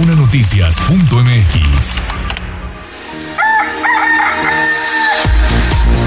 tribunanoticias.mx.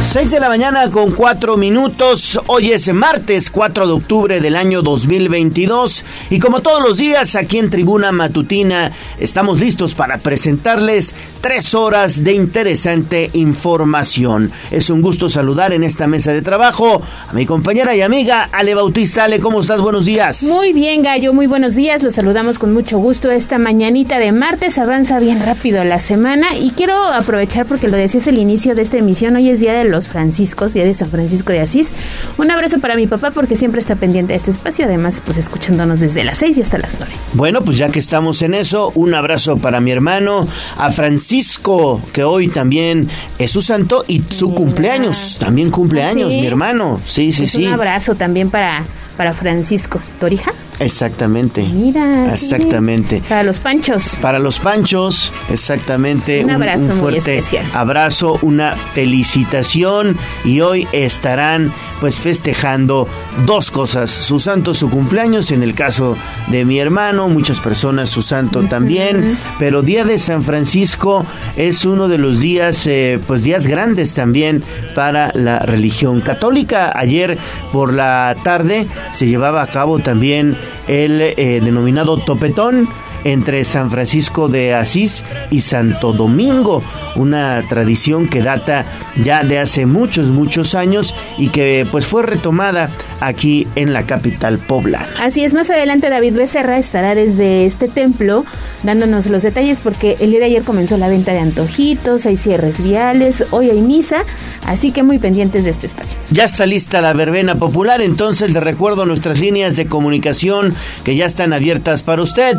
6 de la mañana con 4 minutos. Hoy es martes 4 de octubre del año 2022 y como todos los días aquí en Tribuna Matutina estamos listos para presentarles tres horas de interesante información. Es un gusto saludar en esta mesa de trabajo a mi compañera y amiga Ale Bautista. Ale, ¿cómo estás? Buenos días. Muy bien, Gallo, muy buenos días. Los saludamos con mucho gusto esta mañanita de martes. Avanza bien rápido la semana y quiero aprovechar porque lo decías el inicio de esta emisión. Hoy es Día de los Franciscos, día de San Francisco de Asís. Un abrazo para mi papá porque siempre está pendiente de este espacio, además pues escuchándonos desde las 6 y hasta las 9. Bueno, pues ya que estamos en eso, un abrazo para mi hermano, a Francisco, que hoy también es su santo y su cumpleaños, también cumpleaños, mi hermano. Sí, sí, sí. Un abrazo también para, para Francisco. ¿Torija? Exactamente. Mira. Exactamente. Para los panchos. Para los panchos, exactamente. Un abrazo un, fuerte muy especial. abrazo, una felicitación y hoy estarán pues festejando dos cosas, su santo, su cumpleaños, en el caso de mi hermano, muchas personas su santo también, pero Día de San Francisco es uno de los días, eh, pues días grandes también para la religión católica. Ayer por la tarde se llevaba a cabo también el eh, denominado topetón entre San Francisco de Asís y Santo Domingo, una tradición que data ya de hace muchos, muchos años y que pues fue retomada aquí en la capital poblana. Así es, más adelante David Becerra estará desde este templo dándonos los detalles porque el día de ayer comenzó la venta de antojitos, hay cierres viales, hoy hay misa, así que muy pendientes de este espacio. Ya está lista la verbena popular, entonces le recuerdo nuestras líneas de comunicación que ya están abiertas para usted.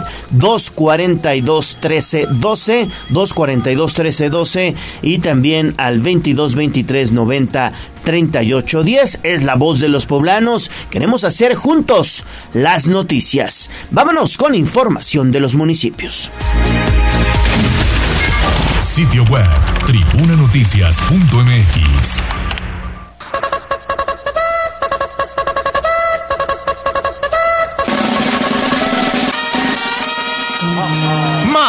242 13 12, 242 13 12 y también al 22 23 90 38 10. Es la voz de los poblanos. Queremos hacer juntos las noticias. Vámonos con información de los municipios. Sitio web tribunanoticias.mx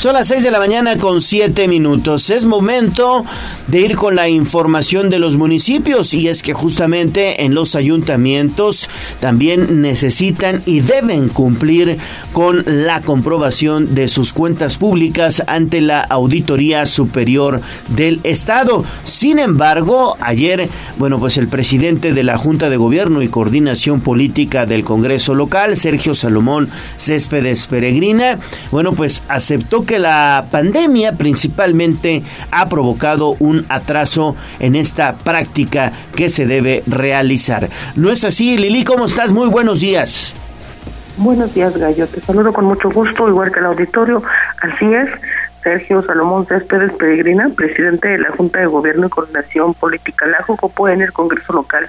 Son las 6 de la mañana con 7 minutos. Es momento de ir con la información de los municipios y es que justamente en los ayuntamientos también necesitan y deben cumplir con la comprobación de sus cuentas públicas ante la Auditoría Superior del Estado. Sin embargo, ayer, bueno, pues el presidente de la Junta de Gobierno y Coordinación Política del Congreso local, Sergio Salomón Céspedes Peregrina, bueno, pues aceptó que la pandemia principalmente ha provocado un atraso en esta práctica que se debe realizar. ¿No es así, Lili? ¿Cómo estás? Muy buenos días. Buenos días, Gallo. Te saludo con mucho gusto, igual que el auditorio. Así es, Sergio Salomón Céspedes Peregrina, presidente de la Junta de Gobierno y Coordinación Política, la JUCOPO en el Congreso local,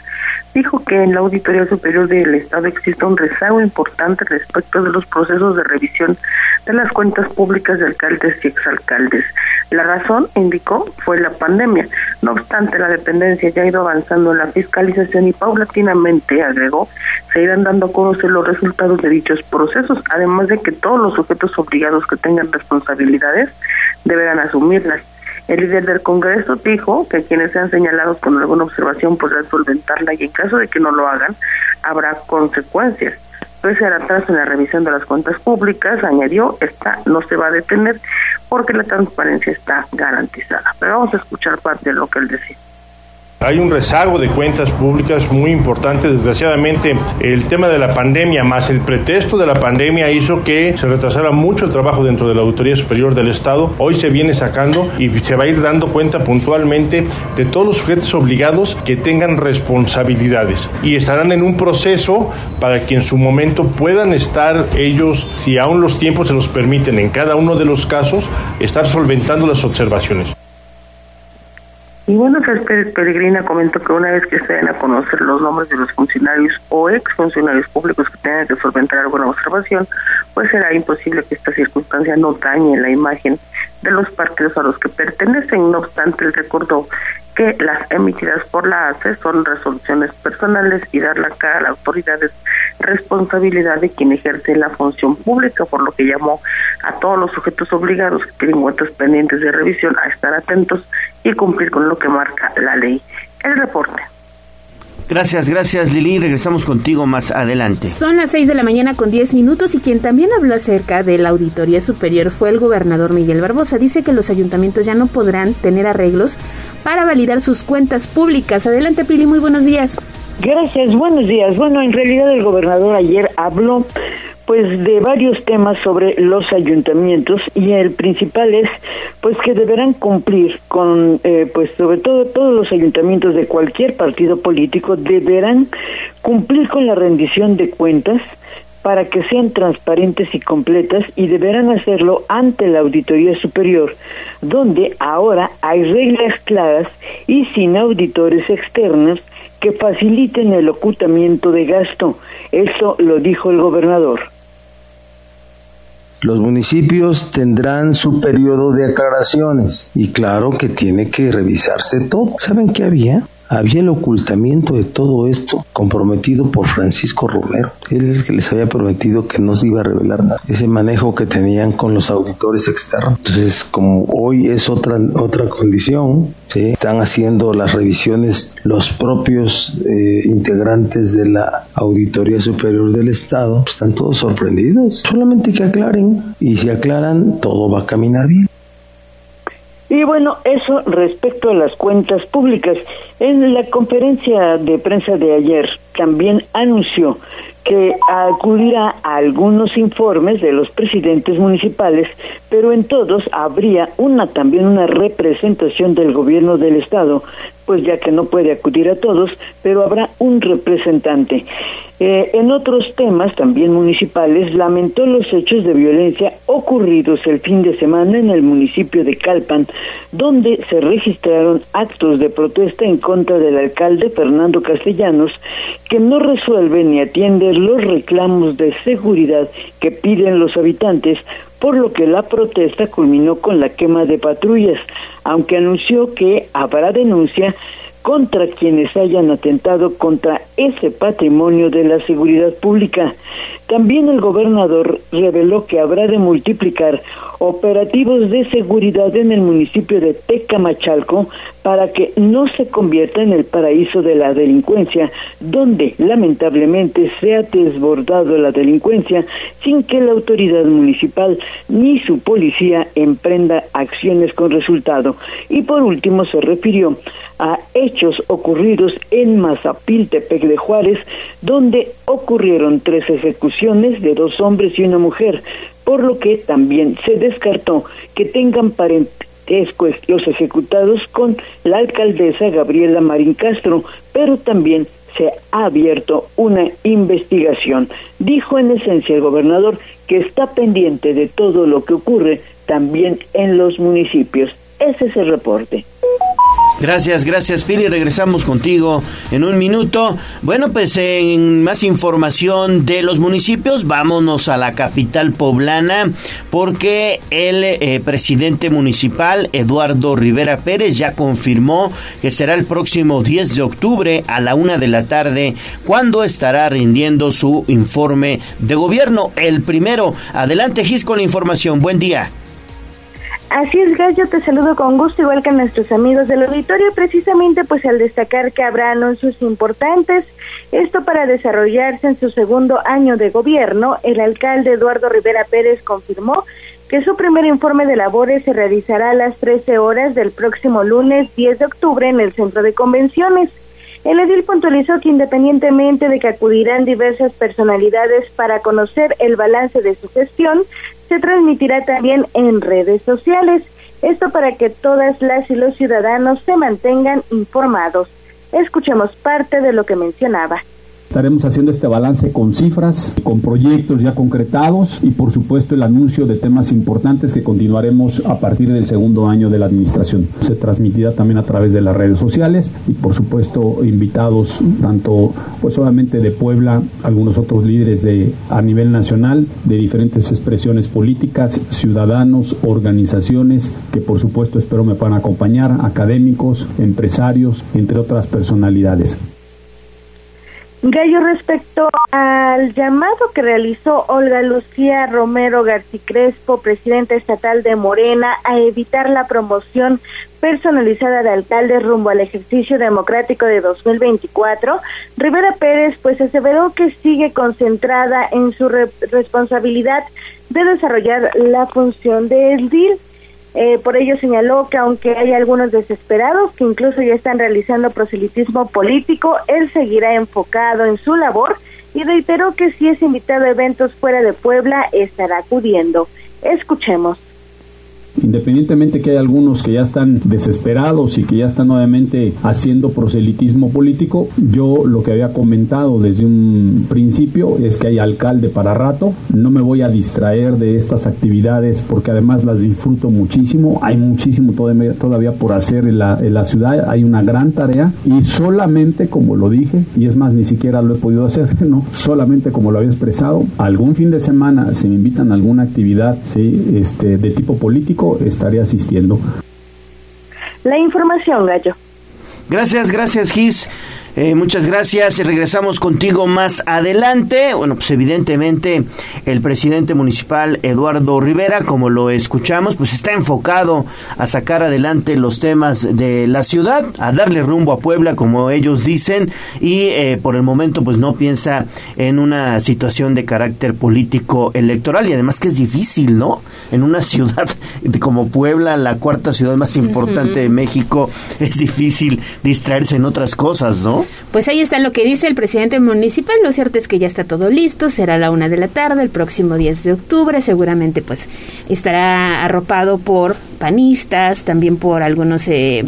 dijo que en la Auditoría Superior del Estado existe un rezago importante respecto de los procesos de revisión de las cuentas públicas de alcaldes y exalcaldes. La razón, indicó, fue la pandemia. No obstante, la dependencia ya ha ido avanzando en la fiscalización y paulatinamente, agregó, se irán dando a conocer los resultados de dichos procesos, además de que todos los sujetos obligados que tengan responsabilidades deberán asumirlas. El líder del Congreso dijo que quienes sean señalados con alguna observación podrán solventarla y en caso de que no lo hagan, habrá consecuencias. Pese al atraso en la revisión de las cuentas públicas, añadió, esta no se va a detener porque la transparencia está garantizada. Pero vamos a escuchar parte de lo que él decía. Hay un rezago de cuentas públicas muy importante. Desgraciadamente, el tema de la pandemia más el pretexto de la pandemia hizo que se retrasara mucho el trabajo dentro de la Auditoría Superior del Estado. Hoy se viene sacando y se va a ir dando cuenta puntualmente de todos los sujetos obligados que tengan responsabilidades y estarán en un proceso para que en su momento puedan estar ellos, si aún los tiempos se los permiten en cada uno de los casos, estar solventando las observaciones. Y bueno, Peregrina comentó que una vez que se den a conocer los nombres de los funcionarios o exfuncionarios públicos que tengan que solventar alguna observación, pues será imposible que esta circunstancia no dañe la imagen de los partidos a los que pertenecen. No obstante, él recordó que las emitidas por la ACE son resoluciones personales y dar la cara a la autoridad es responsabilidad de quien ejerce la función pública, por lo que llamó a todos los sujetos obligados que tienen cuentas pendientes de revisión a estar atentos y cumplir con lo que marca la ley. El reporte. Gracias, gracias Lili. Regresamos contigo más adelante. Son las 6 de la mañana con 10 minutos y quien también habló acerca de la Auditoría Superior fue el gobernador Miguel Barbosa. Dice que los ayuntamientos ya no podrán tener arreglos para validar sus cuentas públicas. Adelante Pili, muy buenos días. Gracias, buenos días. Bueno, en realidad el gobernador ayer habló pues de varios temas sobre los ayuntamientos y el principal es pues que deberán cumplir con eh, pues sobre todo todos los ayuntamientos de cualquier partido político deberán cumplir con la rendición de cuentas para que sean transparentes y completas y deberán hacerlo ante la Auditoría Superior, donde ahora hay reglas claras y sin auditores externos que faciliten el ocultamiento de gasto. Eso lo dijo el gobernador. Los municipios tendrán su periodo de aclaraciones y claro que tiene que revisarse todo. ¿Saben qué había? Había el ocultamiento de todo esto comprometido por Francisco Romero. Él es que les había prometido que no se iba a revelar nada. Ese manejo que tenían con los auditores externos. Entonces, como hoy es otra, otra condición, ¿sí? están haciendo las revisiones los propios eh, integrantes de la Auditoría Superior del Estado, pues, están todos sorprendidos. Solamente que aclaren y si aclaran, todo va a caminar bien. Y bueno, eso respecto a las cuentas públicas. En la conferencia de prensa de ayer también anunció que acudirá a algunos informes de los presidentes municipales, pero en todos habría una también una representación del gobierno del estado, pues ya que no puede acudir a todos, pero habrá un representante. Eh, en otros temas, también municipales, lamentó los hechos de violencia ocurridos el fin de semana en el municipio de Calpan, donde se registraron actos de protesta en contra del alcalde Fernando Castellanos, que no resuelve ni atiende los reclamos de seguridad que piden los habitantes, por lo que la protesta culminó con la quema de patrullas, aunque anunció que habrá denuncia contra quienes hayan atentado contra ese patrimonio de la seguridad pública. También el gobernador reveló que habrá de multiplicar operativos de seguridad en el municipio de Tecamachalco para que no se convierta en el paraíso de la delincuencia, donde lamentablemente se ha desbordado la delincuencia sin que la autoridad municipal ni su policía emprenda acciones con resultado. Y por último se refirió a ocurridos en Mazapiltepec de Juárez, donde ocurrieron tres ejecuciones de dos hombres y una mujer, por lo que también se descartó que tengan parentesco los ejecutados con la alcaldesa Gabriela Marín Castro, pero también se ha abierto una investigación. Dijo en esencia el gobernador que está pendiente de todo lo que ocurre también en los municipios. Ese es el reporte. Gracias, gracias Pili. Regresamos contigo en un minuto. Bueno, pues en más información de los municipios, vámonos a la capital poblana porque el eh, presidente municipal, Eduardo Rivera Pérez, ya confirmó que será el próximo 10 de octubre a la una de la tarde cuando estará rindiendo su informe de gobierno. El primero. Adelante, Gis, con la información. Buen día. Así es, Gallo, te saludo con gusto, igual que a nuestros amigos del auditorio, precisamente pues al destacar que habrá anuncios importantes, esto para desarrollarse en su segundo año de gobierno, el alcalde Eduardo Rivera Pérez confirmó que su primer informe de labores se realizará a las 13 horas del próximo lunes 10 de octubre en el Centro de Convenciones. El edil puntualizó que independientemente de que acudirán diversas personalidades para conocer el balance de su gestión, se transmitirá también en redes sociales. Esto para que todas las y los ciudadanos se mantengan informados. Escuchemos parte de lo que mencionaba. Estaremos haciendo este balance con cifras, con proyectos ya concretados y por supuesto el anuncio de temas importantes que continuaremos a partir del segundo año de la administración. Se transmitirá también a través de las redes sociales y por supuesto invitados tanto pues solamente de Puebla, algunos otros líderes de a nivel nacional, de diferentes expresiones políticas, ciudadanos, organizaciones que por supuesto espero me puedan acompañar, académicos, empresarios, entre otras personalidades. Gallo, respecto al llamado que realizó Olga Lucía Romero García Crespo, presidenta estatal de Morena, a evitar la promoción personalizada de alcaldes rumbo al ejercicio democrático de 2024, Rivera Pérez pues aseveró que sigue concentrada en su responsabilidad de desarrollar la función del DIL eh, por ello señaló que aunque hay algunos desesperados que incluso ya están realizando proselitismo político, él seguirá enfocado en su labor y reiteró que si es invitado a eventos fuera de Puebla estará acudiendo. Escuchemos. Independientemente que hay algunos que ya están desesperados y que ya están nuevamente haciendo proselitismo político, yo lo que había comentado desde un principio es que hay alcalde para rato, no me voy a distraer de estas actividades porque además las disfruto muchísimo, hay muchísimo todavía por hacer en la, ciudad, hay una gran tarea y solamente como lo dije, y es más, ni siquiera lo he podido hacer, no, solamente como lo había expresado, algún fin de semana si me invitan a alguna actividad este, de tipo político, estaré asistiendo. La información, Gallo. Gracias, gracias, Gis. Eh, muchas gracias. Regresamos contigo más adelante. Bueno, pues evidentemente el presidente municipal Eduardo Rivera, como lo escuchamos, pues está enfocado a sacar adelante los temas de la ciudad, a darle rumbo a Puebla, como ellos dicen, y eh, por el momento pues no piensa en una situación de carácter político electoral y además que es difícil, ¿no? En una ciudad como Puebla, la cuarta ciudad más importante de México, es difícil distraerse en otras cosas, ¿no? Pues ahí está lo que dice el presidente municipal. Lo cierto es que ya está todo listo. Será la una de la tarde, el próximo 10 de octubre. Seguramente, pues, estará arropado por panistas, también por algunos eh,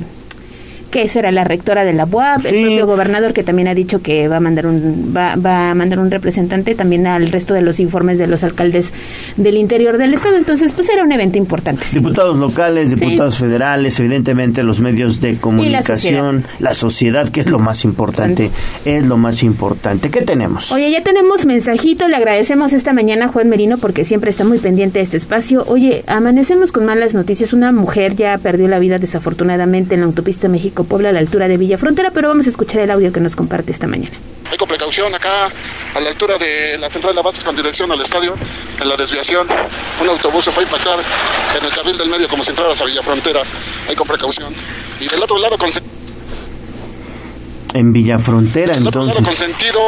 que será la rectora de la UAP, el propio gobernador que también ha dicho que va a mandar un va, va, a mandar un representante también al resto de los informes de los alcaldes del interior del estado, entonces pues era un evento importante. Diputados locales, diputados federales, evidentemente los medios de comunicación, la sociedad. que es lo más importante, es lo más importante. ¿Qué tenemos? Oye, ya tenemos mensajito, le agradecemos esta mañana a Juan Merino porque siempre está muy pendiente de este espacio. Oye, amanecemos con malas noticias, una mujer ya perdió la vida desafortunadamente en la autopista México Puebla a la altura de Villa Frontera, pero vamos a escuchar el audio que nos comparte esta mañana. Hay con precaución acá a la altura de la central de abasos con dirección al estadio, en la desviación. Un autobús se fue a impactar en el carril del medio como si entraras a Villa Frontera. Hay con precaución. Y del otro lado con... En Villa Frontera, entonces. con sentido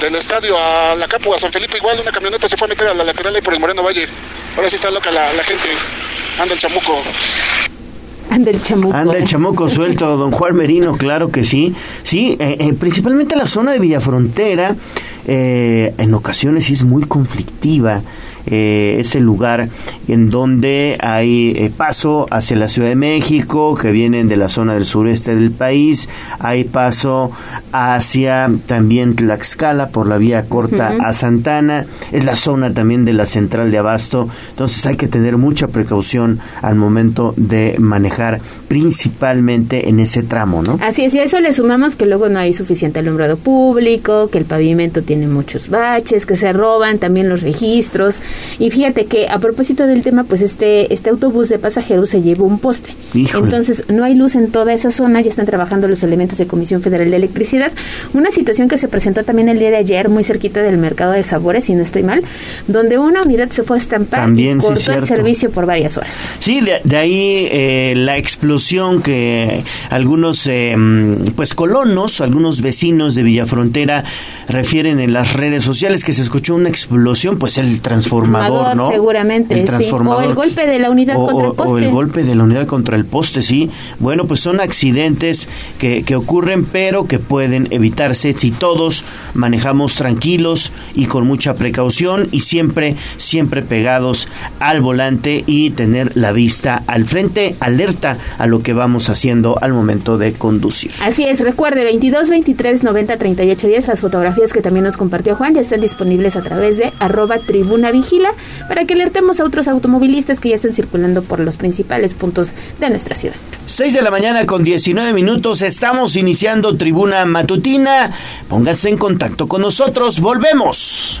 del estadio a la Capu, a San Felipe, igual una camioneta se fue a meter a la lateral y por el Moreno Valle. Ahora sí está loca la, la gente. Anda el chamuco. Anda el chamuco. Anda el chamuco suelto, don Juan Merino, claro que sí. Sí, eh, eh, principalmente la zona de Villafrontera, eh, en ocasiones sí es muy conflictiva eh, es el lugar en donde hay eh, paso hacia la Ciudad de México, que vienen de la zona del sureste del país, hay paso hacia también Tlaxcala por la vía corta a Santana, es la zona también de la central de Abasto, entonces hay que tener mucha precaución al momento de manejar principalmente en ese tramo, ¿no? Así es, y a eso le sumamos que luego no hay suficiente alumbrado público, que el pavimento tiene muchos baches, que se roban también los registros, y fíjate que a propósito del tema, pues este, este autobús de pasajeros se llevó un poste. Entonces, no hay luz en toda esa zona, ya están trabajando los elementos de Comisión Federal de Electricidad. Una situación que se presentó también el día de ayer, muy cerquita del mercado de sabores, si no estoy mal, donde una unidad se fue a estampar y cortó el servicio por varias horas. Sí, de, ahí eh, la explosión que algunos eh, pues colonos, algunos vecinos de Villafrontera refieren en las redes sociales que se escuchó una explosión, pues el transformador ¿no? Seguramente, el transformador. O el golpe de la unidad contra el poste. O el golpe de la unidad contra el poste, sí. Bueno, pues son accidentes que, que ocurren, pero que pueden evitarse si todos manejamos tranquilos y con mucha precaución y siempre, siempre pegados al volante y tener la vista al frente, alerta a lo que vamos haciendo al momento de conducir. Así es, recuerde 22 23 90 38 10 las fotografías que también nos compartió Juan ya están disponibles a través de arroba tribuna vigila para que alertemos a otros automovilistas que ya estén circulando por los principales puntos de nuestra ciudad. 6 de la mañana con 19 minutos, estamos iniciando tribuna matutina. Póngase en contacto con nosotros, volvemos.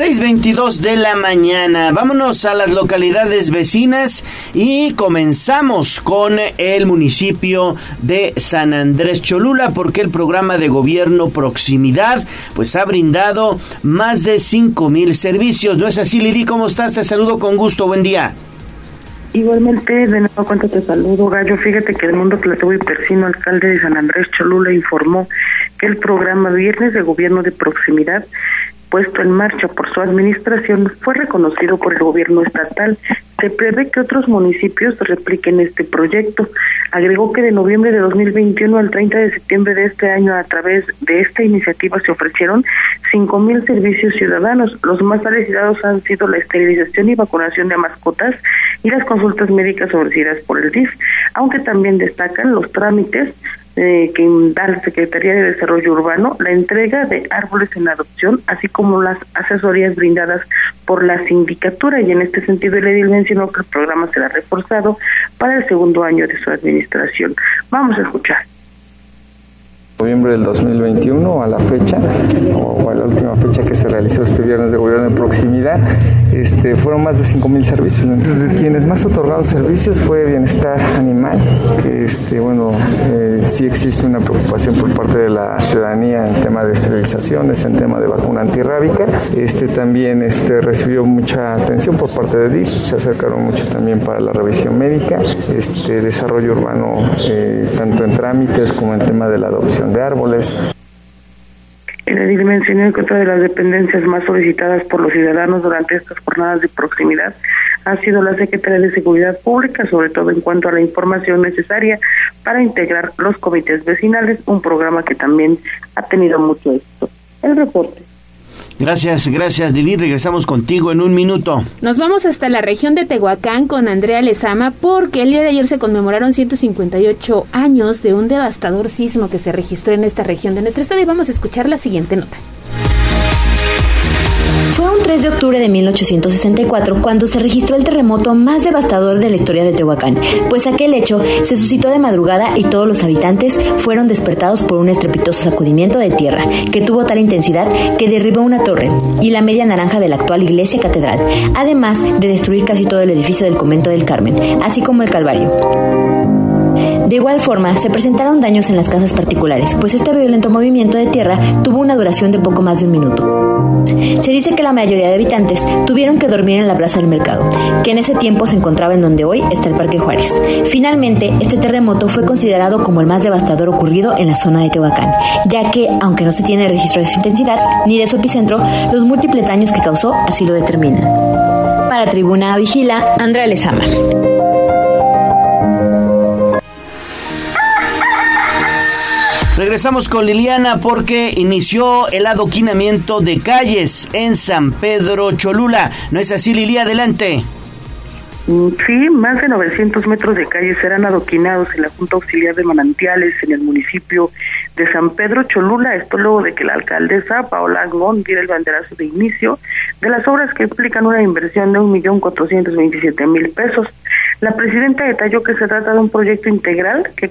6.22 de la mañana. Vámonos a las localidades vecinas y comenzamos con el municipio de San Andrés Cholula porque el programa de gobierno Proximidad pues ha brindado más de 5.000 servicios. ¿No es así, Lili? ¿Cómo estás? Te saludo con gusto. Buen día. Igualmente, de nuevo cuenta te saludo, Gallo. Fíjate que el mundo Plateau y Persino, alcalde de San Andrés Cholula, informó que el programa Viernes de Gobierno de Proximidad puesto en marcha por su administración fue reconocido por el gobierno estatal. Se prevé que otros municipios repliquen este proyecto. Agregó que de noviembre de 2021 al 30 de septiembre de este año, a través de esta iniciativa, se ofrecieron 5.000 servicios ciudadanos. Los más solicitados han sido la esterilización y vacunación de mascotas y las consultas médicas ofrecidas por el DIF, aunque también destacan los trámites eh, que da la Secretaría de Desarrollo Urbano, la entrega de árboles en adopción, así como las asesorías brindadas por la sindicatura. Y en este sentido, el edil mencionó que el programa será reforzado para el segundo año de su administración. Vamos a escuchar noviembre del 2021 a la fecha o a la última fecha que se realizó este viernes de gobierno de proximidad este, fueron más de 5.000 servicios de quienes más otorgaron servicios fue bienestar animal que este, bueno eh, sí existe una preocupación por parte de la ciudadanía en tema de esterilizaciones en tema de vacuna antirrábica. Este también este, recibió mucha atención por parte de DIF se acercaron mucho también para la revisión médica este desarrollo urbano eh, tanto en trámites como en tema de la adopción de árboles. En el dimensionó que otra de las dependencias más solicitadas por los ciudadanos durante estas jornadas de proximidad ha sido la Secretaría de Seguridad Pública, sobre todo en cuanto a la información necesaria para integrar los comités vecinales, un programa que también ha tenido mucho éxito. El reporte. Gracias, gracias Lili. Regresamos contigo en un minuto. Nos vamos hasta la región de Tehuacán con Andrea Lezama porque el día de ayer se conmemoraron 158 años de un devastador sismo que se registró en esta región de nuestro estado y vamos a escuchar la siguiente nota. Fue un 3 de octubre de 1864 cuando se registró el terremoto más devastador de la historia de Tehuacán, pues aquel hecho se suscitó de madrugada y todos los habitantes fueron despertados por un estrepitoso sacudimiento de tierra que tuvo tal intensidad que derribó una torre y la media naranja de la actual iglesia catedral, además de destruir casi todo el edificio del convento del Carmen, así como el Calvario. De igual forma, se presentaron daños en las casas particulares, pues este violento movimiento de tierra tuvo una duración de poco más de un minuto. Se dice que la mayoría de habitantes tuvieron que dormir en la Plaza del Mercado, que en ese tiempo se encontraba en donde hoy está el Parque Juárez. Finalmente, este terremoto fue considerado como el más devastador ocurrido en la zona de Tehuacán, ya que, aunque no se tiene registro de su intensidad ni de su epicentro, los múltiples daños que causó así lo determinan. Para Tribuna Vigila, Andrea Lezama. Regresamos con Liliana porque inició el adoquinamiento de calles en San Pedro Cholula. ¿No es así, Lili? Adelante. Mm, sí, más de 900 metros de calles serán adoquinados en la Junta Auxiliar de Manantiales en el municipio de San Pedro Cholula, esto luego de que la alcaldesa Paola Angón diera el banderazo de inicio de las obras que implican una inversión de un millón cuatrocientos veintisiete mil pesos. La presidenta detalló que se trata de un proyecto integral que,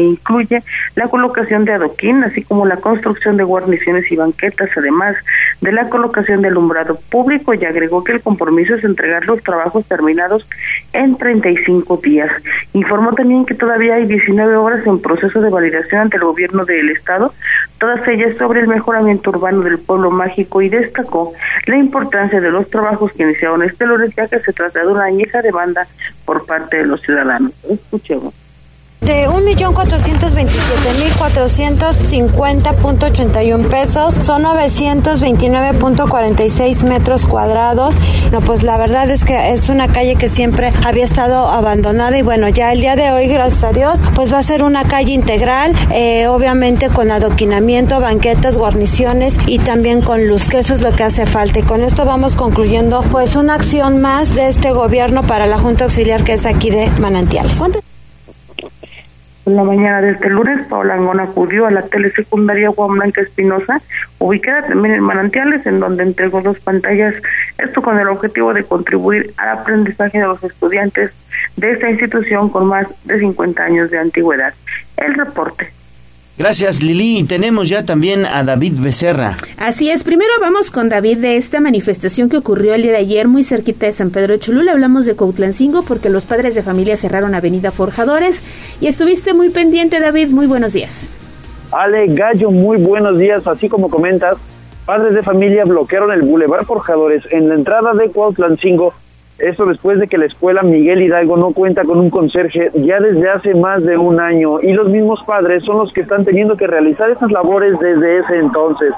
incluye la colocación de adoquín, así como la construcción de guarniciones y banquetas, además de la colocación de alumbrado público, y agregó que el compromiso es entregar los trabajos terminados en 35 días. Informó también que todavía hay 19 obras en proceso de validación ante el gobierno del Estado, todas ellas sobre el mejoramiento urbano del pueblo mágico y destacó la importancia de los trabajos que iniciaron este lunes, ya que se trata de una añeja demanda por parte de los ciudadanos. Escuchemos. De 1.427.450.81 pesos son 929.46 metros cuadrados. No, pues la verdad es que es una calle que siempre había estado abandonada y bueno, ya el día de hoy, gracias a Dios, pues va a ser una calle integral, eh, obviamente con adoquinamiento, banquetas, guarniciones y también con luz, que eso es lo que hace falta. Y con esto vamos concluyendo pues una acción más de este gobierno para la Junta Auxiliar que es aquí de Manantiales. En la mañana de este lunes, Paola Angón acudió a la telesecundaria Juan Blanca Espinosa, ubicada también en Manantiales, en donde entregó dos pantallas, esto con el objetivo de contribuir al aprendizaje de los estudiantes de esta institución con más de 50 años de antigüedad. El reporte. Gracias Lili. Tenemos ya también a David Becerra. Así es, primero vamos con David de esta manifestación que ocurrió el día de ayer muy cerquita de San Pedro de Cholula. Hablamos de Coutlancingo porque los padres de familia cerraron Avenida Forjadores y estuviste muy pendiente David, muy buenos días. Ale Gallo, muy buenos días, así como comentas, padres de familia bloquearon el Boulevard Forjadores en la entrada de Cuautlancingo esto después de que la escuela Miguel Hidalgo no cuenta con un conserje ya desde hace más de un año y los mismos padres son los que están teniendo que realizar estas labores desde ese entonces.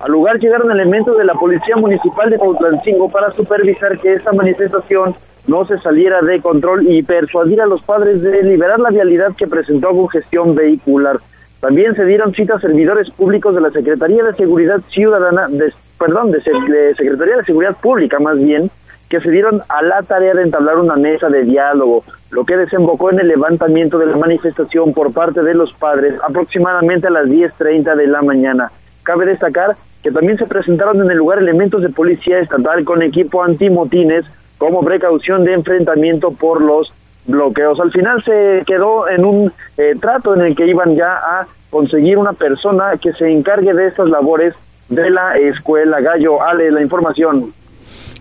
Al lugar llegaron elementos de la Policía Municipal de Pautlancingo para supervisar que esta manifestación no se saliera de control y persuadir a los padres de liberar la vialidad que presentó congestión vehicular. También se dieron citas servidores públicos de la Secretaría de Seguridad Ciudadana, de, perdón, de Secretaría de Seguridad Pública más bien, que se dieron a la tarea de entablar una mesa de diálogo, lo que desembocó en el levantamiento de la manifestación por parte de los padres aproximadamente a las 10.30 de la mañana. Cabe destacar que también se presentaron en el lugar elementos de policía estatal con equipo antimotines como precaución de enfrentamiento por los bloqueos. Al final se quedó en un eh, trato en el que iban ya a conseguir una persona que se encargue de estas labores de la escuela Gallo. Ale, la información.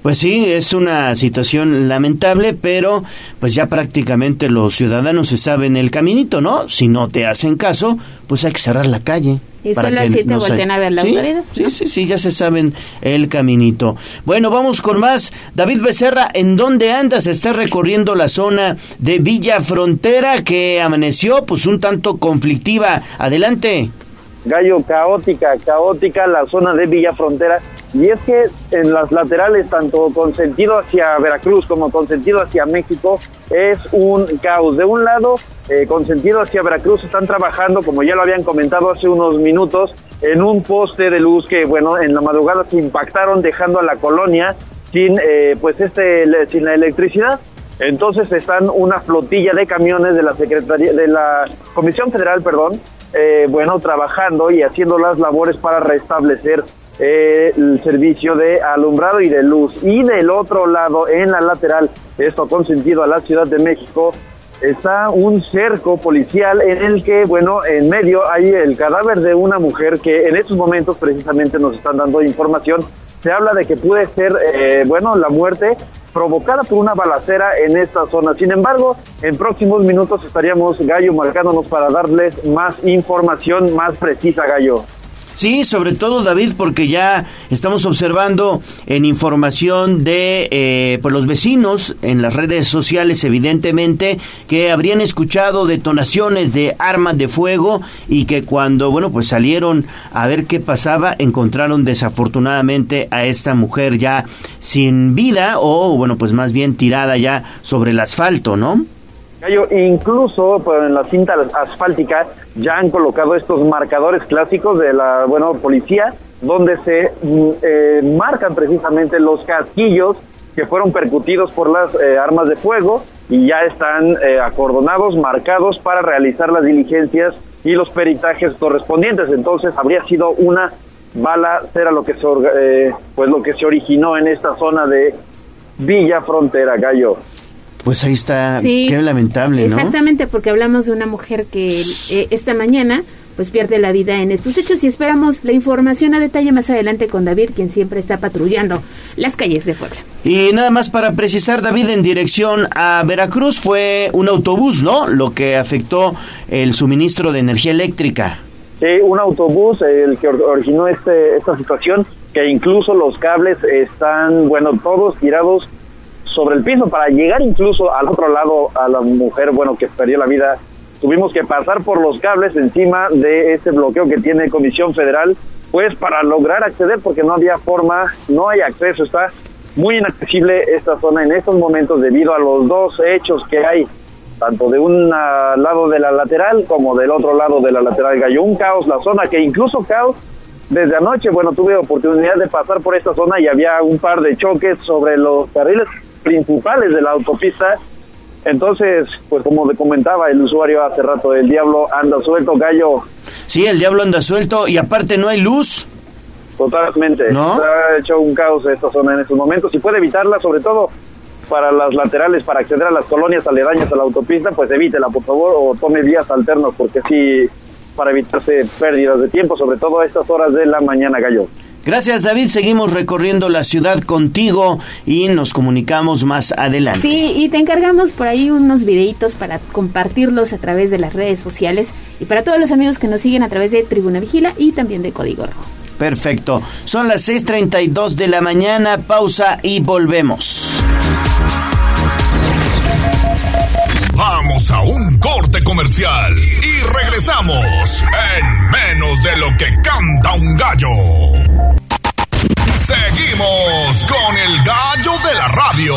Pues sí, es una situación lamentable, pero pues ya prácticamente los ciudadanos se saben el caminito, ¿no? Si no te hacen caso, pues hay que cerrar la calle. Y son las siete no voltean a ver la ¿Sí? Sí, sí, sí, ya se saben el caminito. Bueno, vamos con más. David Becerra, ¿en dónde andas? Estás recorriendo la zona de Villa Frontera que amaneció pues un tanto conflictiva. Adelante. Gallo, caótica, caótica la zona de Villa Frontera y es que en las laterales, tanto con sentido hacia Veracruz como con sentido hacia México, es un caos. De un lado, eh, con sentido hacia Veracruz, están trabajando, como ya lo habían comentado hace unos minutos, en un poste de luz que, bueno, en la madrugada se impactaron dejando a la colonia sin, eh, pues, este, sin la electricidad. Entonces están una flotilla de camiones de la Secretaría, de la Comisión Federal, perdón, eh, bueno, trabajando y haciendo las labores para restablecer eh, el servicio de alumbrado y de luz. Y del otro lado, en la lateral, esto con sentido a la Ciudad de México, está un cerco policial en el que, bueno, en medio hay el cadáver de una mujer que en estos momentos precisamente nos están dando información. Se habla de que puede ser, eh, bueno, la muerte provocada por una balacera en esta zona. Sin embargo, en próximos minutos estaríamos, Gallo, marcándonos para darles más información más precisa, Gallo. Sí, sobre todo David, porque ya estamos observando en información de eh, pues los vecinos en las redes sociales, evidentemente, que habrían escuchado detonaciones de armas de fuego y que cuando, bueno, pues salieron a ver qué pasaba, encontraron desafortunadamente a esta mujer ya sin vida o, bueno, pues más bien tirada ya sobre el asfalto, ¿no? Incluso pues, en la cinta asfáltica ya han colocado estos marcadores clásicos de la bueno policía donde se mm, eh, marcan precisamente los casquillos que fueron percutidos por las eh, armas de fuego y ya están eh, acordonados, marcados para realizar las diligencias y los peritajes correspondientes. Entonces habría sido una bala era lo que se eh, pues lo que se originó en esta zona de Villa Frontera Gallo. Pues ahí está, qué lamentable, ¿no? Exactamente, porque hablamos de una mujer que eh, esta mañana pues pierde la vida en estos hechos y esperamos la información a detalle más adelante con David, quien siempre está patrullando las calles de Puebla. Y nada más para precisar, David, en dirección a Veracruz fue un autobús, ¿no? Lo que afectó el suministro de energía eléctrica. Sí, un autobús el que originó este, esta situación, que incluso los cables están, bueno, todos tirados sobre el piso para llegar incluso al otro lado a la mujer, bueno, que perdió la vida tuvimos que pasar por los cables encima de este bloqueo que tiene Comisión Federal, pues para lograr acceder, porque no había forma, no hay acceso, está muy inaccesible esta zona en estos momentos debido a los dos hechos que hay, tanto de un lado de la lateral como del otro lado de la lateral. Cayó un caos la zona, que incluso caos desde anoche, bueno, tuve oportunidad de pasar por esta zona y había un par de choques sobre los carriles principales de la autopista entonces, pues como te comentaba el usuario hace rato, el diablo anda suelto, gallo. Sí, el diablo anda suelto y aparte no hay luz. Totalmente. ¿No? ha hecho un caos esta zona en estos momentos y puede evitarla, sobre todo para las laterales, para acceder a las colonias aledañas a la autopista, pues evítela, por favor, o tome vías alternas, porque sí, para evitarse pérdidas de tiempo, sobre todo a estas horas de la mañana, gallo. Gracias David, seguimos recorriendo la ciudad contigo y nos comunicamos más adelante. Sí, y te encargamos por ahí unos videitos para compartirlos a través de las redes sociales y para todos los amigos que nos siguen a través de Tribuna Vigila y también de Código Rojo. Perfecto, son las 6.32 de la mañana, pausa y volvemos. Vamos a un corte comercial y regresamos en menos de lo que canta un gallo. Seguimos con el gallo de la radio.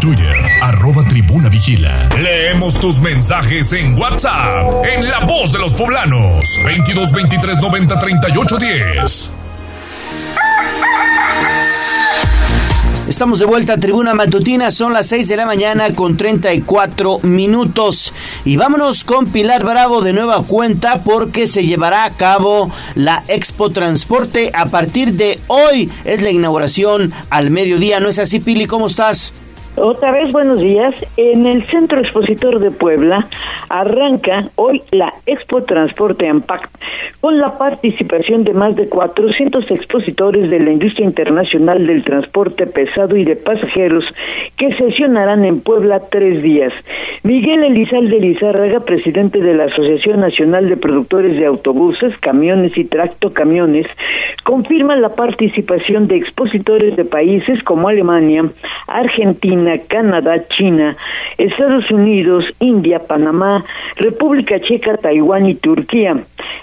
Twitter, arroba tribuna vigila. Leemos tus mensajes en WhatsApp, en La Voz de los Poblanos, 22 23 90 38 10. Estamos de vuelta a Tribuna Matutina, son las 6 de la mañana con 34 minutos. Y vámonos con Pilar Bravo de nueva cuenta porque se llevará a cabo la Expo Transporte a partir de hoy. Es la inauguración al mediodía, ¿no es así, Pili? ¿Cómo estás? Otra vez buenos días. En el Centro Expositor de Puebla arranca hoy la Expo Transporte Ampact con la participación de más de 400 expositores de la industria internacional del transporte pesado y de pasajeros que sesionarán en Puebla tres días. Miguel Elizalde Lizárraga, presidente de la Asociación Nacional de Productores de Autobuses, Camiones y Tractocamiones, confirma la participación de expositores de países como Alemania, Argentina, Canadá, China, Estados Unidos, India, Panamá, República Checa, Taiwán y Turquía.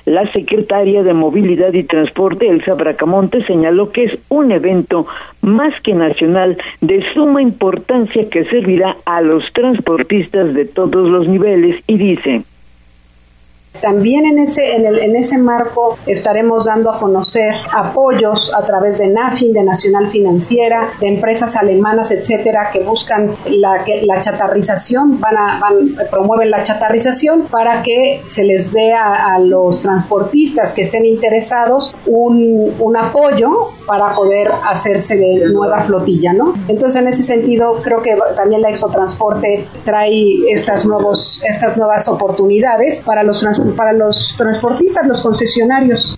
La secretaria de Movilidad y Transporte, Elsa Bracamonte, señaló que es un evento más que nacional de suma importancia que servirá a los transportistas de todos los niveles y dice también en ese, en, el, en ese marco estaremos dando a conocer apoyos a través de NAFIN, de Nacional Financiera, de empresas alemanas, etcétera, que buscan la, la chatarrización, van a, van, promueven la chatarrización para que se les dé a, los transportistas que estén interesados un, un apoyo para poder hacerse de nueva flotilla, ¿no? Entonces, en ese sentido, creo que también la Expo Transporte trae estas, nuevos, estas nuevas oportunidades para los transportistas para los transportistas, los concesionarios.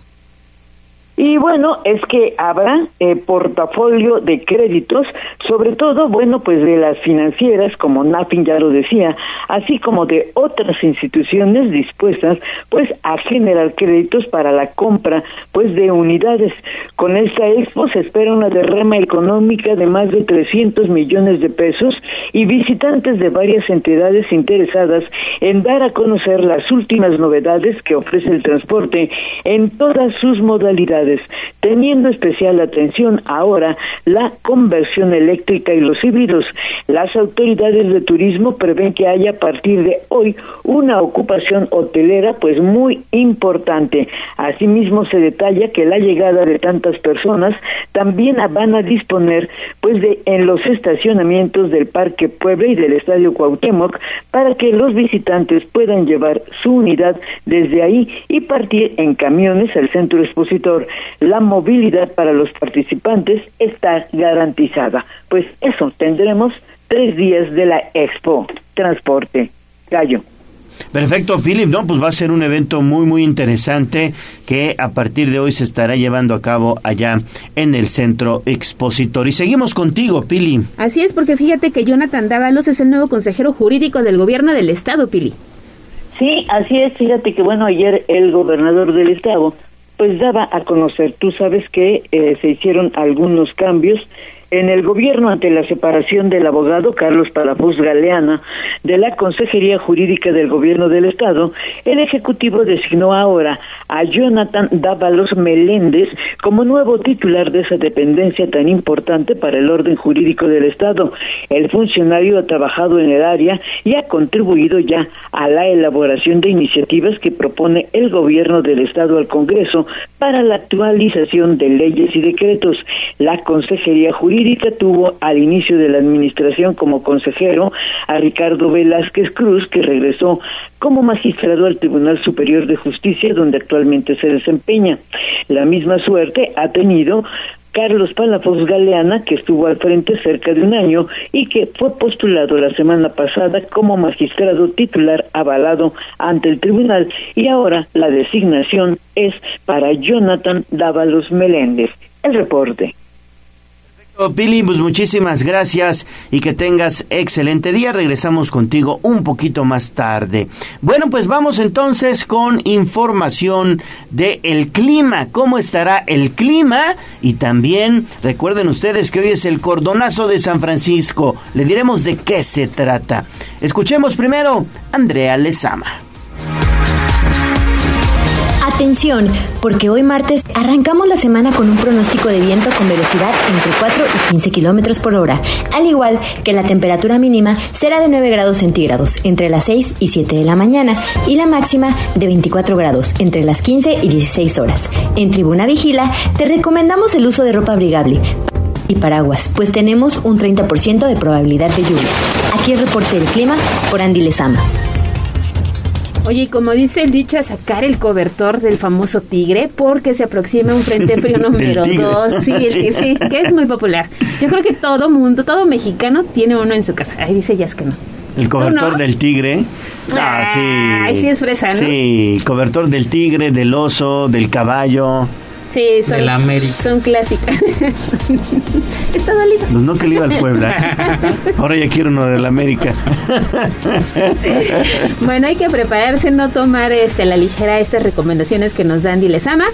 Y bueno, es que habrá eh, portafolio de créditos, sobre todo, bueno, pues de las financieras, como NAFIN ya lo decía, así como de otras instituciones dispuestas, pues, a generar créditos para la compra, pues, de unidades. Con esta expo se espera una derrama económica de más de 300 millones de pesos y visitantes de varias entidades interesadas en dar a conocer las últimas novedades que ofrece el transporte en todas sus modalidades teniendo especial atención ahora la conversión eléctrica y los híbridos. Las autoridades de turismo prevén que haya a partir de hoy una ocupación hotelera pues muy importante. Asimismo se detalla que la llegada de tantas personas también van a disponer pues de en los estacionamientos del Parque Puebla y del Estadio Cuauhtémoc para que los visitantes puedan llevar su unidad desde ahí y partir en camiones al centro expositor. La movilidad para los participantes está garantizada. Pues eso, tendremos tres días de la Expo Transporte. Gallo. Perfecto, Philip. No, pues va a ser un evento muy, muy interesante que a partir de hoy se estará llevando a cabo allá en el centro expositor. Y seguimos contigo, Pili. Así es, porque fíjate que Jonathan Dávalos es el nuevo consejero jurídico del gobierno del estado, Pili. Sí, así es. Fíjate que, bueno, ayer el gobernador del estado pues daba a conocer, tú sabes que eh, se hicieron algunos cambios en el gobierno, ante la separación del abogado Carlos Palafox Galeana de la Consejería Jurídica del Gobierno del Estado, el Ejecutivo designó ahora a Jonathan Dávalos Meléndez como nuevo titular de esa dependencia tan importante para el orden jurídico del Estado. El funcionario ha trabajado en el área y ha contribuido ya a la elaboración de iniciativas que propone el Gobierno del Estado al Congreso para la actualización de leyes y decretos. La Consejería Jurídica tuvo al inicio de la administración como consejero a Ricardo Velázquez Cruz, que regresó como magistrado al Tribunal Superior de Justicia, donde actualmente se desempeña. La misma suerte ha tenido Carlos Palafox Galeana, que estuvo al frente cerca de un año y que fue postulado la semana pasada como magistrado titular avalado ante el tribunal y ahora la designación es para Jonathan Dávalos Meléndez. El reporte. Pili, pues muchísimas gracias y que tengas excelente día. Regresamos contigo un poquito más tarde. Bueno, pues vamos entonces con información del el clima. ¿Cómo estará el clima? Y también recuerden ustedes que hoy es el cordonazo de San Francisco. Le diremos de qué se trata. Escuchemos primero Andrea Lezama. Atención, porque hoy martes arrancamos la semana con un pronóstico de viento con velocidad entre 4 y 15 kilómetros por hora, al igual que la temperatura mínima será de 9 grados centígrados entre las 6 y 7 de la mañana y la máxima de 24 grados entre las 15 y 16 horas. En Tribuna Vigila te recomendamos el uso de ropa abrigable y paraguas, pues tenemos un 30% de probabilidad de lluvia. Aquí el reporte del clima por Andy Lezama. Oye, como dice el dicho, a sacar el cobertor del famoso tigre porque se aproxima un frente frío número 2. Sí, que, sí, que es muy popular. Yo creo que todo mundo, todo mexicano tiene uno en su casa. Ahí dice ya es que no. El cobertor del tigre. Ah, sí. Ahí sí es fresa, ¿no? Sí, cobertor del tigre, del oso, del caballo. Sí, son, de la América. son clásicas. Está dolido. Pues no que le iba al Puebla. Ahora ya quiero uno de la América. bueno, hay que prepararse, no tomar este, a la ligera estas recomendaciones que nos dan Dilesama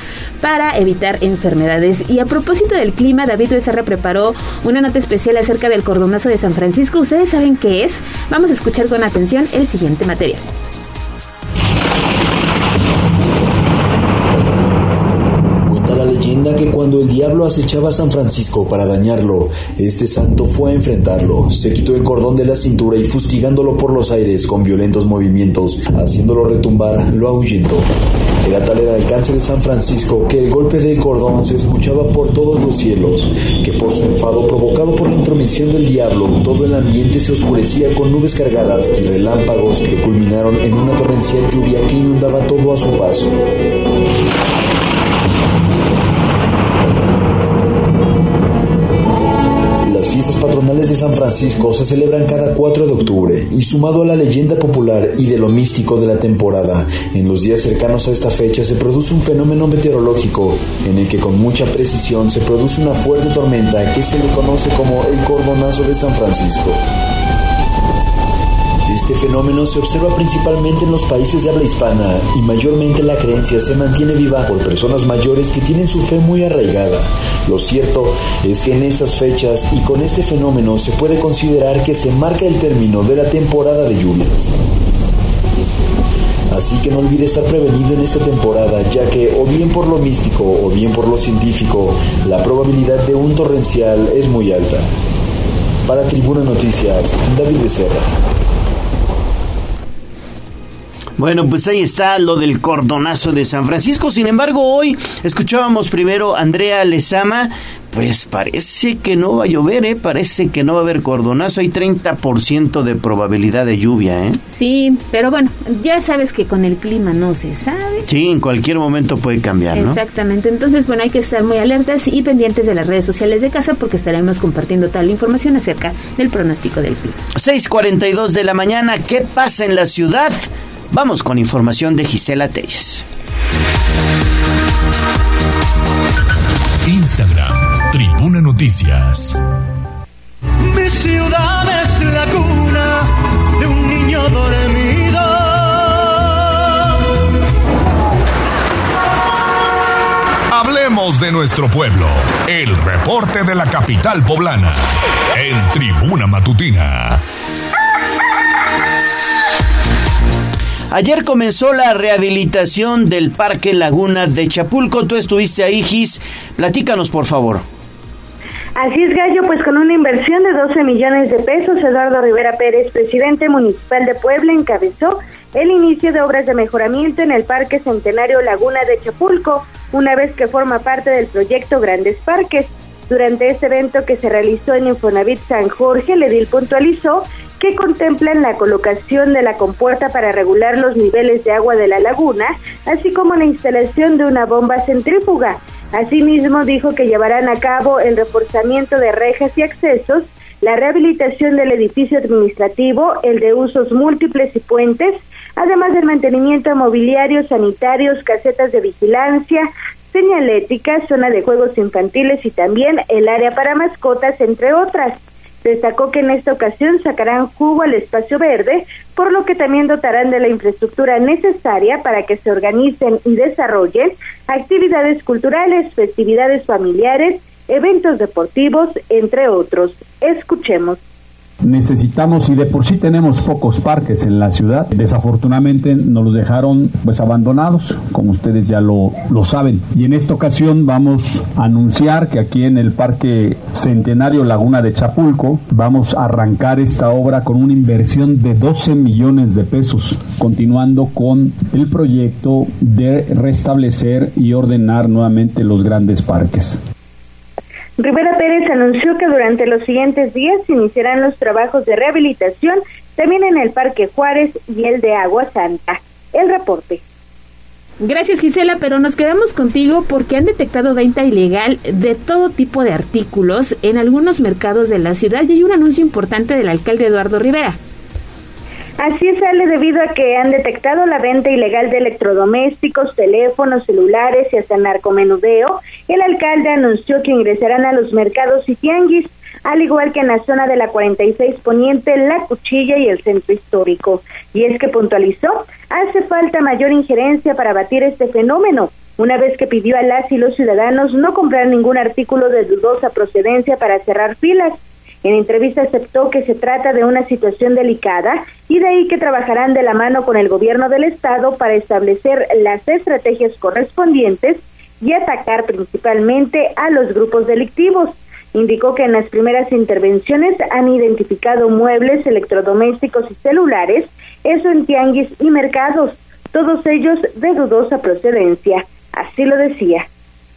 para evitar enfermedades. Y a propósito del clima, David Becerra preparó una nota especial acerca del cordonazo de San Francisco. ¿Ustedes saben qué es? Vamos a escuchar con atención el siguiente material. Que cuando el diablo acechaba a San Francisco para dañarlo, este santo fue a enfrentarlo, se quitó el cordón de la cintura y fustigándolo por los aires con violentos movimientos, haciéndolo retumbar, lo ahuyentó. Era tal el alcance de San Francisco que el golpe del cordón se escuchaba por todos los cielos, que por su enfado provocado por la intromisión del diablo, todo el ambiente se oscurecía con nubes cargadas y relámpagos que culminaron en una torrencial lluvia que inundaba todo a su paso. Patronales de San Francisco se celebran cada 4 de octubre y sumado a la leyenda popular y de lo místico de la temporada, en los días cercanos a esta fecha se produce un fenómeno meteorológico en el que con mucha precisión se produce una fuerte tormenta que se le conoce como el cordonazo de San Francisco. Este fenómeno se observa principalmente en los países de habla hispana y mayormente la creencia se mantiene viva por personas mayores que tienen su fe muy arraigada. Lo cierto es que en estas fechas y con este fenómeno se puede considerar que se marca el término de la temporada de lluvias. Así que no olvide estar prevenido en esta temporada, ya que o bien por lo místico o bien por lo científico, la probabilidad de un torrencial es muy alta. Para Tribuna Noticias, David Becerra. Bueno, pues ahí está lo del cordonazo de San Francisco. Sin embargo, hoy escuchábamos primero a Andrea Lezama. Pues parece que no va a llover, ¿eh? Parece que no va a haber cordonazo. Hay 30% de probabilidad de lluvia, ¿eh? Sí, pero bueno, ya sabes que con el clima no se sabe. Sí, en cualquier momento puede cambiar, ¿no? Exactamente. Entonces, bueno, hay que estar muy alertas y pendientes de las redes sociales de casa porque estaremos compartiendo tal información acerca del pronóstico del clima. 6:42 de la mañana. ¿Qué pasa en la ciudad? Vamos con información de Gisela Telles. Instagram, Tribuna Noticias. Mi ciudad es la cuna de un niño dormido. Hablemos de nuestro pueblo. El reporte de la capital poblana. En Tribuna Matutina. Ayer comenzó la rehabilitación del Parque Laguna de Chapulco. Tú estuviste ahí, Gis. Platícanos, por favor. Así es, Gallo, pues con una inversión de 12 millones de pesos, Eduardo Rivera Pérez, presidente municipal de Puebla, encabezó el inicio de obras de mejoramiento en el Parque Centenario Laguna de Chapulco, una vez que forma parte del proyecto Grandes Parques. Durante este evento que se realizó en Infonavit San Jorge, el edil puntualizó que contemplan la colocación de la compuerta para regular los niveles de agua de la laguna, así como la instalación de una bomba centrífuga. Asimismo, dijo que llevarán a cabo el reforzamiento de rejas y accesos, la rehabilitación del edificio administrativo, el de usos múltiples y puentes, además del mantenimiento mobiliario, sanitarios, casetas de vigilancia, señalética, zona de juegos infantiles y también el área para mascotas, entre otras. Destacó que en esta ocasión sacarán jugo al espacio verde, por lo que también dotarán de la infraestructura necesaria para que se organicen y desarrollen actividades culturales, festividades familiares, eventos deportivos, entre otros. Escuchemos necesitamos y de por sí tenemos pocos parques en la ciudad. Desafortunadamente nos los dejaron pues abandonados, como ustedes ya lo, lo saben. Y en esta ocasión vamos a anunciar que aquí en el Parque Centenario Laguna de Chapulco vamos a arrancar esta obra con una inversión de 12 millones de pesos, continuando con el proyecto de restablecer y ordenar nuevamente los grandes parques. Rivera Pérez anunció que durante los siguientes días iniciarán los trabajos de rehabilitación también en el Parque Juárez y el de Agua Santa. El reporte. Gracias Gisela, pero nos quedamos contigo porque han detectado venta ilegal de todo tipo de artículos en algunos mercados de la ciudad y hay un anuncio importante del alcalde Eduardo Rivera. Así sale debido a que han detectado la venta ilegal de electrodomésticos, teléfonos, celulares y hasta narcomenudeo. El alcalde anunció que ingresarán a los mercados y tianguis, al igual que en la zona de la 46 Poniente, La Cuchilla y el Centro Histórico. Y es que puntualizó, hace falta mayor injerencia para batir este fenómeno, una vez que pidió a las y los ciudadanos no comprar ningún artículo de dudosa procedencia para cerrar filas en entrevista aceptó que se trata de una situación delicada y de ahí que trabajarán de la mano con el gobierno del estado para establecer las estrategias correspondientes y atacar principalmente a los grupos delictivos. Indicó que en las primeras intervenciones han identificado muebles, electrodomésticos y celulares, eso en tianguis y mercados, todos ellos de dudosa procedencia. Así lo decía.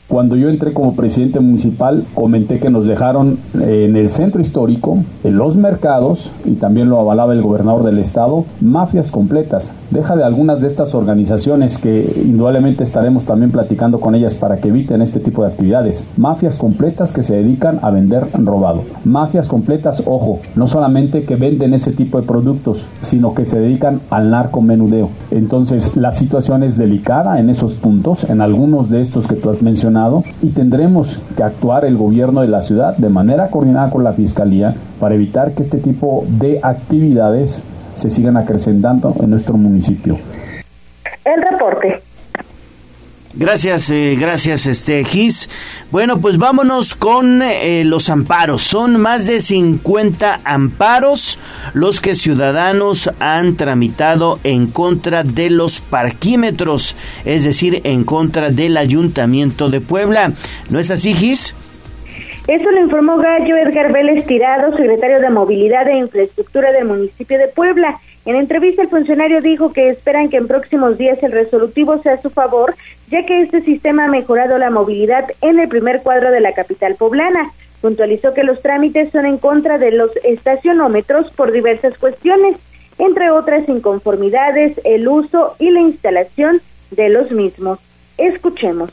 Cuando yo entré como presidente municipal, comenté que nos dejaron en el centro histórico, en los mercados, y también lo avalaba el gobernador del estado, mafias completas. Deja de algunas de estas organizaciones que indudablemente estaremos también platicando con ellas para que eviten este tipo de actividades. Mafias completas que se dedican a vender robado. Mafias completas, ojo, no solamente que venden ese tipo de productos, sino que se dedican al narcomenudeo. Entonces, la situación es delicada en esos puntos, en algunos de estos que tú has mencionado y tendremos que actuar el gobierno de la ciudad de manera coordinada con la Fiscalía para evitar que este tipo de actividades se sigan acrecentando en nuestro municipio. El reporte. Gracias, eh, gracias, este Gis. Bueno, pues vámonos con eh, los amparos. Son más de 50 amparos los que ciudadanos han tramitado en contra de los parquímetros, es decir, en contra del Ayuntamiento de Puebla. ¿No es así, Gis? Eso lo informó Gallo Edgar Vélez Tirado, secretario de Movilidad e Infraestructura del municipio de Puebla. En entrevista, el funcionario dijo que esperan que en próximos días el resolutivo sea a su favor, ya que este sistema ha mejorado la movilidad en el primer cuadro de la capital poblana. Puntualizó que los trámites son en contra de los estacionómetros por diversas cuestiones, entre otras inconformidades, el uso y la instalación de los mismos. Escuchemos.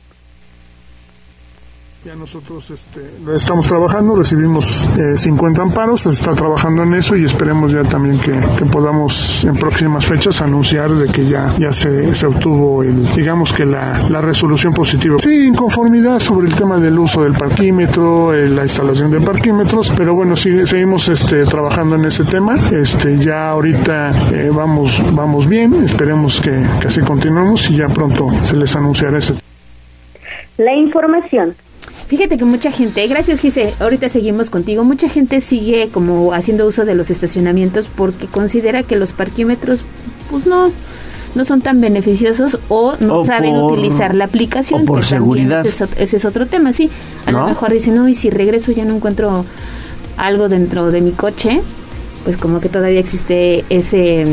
Ya nosotros este, estamos trabajando, recibimos 50 eh, amparos, se está trabajando en eso y esperemos ya también que, podamos en próximas fechas anunciar de que ya, ya se, se obtuvo el, digamos que la, la, resolución positiva. Sí, inconformidad sobre el tema del uso del parquímetro, eh, la instalación de parquímetros, pero bueno, sí, seguimos este, trabajando en ese tema. Este, ya ahorita eh, vamos, vamos bien, esperemos que, que así continuemos y ya pronto se les anunciará ese. La información Fíjate que mucha gente, gracias Gise, ahorita seguimos contigo, mucha gente sigue como haciendo uso de los estacionamientos porque considera que los parquímetros pues no no son tan beneficiosos o no saben utilizar la aplicación. O por seguridad. Ese es, otro tema, sí. A lo mejor dicen, no, y si regreso ya no encuentro algo dentro de mi coche, pues como que todavía existe ese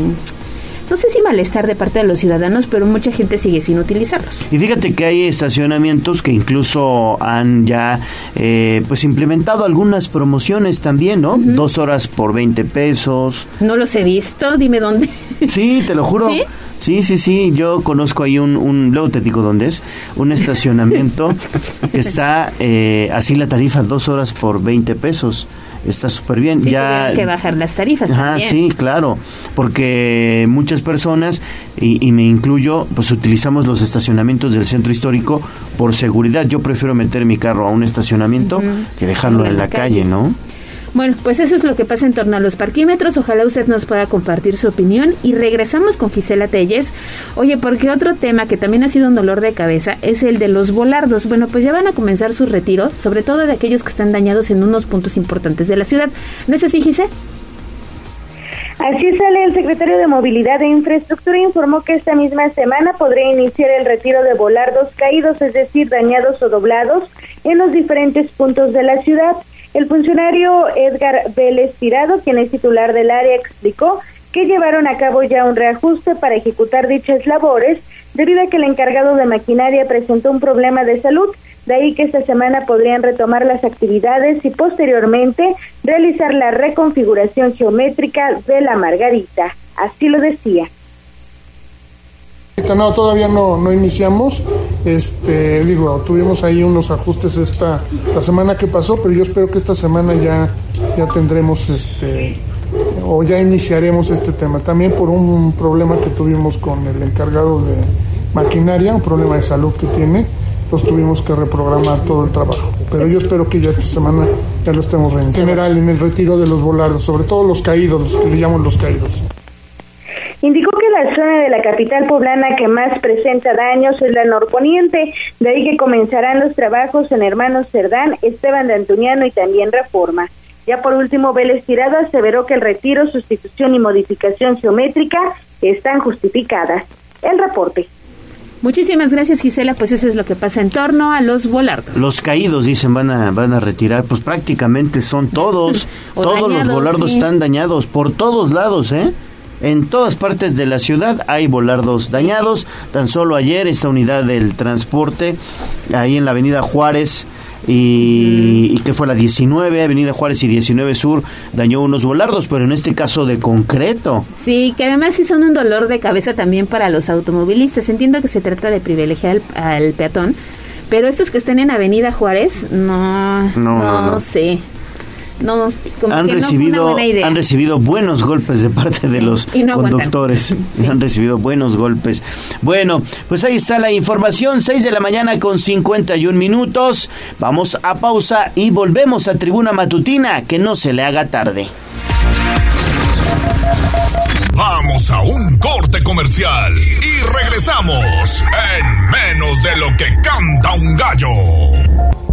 no sé si malestar de parte de los ciudadanos, pero mucha gente sigue sin utilizarlos. Y fíjate que hay estacionamientos que incluso han ya eh, pues implementado algunas promociones también, ¿no? Dos horas por 20 pesos. No los he visto, dime dónde. Sí, te lo juro. ¿Sí? Sí, sí, sí, yo conozco ahí un, un luego te digo dónde es, un estacionamiento que está eh, así la tarifa dos horas por 20 pesos está súper bien. Sí, ya que bajar las tarifas. Ajá, sí, claro, porque muchas personas, y, me incluyo, pues utilizamos los estacionamientos del centro histórico por seguridad. Yo prefiero meter mi carro a un estacionamiento que dejarlo en, la, calle, ¿no? Bueno, pues eso es lo que pasa en torno a los parquímetros. Ojalá usted nos pueda compartir su opinión. Y regresamos con Gisela Telles. Oye, porque otro tema que también ha sido un dolor de cabeza es el de los volardos. Bueno, pues ya van a comenzar su retiro, sobre todo de aquellos que están dañados en unos puntos importantes de la ciudad. ¿No es así, Gisela? Así sale el secretario de Movilidad e Infraestructura informó que esta misma semana podría iniciar el retiro de volardos caídos, es decir, dañados o doblados, en los diferentes puntos de la ciudad. El funcionario Edgar Vélez Tirado, quien es titular del área, explicó que llevaron a cabo ya un reajuste para ejecutar dichas labores debido a que el encargado de maquinaria presentó un problema de salud, de ahí que esta semana podrían retomar las actividades y posteriormente realizar la reconfiguración geométrica de la Margarita. Así lo decía. No, todavía no, no iniciamos. Este, digo, tuvimos ahí unos ajustes esta la semana que pasó, pero yo espero que esta semana ya ya tendremos este o ya iniciaremos este tema. También por un problema que tuvimos con el encargado de maquinaria, un problema de salud que tiene, pues tuvimos que reprogramar todo el trabajo. Pero yo espero que ya esta semana ya lo estemos En general, en el retiro de los volados, sobre todo los caídos, los que le llaman los caídos. Indicó que la zona de la capital poblana que más presenta daños es la norponiente, de ahí que comenzarán los trabajos en Hermanos Cerdán, Esteban de Antuniano y también Reforma. Ya por último, Vélez Tirado aseveró que el retiro, sustitución y modificación geométrica están justificadas. El reporte. Muchísimas gracias Gisela, pues eso es lo que pasa en torno a los volardos. Los caídos dicen van a van a retirar, pues prácticamente son todos, todos los volardos están dañados por todos lados, ¿eh? En todas partes de la ciudad hay volardos dañados. Tan solo ayer esta unidad del transporte, ahí en la avenida Juárez, y, que fue la 19, Avenida Juárez y 19 Sur, dañó unos volardos, pero en este caso de concreto. Sí, que además sí son un dolor de cabeza también para los automovilistas. Entiendo que se trata de privilegiar al, peatón, pero estos que estén en Avenida Juárez, no, no, no sé no, han recibido han recibido buenos golpes de parte de los conductores. Han recibido buenos golpes. Bueno pues ahí está la información. 6 de la mañana con 51 minutos. Vamos a pausa y volvemos a tribuna matutina que no se le haga tarde. Vamos a un corte comercial y regresamos en menos de lo que canta un gallo.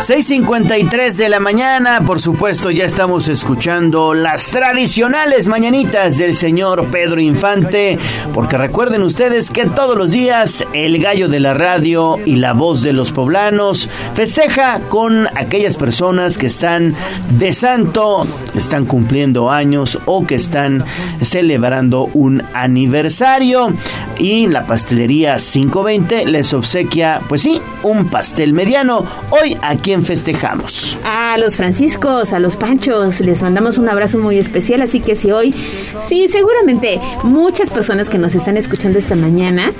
6.53 de la mañana, por supuesto ya estamos escuchando las tradicionales mañanitas del señor Pedro Infante, porque recuerden ustedes que todos los días el gallo de la radio y la voz de los poblanos festeja con aquellas personas que están de santo, están cumpliendo años o que están celebrando un aniversario y la pastelería 520 les obsequia, pues sí, un pastel mediano. Hoy aquí festejamos? A los franciscos, a los panchos, les mandamos un abrazo muy especial, así que si hoy, sí, seguramente muchas personas que nos están escuchando esta mañana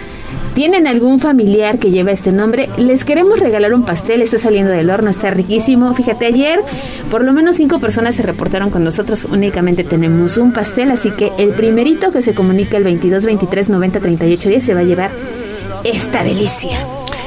tienen algún familiar que lleva este nombre, les queremos regalar un pastel, está saliendo del horno, está riquísimo. Fíjate, ayer por lo menos cinco personas se reportaron con nosotros, únicamente tenemos un pastel, así que el primerito que se comunica el 22 23 90 38 10 se va a llevar esta delicia.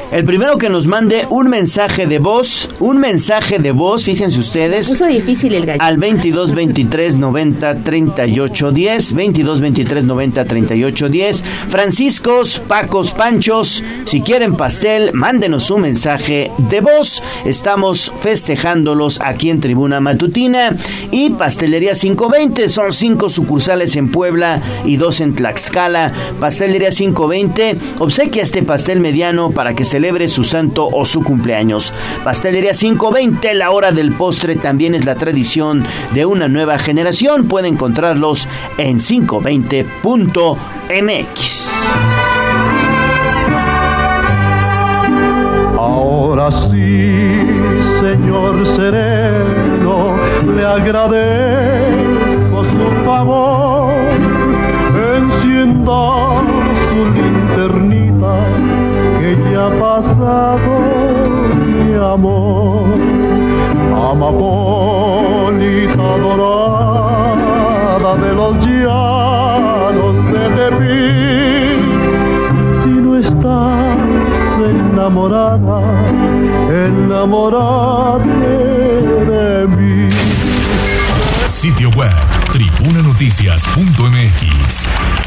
El primero que nos mande un mensaje de voz, un mensaje de voz, fíjense ustedes. Puso difícil el gallo. Al 22 23 90 38 10, 22 23 90 38 10. Franciscos, Pacos, Panchos, si quieren pastel, mándenos un mensaje de voz. Estamos festejándolos aquí en Tribuna Matutina y Pastelería 520. Son cinco sucursales en Puebla y dos en Tlaxcala. Pastelería 520 obsequia este pastel mediano para que se celebre su santo o su cumpleaños. Pastelería 520, la hora del postre también es la tradición de una nueva generación. Puede encontrarlos en 520.mx. Ahora sí, Señor sereno, le agradezco su favor. Encienda su pasado mi amor, amapolita dorada de los llanos de Tepic. Si no estás enamorada, enamorada de mí. Sitio web tribunanoticias.mx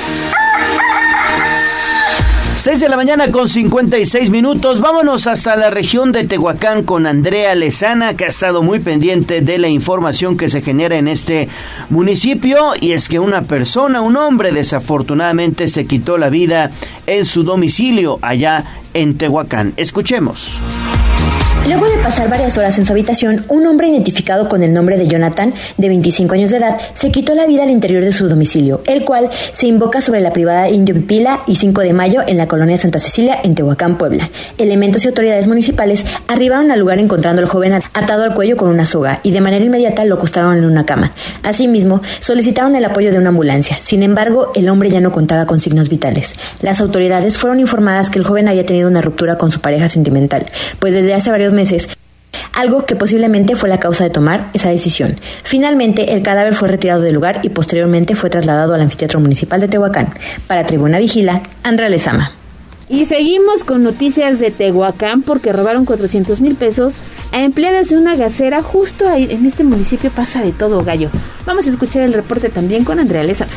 6 de la mañana con 56 minutos. Vámonos hasta la región de Tehuacán con Andrea Lezana, que ha estado muy pendiente de la información que se genera en este municipio. Y es que una persona, un hombre, desafortunadamente se quitó la vida en su domicilio allá en Tehuacán. Escuchemos. Luego de pasar varias horas en su habitación, un hombre identificado con el nombre de Jonathan, de 25 años de edad, se quitó la vida al interior de su domicilio, el cual se invoca sobre la privada Indio Pipila y 5 de mayo en la colonia Santa Cecilia, en Tehuacán, Puebla. Elementos y autoridades municipales arribaron al lugar encontrando al joven atado al cuello con una soga y de manera inmediata lo acostaron en una cama. Asimismo, solicitaron el apoyo de una ambulancia. Sin embargo, el hombre ya no contaba con signos vitales. Las autoridades fueron informadas que el joven había tenido una ruptura con su pareja sentimental, pues desde hace varios meses, algo que posiblemente fue la causa de tomar esa decisión. Finalmente, el cadáver fue retirado del lugar y posteriormente fue trasladado al anfiteatro municipal de Tehuacán. Para Tribuna Vigila, Andrea Lezama. Y seguimos con noticias de Tehuacán porque robaron 400 mil pesos a empleadas de una gasera justo ahí en este municipio pasa de todo gallo. Vamos a escuchar el reporte también con Andrea Lezama.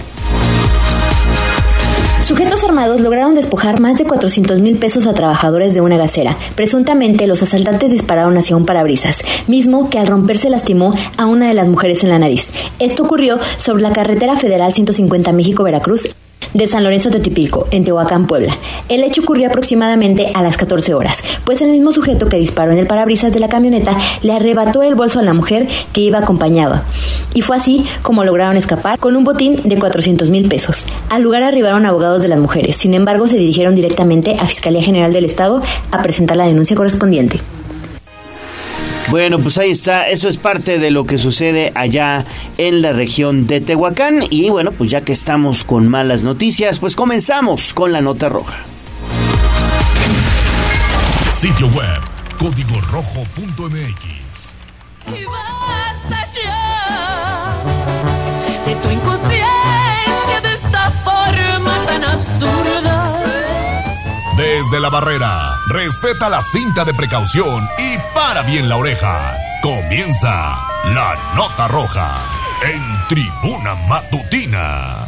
Sujetos armados lograron despojar más de 400 mil pesos a trabajadores de una gasera. Presuntamente, los asaltantes dispararon hacia un parabrisas, mismo que al romperse lastimó a una de las mujeres en la nariz. Esto ocurrió sobre la carretera federal 150 México-Veracruz de San Lorenzo de Tipilco, en Tehuacán, Puebla. El hecho ocurrió aproximadamente a las 14 horas, pues el mismo sujeto que disparó en el parabrisas de la camioneta le arrebató el bolso a la mujer que iba acompañada. Y fue así como lograron escapar con un botín de 400 mil pesos. Al lugar arribaron abogados de las mujeres, sin embargo se dirigieron directamente a Fiscalía General del Estado a presentar la denuncia correspondiente. Bueno, pues ahí está, eso es parte de lo que sucede allá en la región de Tehuacán y bueno, pues ya que estamos con malas noticias, pues comenzamos con la nota roja. Sitio web, código rojo.mx. Desde la barrera, respeta la cinta de precaución y para bien la oreja. Comienza la nota roja en tribuna matutina.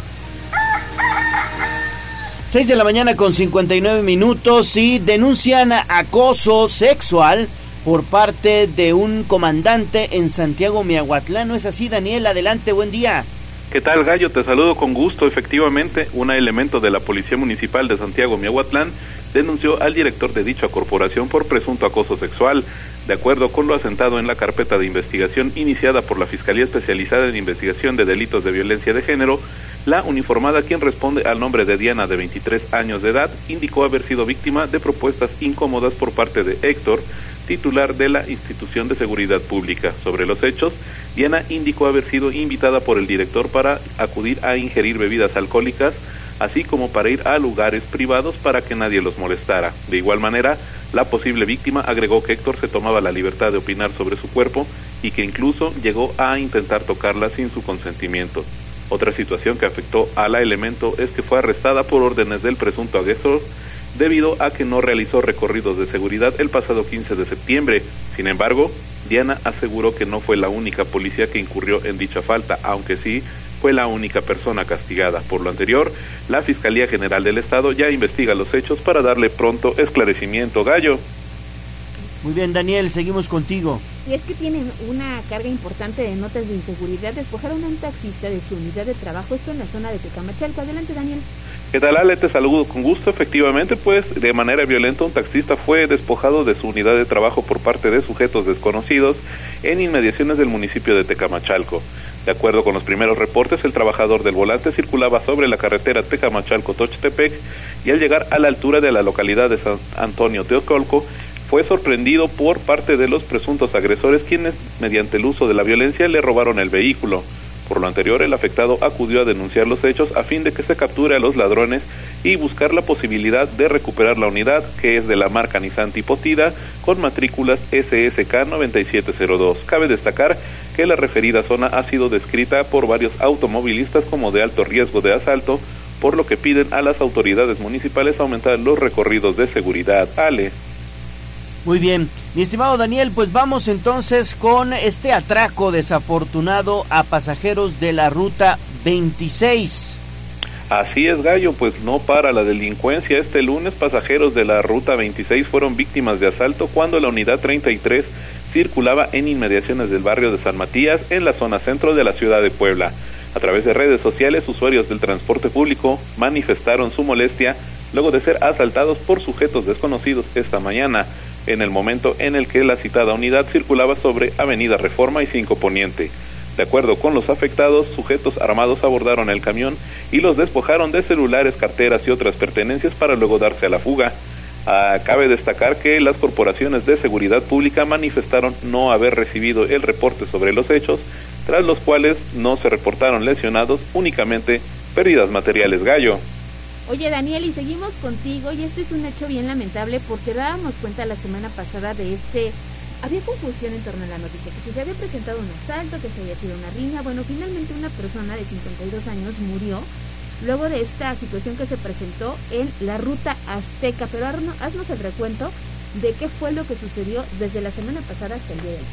6 de la mañana con 59 minutos y denuncian acoso sexual por parte de un comandante en Santiago Miahuatlán. ¿No es así, Daniel? Adelante, buen día. ¿Qué tal, Gallo? Te saludo con gusto. Efectivamente, un elemento de la Policía Municipal de Santiago Miahuatlán denunció al director de dicha corporación por presunto acoso sexual. De acuerdo con lo asentado en la carpeta de investigación iniciada por la Fiscalía Especializada en Investigación de Delitos de Violencia de Género, la uniformada, quien responde al nombre de Diana de 23 años de edad, indicó haber sido víctima de propuestas incómodas por parte de Héctor, titular de la Institución de Seguridad Pública. Sobre los hechos, Diana indicó haber sido invitada por el director para acudir a ingerir bebidas alcohólicas, así como para ir a lugares privados para que nadie los molestara. De igual manera, la posible víctima agregó que Héctor se tomaba la libertad de opinar sobre su cuerpo y que incluso llegó a intentar tocarla sin su consentimiento. Otra situación que afectó a la elemento es que fue arrestada por órdenes del presunto agresor debido a que no realizó recorridos de seguridad el pasado 15 de septiembre. Sin embargo, Diana aseguró que no fue la única policía que incurrió en dicha falta, aunque sí fue la única persona castigada. Por lo anterior, la Fiscalía General del Estado ya investiga los hechos para darle pronto esclarecimiento. Gallo. Muy bien, Daniel, seguimos contigo. Y es que tienen una carga importante de notas de inseguridad. Despojaron a un taxista de su unidad de trabajo, esto en la zona de Tecamachalco. Adelante, Daniel. ¿Qué tal, Ale? Te saludo con gusto. Efectivamente, pues, de manera violenta, un taxista fue despojado de su unidad de trabajo por parte de sujetos desconocidos en inmediaciones del municipio de Tecamachalco. De acuerdo con los primeros reportes, el trabajador del volante circulaba sobre la carretera Tecamachalco-Tochtepec y al llegar a la altura de la localidad de San Antonio Teocolco, fue sorprendido por parte de los presuntos agresores quienes, mediante el uso de la violencia, le robaron el vehículo. Por lo anterior, el afectado acudió a denunciar los hechos a fin de que se capture a los ladrones y buscar la posibilidad de recuperar la unidad, que es de la marca Nissan Tipotida, con matrículas SSK 9702. Cabe destacar que la referida zona ha sido descrita por varios automovilistas como de alto riesgo de asalto, por lo que piden a las autoridades municipales aumentar los recorridos de seguridad. Ale. Muy bien, mi estimado Daniel, pues vamos entonces con este atraco desafortunado a pasajeros de la ruta 26. Así es, Gallo, pues no para la delincuencia. Este lunes pasajeros de la ruta 26 fueron víctimas de asalto cuando la unidad 33 circulaba en inmediaciones del barrio de San Matías, en la zona centro de la ciudad de Puebla. A través de redes sociales, usuarios del transporte público manifestaron su molestia luego de ser asaltados por sujetos desconocidos esta mañana en el momento en el que la citada unidad circulaba sobre Avenida Reforma y 5 Poniente. De acuerdo con los afectados, sujetos armados abordaron el camión y los despojaron de celulares, carteras y otras pertenencias para luego darse a la fuga. Ah, cabe destacar que las corporaciones de seguridad pública manifestaron no haber recibido el reporte sobre los hechos, tras los cuales no se reportaron lesionados, únicamente pérdidas materiales gallo. Oye Daniel, y seguimos contigo, y este es un hecho bien lamentable porque dábamos cuenta la semana pasada de este... Había confusión en torno a la noticia, que si se había presentado un asalto, que se había sido una riña. Bueno, finalmente una persona de 52 años murió luego de esta situación que se presentó en la ruta azteca. Pero haznos el recuento de qué fue lo que sucedió desde la semana pasada hasta el día de hoy.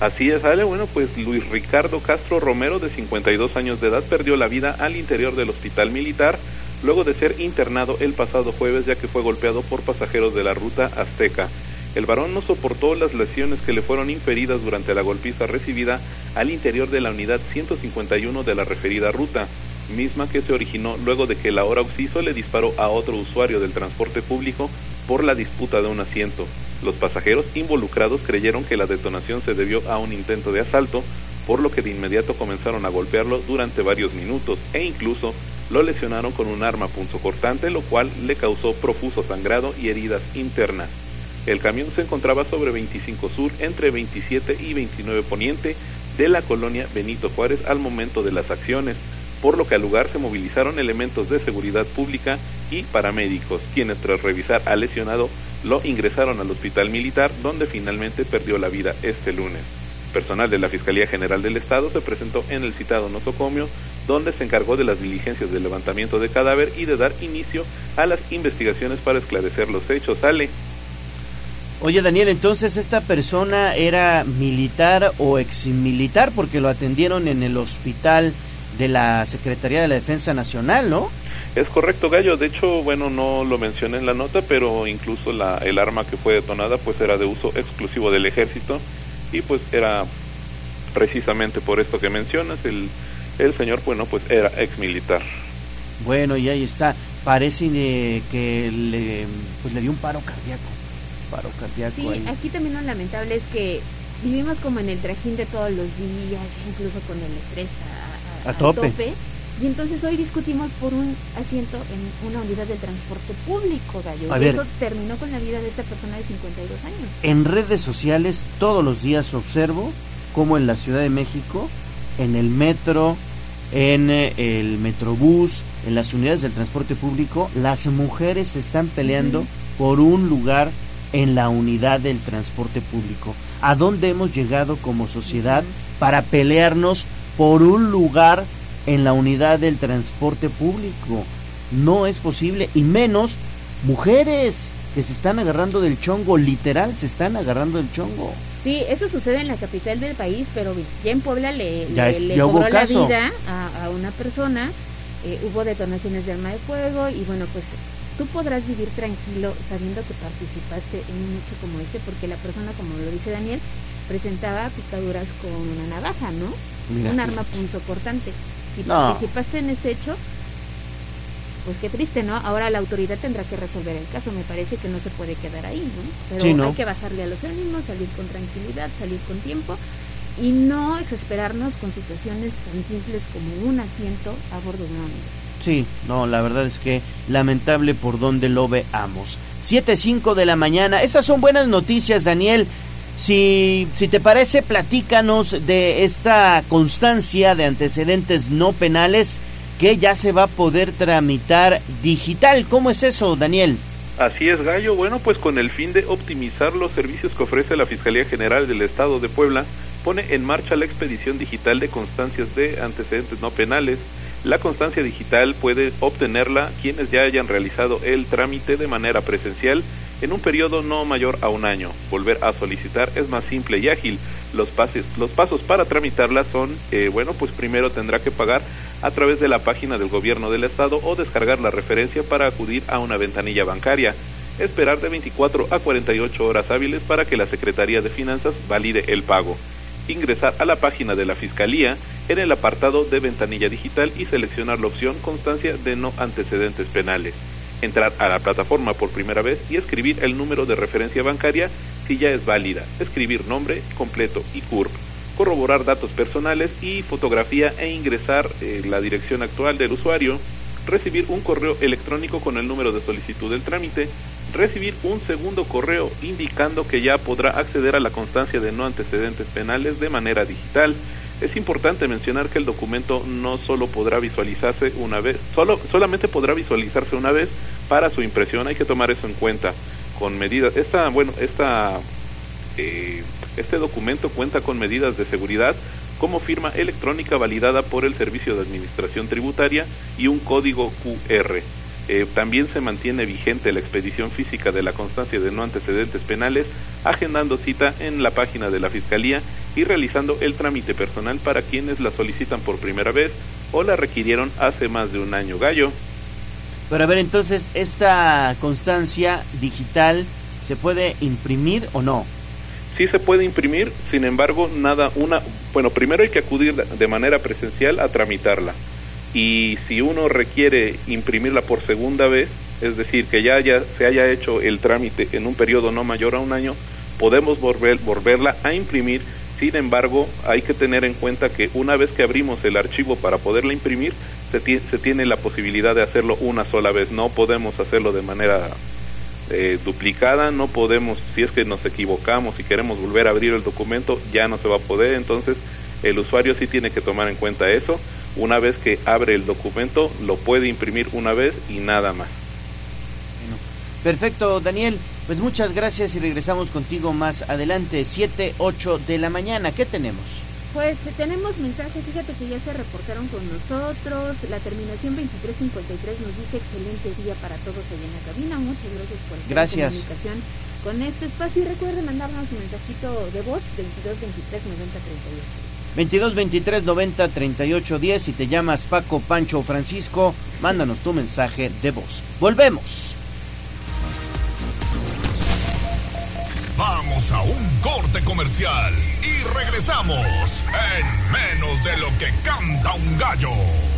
Así es, Ale. Bueno, pues Luis Ricardo Castro Romero, de 52 años de edad, perdió la vida al interior del hospital militar luego de ser internado el pasado jueves ya que fue golpeado por pasajeros de la ruta azteca. El varón no soportó las lesiones que le fueron inferidas durante la golpiza recibida al interior de la unidad 151 de la referida ruta. Misma que se originó luego de que el ahora occiso le disparó a otro usuario del transporte público por la disputa de un asiento. Los pasajeros involucrados creyeron que la detonación se debió a un intento de asalto, por lo que de inmediato comenzaron a golpearlo durante varios minutos e incluso lo lesionaron con un arma punzocortante, lo cual le causó profuso sangrado y heridas internas. El camión se encontraba sobre 25 Sur, entre 27 y 29 Poniente de la colonia Benito Juárez al momento de las acciones, por lo que al lugar se movilizaron elementos de seguridad pública y paramédicos, quienes tras revisar al lesionado lo ingresaron al hospital militar, donde finalmente perdió la vida este lunes. Personal de la Fiscalía General del Estado se presentó en el citado nosocomio, donde se encargó de las diligencias de levantamiento de cadáver y de dar inicio a las investigaciones para esclarecer los hechos. Ale. Oye Daniel, entonces esta persona era militar o exmilitar porque lo atendieron en el hospital de la Secretaría de la Defensa Nacional, ¿no? Es correcto, Gallo. De hecho, bueno, no lo mencioné en la nota, pero incluso la, el arma que fue detonada pues era de uso exclusivo del ejército y pues era precisamente por esto que mencionas, el, el señor, bueno, pues era ex militar. Bueno, y ahí está. Parece eh, que le, pues le dio un paro cardíaco. Paro cardíaco. Sí, aquí también lo lamentable es que vivimos como en el trajín de todos los días, incluso con el estrés a, tope. Y entonces hoy discutimos por un asiento en una unidad de transporte público, Gallo. A y ver. eso terminó con la vida de esta persona de 52 años. En redes sociales todos los días observo cómo en la Ciudad de México, en el metro, en eh, el metrobús, en las unidades del transporte público, las mujeres se están peleando por un lugar en la unidad del transporte público. ¿A dónde hemos llegado como sociedad para pelearnos por un lugar en la unidad del transporte público? No es posible, y menos mujeres que se están agarrando del chongo, literal, se están agarrando del chongo. Sí, eso sucede en la capital del país, pero ya en Puebla le, Ya le, es- le cobró la vida a, a una persona, eh, hubo detonaciones de arma de fuego y bueno, pues tú podrás vivir tranquilo sabiendo que participaste en un hecho como este, porque la persona, como lo dice Daniel, presentaba picaduras con una navaja, ¿no? Mira. Un arma punzocortante. Si No. participaste en este hecho, pues qué triste, ¿no? Ahora la autoridad tendrá que resolver el caso. Me parece que no se puede quedar ahí, ¿no? Pero Sí, ¿no? hay que bajarle a los ánimos, salir con tranquilidad, salir con tiempo y no exasperarnos con situaciones tan simples como un asiento a bordo de una unidad. Sí, no, la verdad es que lamentable por donde lo veamos. 7.05 de la mañana, esas son buenas noticias, Daniel. Si, si te parece, platícanos de esta constancia de antecedentes no penales que ya se va a poder tramitar digital. ¿Cómo es eso, Daniel? Así es, Gallo. Bueno, pues con el fin de optimizar los servicios que ofrece la Fiscalía General del Estado de Puebla, pone en marcha la expedición digital de constancias de antecedentes no penales. La constancia digital puede obtenerla quienes ya hayan realizado el trámite de manera presencial en un periodo no mayor a un año. Volver a solicitar es más simple y ágil. Los, pases, los pasos para tramitarla son, eh, bueno, pues primero tendrá que pagar a través de la página del gobierno del estado o descargar la referencia para acudir a una ventanilla bancaria. Esperar de 24 a 48 horas hábiles para que la Secretaría de Finanzas valide el pago. Ingresar a la página de la Fiscalía en el apartado de ventanilla digital y seleccionar la opción constancia de no antecedentes penales. Entrar a la plataforma por primera vez y escribir el número de referencia bancaria si ya es válida. Escribir nombre completo y CURP. Corroborar datos personales y fotografía e ingresar eh, la dirección actual del usuario. Recibir un correo electrónico con el número de solicitud del trámite. Recibir un segundo correo indicando que ya podrá acceder a la constancia de no antecedentes penales de manera digital. Es importante mencionar que el documento no solo podrá visualizarse una vez, solo, solamente podrá visualizarse una vez para su impresión, hay que tomar eso en cuenta con medidas. Esta, bueno, esta, eh, este documento cuenta con medidas de seguridad como firma electrónica validada por el Servicio de Administración Tributaria y un código QR. Eh, también se mantiene vigente la expedición física de la constancia de no antecedentes penales, agendando cita en la página de la Fiscalía y realizando el trámite personal para quienes la solicitan por primera vez o la requirieron hace más de un año. Gallo. Pero a ver, entonces, ¿esta constancia digital se puede imprimir o no? Sí se puede imprimir, sin embargo, nada, una, bueno, primero hay que acudir de manera presencial a tramitarla. Y si uno requiere imprimirla por segunda vez, es decir, que ya, ya se haya hecho el trámite en un periodo no mayor a un año, podemos volver, volverla a imprimir. Sin embargo, hay que tener en cuenta que una vez que abrimos el archivo para poderla imprimir, se, se tiene la posibilidad de hacerlo una sola vez. No podemos hacerlo de manera eh, duplicada, no podemos, si es que nos equivocamos y queremos volver a abrir el documento, ya no se va a poder. Entonces, el usuario sí tiene que tomar en cuenta eso. Una vez que abre el documento, lo puede imprimir una vez y nada más. Perfecto, Daniel. Pues muchas gracias y regresamos contigo más adelante, 7, 8 de la mañana. ¿Qué tenemos? Pues tenemos mensajes, fíjate que ya se reportaron con nosotros. La terminación 2353 nos dice excelente día para todos allá en la cabina. Muchas gracias por la comunicación con este espacio. Y recuerden mandarnos un mensajito de voz 2223 90 38. 22 23 90 38 10 si te llamas Paco, Pancho Francisco, mándanos tu mensaje de voz. Volvemos. Vamos a un corte comercial y regresamos en menos de lo que canta un gallo.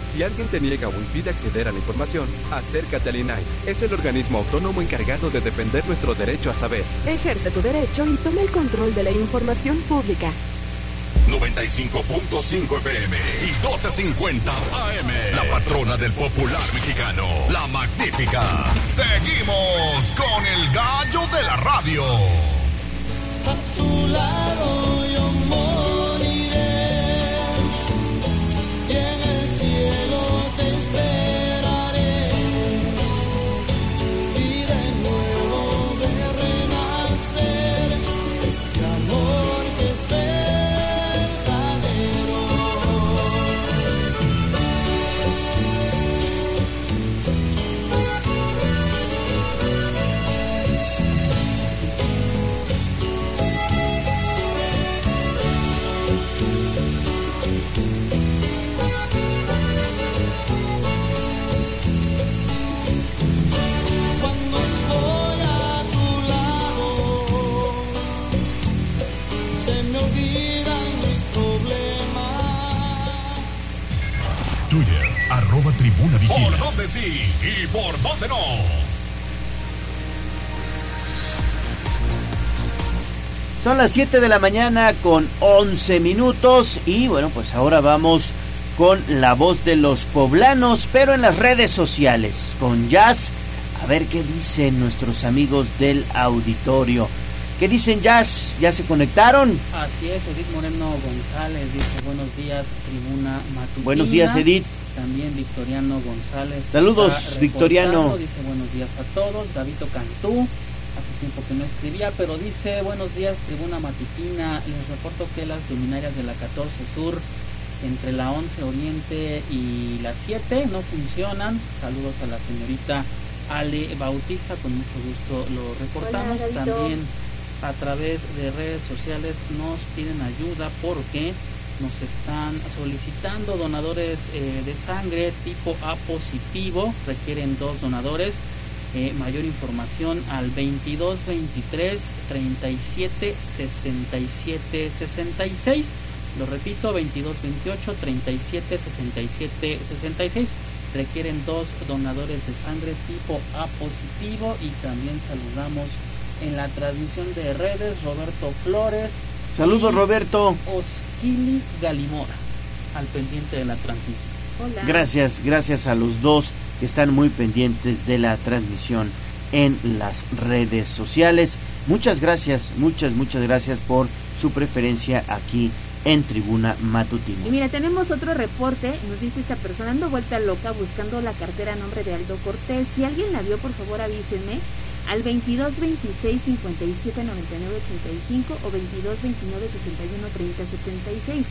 Si alguien te niega o impide acceder a la información, acércate al INAI. Es el organismo autónomo encargado de defender nuestro derecho a saber. Ejerce tu derecho y toma el control de la información pública. 95.5 FM y 1250 AM. La patrona del popular mexicano, la magnífica. Seguimos con el gallo de la radio. A tu lado las 7 de la mañana con 11 minutos y bueno, pues ahora vamos con la voz de los poblanos, pero en las redes sociales, con Jazz. A ver qué dicen nuestros amigos del auditorio. ¿Qué dicen Jazz? ¿Ya se conectaron? Así es, Edith Moreno González dice buenos días, tribuna matutina. Buenos días, Edith. También Victoriano González. Saludos, Victoriano. Dice buenos días a todos. Gavito Cantú. Tiempo que no escribía, pero dice buenos días, tribuna matutina. Les reporto que las luminarias de la 14 Sur entre la 11 Oriente y la 7 no funcionan. Saludos a la señorita Ale Bautista, con mucho gusto lo reportamos. También a través de redes sociales nos piden ayuda porque nos están solicitando donadores eh, de sangre tipo A positivo, requieren dos donadores. Eh, mayor información al 22 23 37 67 66. Lo repito, 22 28 37 67 66. Requieren dos donadores de sangre tipo A positivo y también saludamos en la transmisión de redes Roberto Flores. Saludos Roberto. Kili Galimora, al pendiente de la transmisión. Gracias, gracias a los dos que están muy pendientes de la transmisión en las redes sociales. Muchas gracias, muchas, muchas gracias por su preferencia aquí en Tribuna Matutina. Y mira, tenemos otro reporte, nos dice esta persona, ando vuelta loca buscando la cartera a nombre de Aldo Cortés. Si alguien la vio, por favor avísenme al 22 26 57 99 85 o 22 29 61 30 76.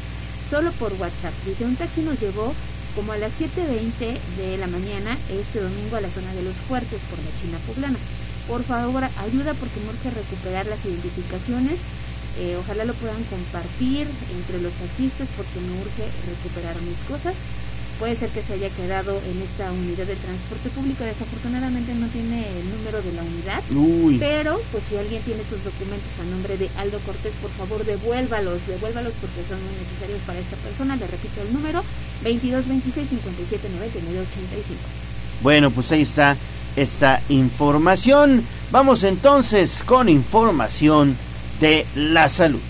Solo por WhatsApp. Dice, un taxi nos llevó como a las 7.20 de la mañana este domingo a la zona de los fuertes por la China Poblana. Por favor, ayuda porque me urge recuperar las identificaciones. Eh, ojalá lo puedan compartir entre los taxistas porque me urge recuperar mis cosas. Puede ser que se haya quedado en esta unidad de transporte público. Desafortunadamente no tiene el número de la unidad. Pero, pues si alguien tiene estos documentos a nombre de Aldo Cortés, por favor devuélvalos, devuélvalos porque son muy necesarios para esta persona. Le repito el número, 22 26 57 99 85. Bueno, pues ahí está esta información. Vamos entonces con información de la salud.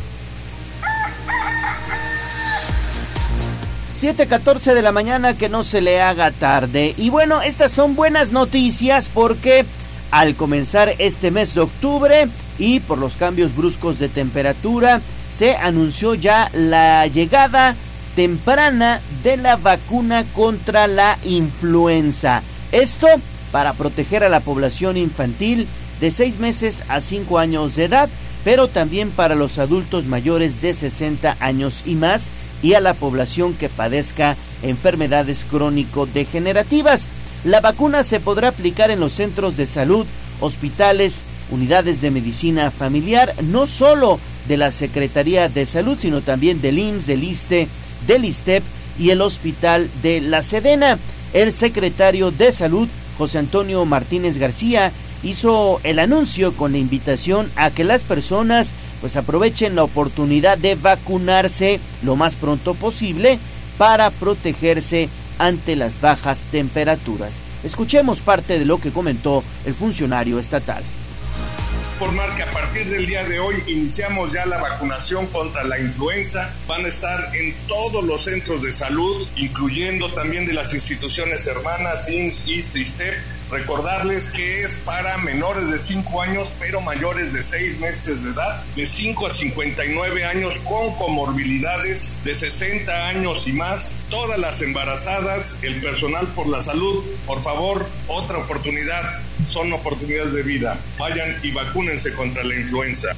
7:14 de la mañana que no se le haga tarde. Y bueno, estas son buenas noticias porque al comenzar este mes de octubre y por los cambios bruscos de temperatura, se anunció ya la llegada temprana de la vacuna contra la influenza. Esto para proteger a la población infantil de 6 meses a 5 años de edad, pero también para los adultos mayores de 60 años y más y a la población que padezca enfermedades crónico-degenerativas. La vacuna se podrá aplicar en los centros de salud, hospitales, unidades de medicina familiar, no solo de la Secretaría de Salud, sino también del IMSS, del ISTE, del ISTEP y el Hospital de la Sedena. El secretario de Salud, José Antonio Martínez García, hizo el anuncio con la invitación a que las personas pues aprovechen la oportunidad de vacunarse lo más pronto posible para protegerse ante las bajas temperaturas. Escuchemos parte de lo que comentó el funcionario estatal informar que a partir del día de hoy iniciamos ya la vacunación contra la influenza. Van a estar en todos los centros de salud, incluyendo también de las instituciones hermanas, IMSS, IST, ISTEP. Recordarles que es para menores de 5 años, pero mayores de 6 meses de edad, de 5 a 59 años con comorbilidades, de 60 años y más, todas las embarazadas, el personal por la salud. Por favor, otra oportunidad son oportunidades de vida. Vayan y vacúnense contra la influenza.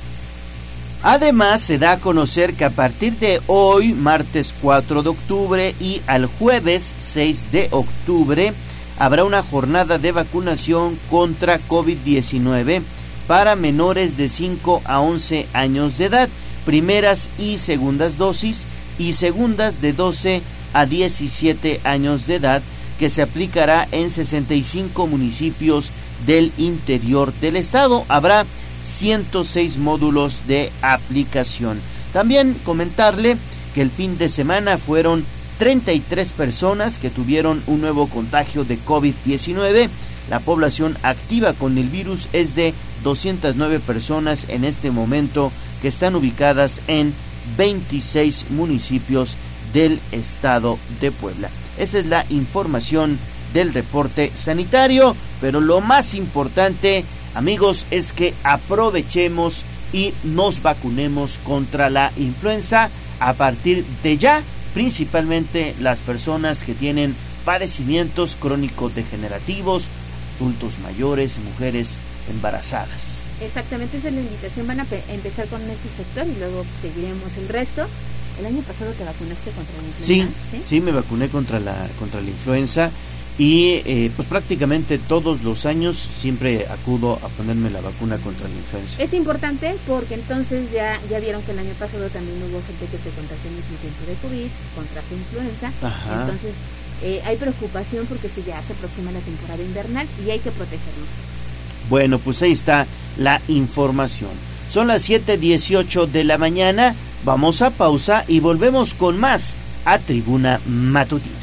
Además, se da a conocer que a partir de hoy, martes 4 de octubre y al jueves 6 de octubre, habrá una jornada de vacunación contra COVID-19 para menores de 5 a 11 años de edad, primeras y segundas dosis y segundas de 12 a 17 años de edad, que se aplicará en 65 municipios del interior del estado. Habrá 106 módulos de aplicación. También comentarle que el fin de semana fueron 33 personas que tuvieron un nuevo contagio de COVID-19. La población activa con el virus es de 209 personas en este momento que están ubicadas en 26 municipios del estado de Puebla. Esa es la información del reporte sanitario, pero lo más importante, amigos, es que aprovechemos y nos vacunemos contra la influenza a partir de ya, principalmente las personas que tienen padecimientos crónicos degenerativos, adultos mayores, mujeres embarazadas. Exactamente, esa es la invitación. Van a empezar con este sector y luego seguiremos el resto. El año pasado te vacunaste contra la influenza. Sí, sí, me vacuné contra la contra la influenza y eh, pues prácticamente todos los años siempre acudo a ponerme la vacuna contra la influenza. Es importante porque entonces ya ya vieron que el año pasado también hubo gente que se contagió en ese tiempo de COVID contra la influenza. Entonces eh, hay preocupación porque se ya se aproxima la temporada invernal y hay que protegernos. Bueno, pues ahí está la información. Son las 7:18 de la mañana. Vamos a pausa y volvemos con más a Tribuna Matutina.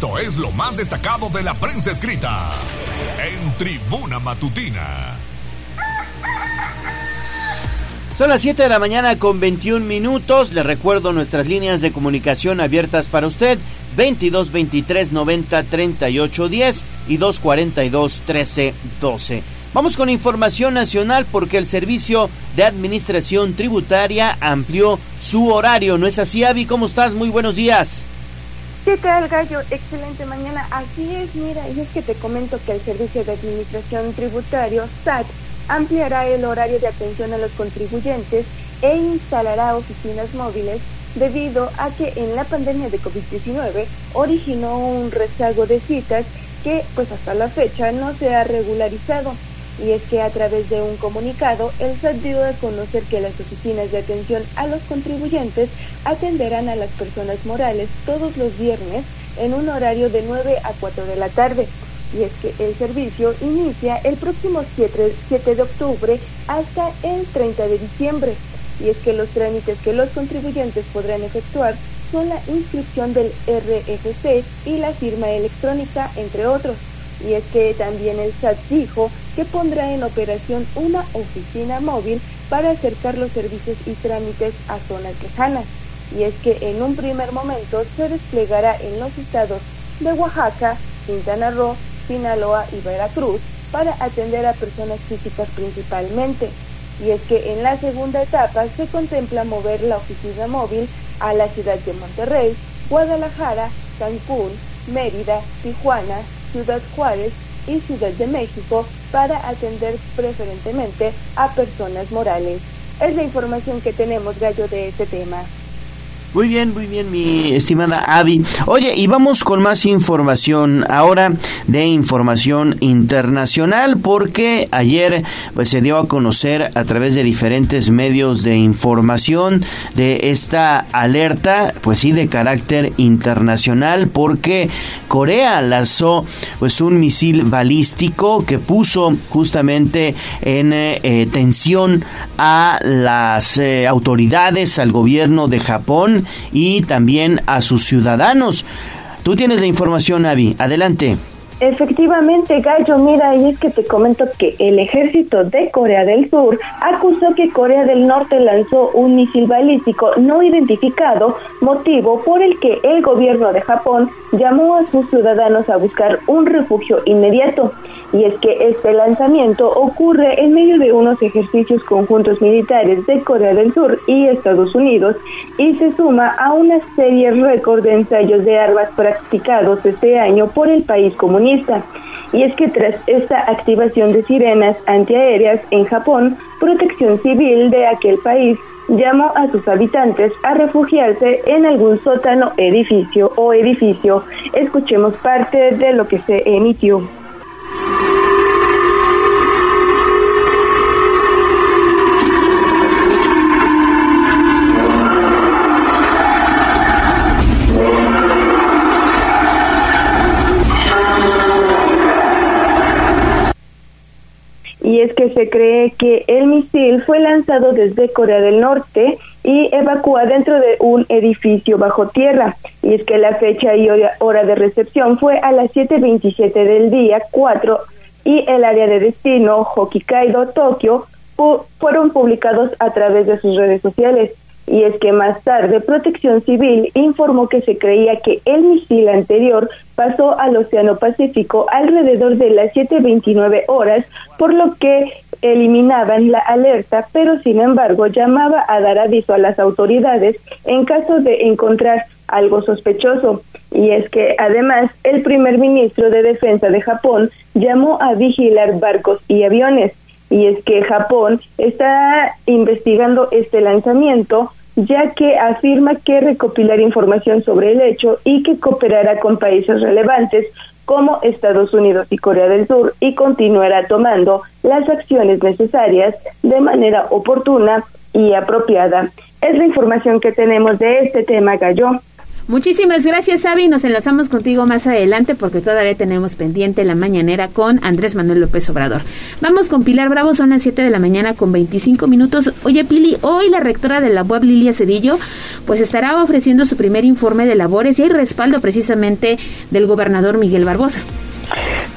Esto es lo más destacado de la prensa escrita en Tribuna Matutina. Son las 7 de la mañana con 21 minutos. Le recuerdo nuestras líneas de comunicación abiertas para usted. 22 23 90 38 10 y 242 13 12. Vamos con información nacional porque el Servicio de Administración Tributaria amplió su horario. ¿No es así, Avi? ¿Cómo estás? Muy buenos días. ¿Qué tal, Gallo? Excelente mañana. Así es, mira, y es que te comento que el Servicio de Administración Tributario, SAT, ampliará el horario de atención a los contribuyentes e instalará oficinas móviles debido a que en la pandemia de COVID-19 originó un rezago de citas que pues hasta la fecha no se ha regularizado. Y es que a través de un comunicado, el SAT dio a conocer que las oficinas de atención a los contribuyentes atenderán a las personas morales todos los viernes en un horario de 9 a 4 de la tarde. Y es que el servicio inicia el próximo 7, 7 de octubre hasta el 30 de diciembre. Y es que los trámites que los contribuyentes podrán efectuar son la inscripción del RFC y la firma electrónica, entre otros. Y es que también el SAT dijo que pondrá en operación una oficina móvil para acercar los servicios y trámites a zonas lejanas. Y es que en un primer momento se desplegará en los estados de Oaxaca, Quintana Roo, Sinaloa y Veracruz para atender a personas físicas principalmente. Y es que en la segunda etapa se contempla mover la oficina móvil a la ciudad de Monterrey, Guadalajara, Cancún, Mérida, Tijuana, Ciudad Juárez y Ciudad de México para atender preferentemente a personas morales. Es la información que tenemos, Gallo, de este tema. Muy bien, muy bien, mi estimada Avi. Oye, y vamos con más información ahora de información internacional, porque ayer pues, se dio a conocer a través de diferentes medios de información de esta alerta, pues sí, de carácter internacional, porque Corea lanzó pues un misil balístico que puso justamente en eh, tensión a las eh, autoridades, al gobierno de Japón y también a sus ciudadanos. Tú tienes la información, Avi. Adelante. Efectivamente, Gallo, mira, y es que te comento que el ejército de Corea del Sur acusó que Corea del Norte lanzó un misil balístico no identificado, motivo por el que el gobierno de Japón llamó a sus ciudadanos a buscar un refugio inmediato. Y es que este lanzamiento ocurre en medio de unos ejercicios conjuntos militares de Corea del Sur y Estados Unidos y se suma a una serie récord de ensayos de armas practicados este año por el país comunista. Y es que tras esta activación de sirenas antiaéreas en Japón, Protección Civil de aquel país llamó a sus habitantes a refugiarse en algún sótano, edificio o edificio. Escuchemos parte de lo que se emitió. Y es que se cree que el misil fue lanzado desde Corea del Norte y evacúa dentro de un edificio bajo tierra. Y es que la fecha y hora de recepción fue a las 7.27 del día 4 y el área de destino Hokkaido, Tokio, fueron publicados a través de sus redes sociales. Y es que más tarde Protección Civil informó que se creía que el misil anterior pasó al Océano Pacífico alrededor de las 7.29 horas, por lo que eliminaban la alerta, pero sin embargo llamaba a dar aviso a las autoridades en caso de encontrar algo sospechoso. Y es que además el primer ministro de Defensa de Japón llamó a vigilar barcos y aviones. Y es que Japón está investigando este lanzamiento ya que afirma que recopilar información sobre el hecho y que cooperará con países relevantes como Estados Unidos y Corea del Sur y continuará tomando las acciones necesarias de manera oportuna y apropiada. Es la información que tenemos de este tema, Gallo. Muchísimas gracias, Avi. Nos enlazamos contigo más adelante porque todavía tenemos pendiente la mañanera con Andrés Manuel López Obrador. Vamos con Pilar Bravo, son las 7 de la mañana con 25 minutos. Oye, Pili, hoy la rectora de la UAB, Lilia Cedillo, pues estará ofreciendo su primer informe de labores y hay respaldo precisamente del gobernador Miguel Barbosa.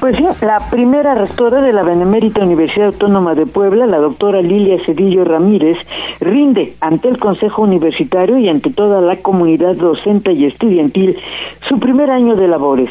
Pues sí, la primera rectora de la Benemérita Universidad Autónoma de Puebla, la doctora Lilia Cedillo Ramírez, rinde ante el Consejo Universitario y ante toda la comunidad docente y estudiantil su primer año de labores.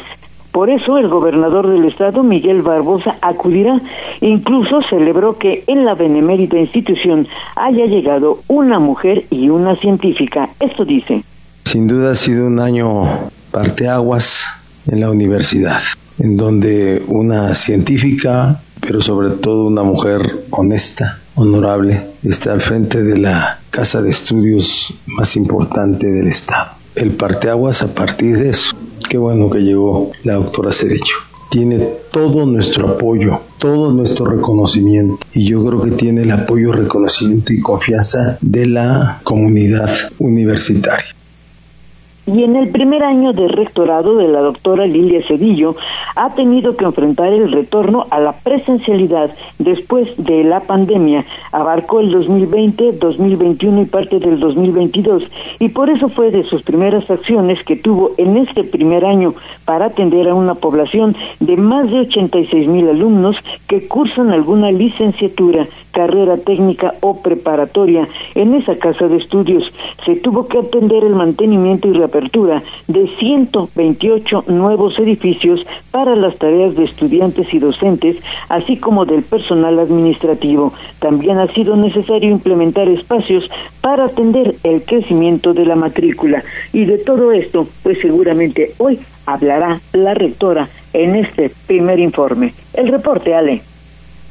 Por eso el gobernador del estado, Miguel Barbosa, acudirá. Incluso celebró que en la benemérita institución haya llegado una mujer y una científica. Esto dice. Sin duda ha sido un año parteaguas en la universidad en donde una científica, pero sobre todo una mujer honesta, honorable, está al frente de la casa de estudios más importante del Estado. El parteaguas a partir de eso. Qué bueno que llegó la doctora Cedillo. Tiene todo nuestro apoyo, todo nuestro reconocimiento y yo creo que tiene el apoyo, reconocimiento y confianza de la comunidad universitaria. Y en el primer año de rectorado de la doctora Lilia Cedillo ha tenido que enfrentar el retorno a la presencialidad después de la pandemia. Abarcó el 2020, 2021 y parte del 2022 y por eso fue de sus primeras acciones que tuvo en este primer año para atender a una población de más de 86 mil alumnos que cursan alguna licenciatura, carrera técnica o preparatoria en esa casa de estudios. Se tuvo que atender el mantenimiento y apertura de 128 nuevos edificios para las tareas de estudiantes y docentes, así como del personal administrativo. También ha sido necesario implementar espacios para atender el crecimiento de la matrícula. Y de todo esto, pues seguramente hoy hablará la rectora en este primer informe. El reporte, Ale.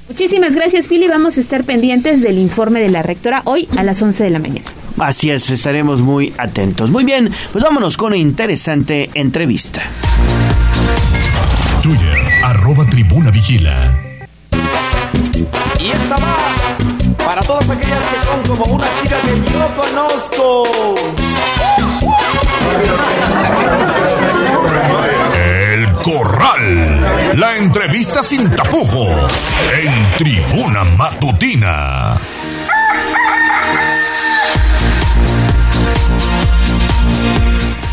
Muchísimas gracias, Pili. Vamos a estar pendientes del informe de la rectora hoy a las 11 de la mañana. Así es, estaremos muy atentos. Muy bien, pues vámonos con una interesante entrevista. Twitter, arroba tribuna vigila. Y esta va para todas aquellas que son como una chica que yo conozco. Corral. La entrevista sin tapujos. En Tribuna Matutina.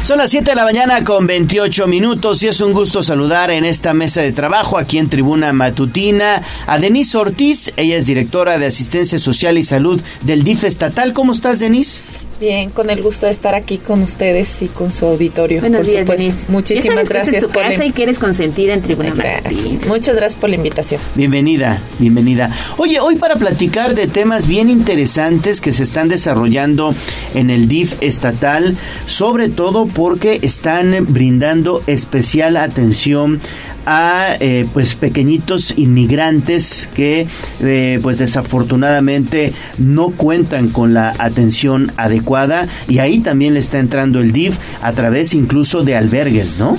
Son las 7 de la mañana con 28 minutos y es un gusto saludar en esta mesa de trabajo aquí en Tribuna Matutina a Denise Ortiz. Ella es directora de Asistencia Social y Salud del DIF estatal. ¿Cómo estás, Denise? Bien, con el gusto de estar aquí con ustedes y con su auditorio. Buenos días, Denise. Muchísimas gracias es tu por casa y que eres consentida en Tribuna Matutina. Muchas gracias por la invitación. Bienvenida, bienvenida. Oye, hoy para platicar de temas bien interesantes que se están desarrollando en el DIF estatal, sobre todo porque están brindando especial atención a eh, pues pequeñitos inmigrantes que eh, pues desafortunadamente no cuentan con la atención adecuada. Y ahí también le está entrando el DIF a través incluso de albergues, ¿no?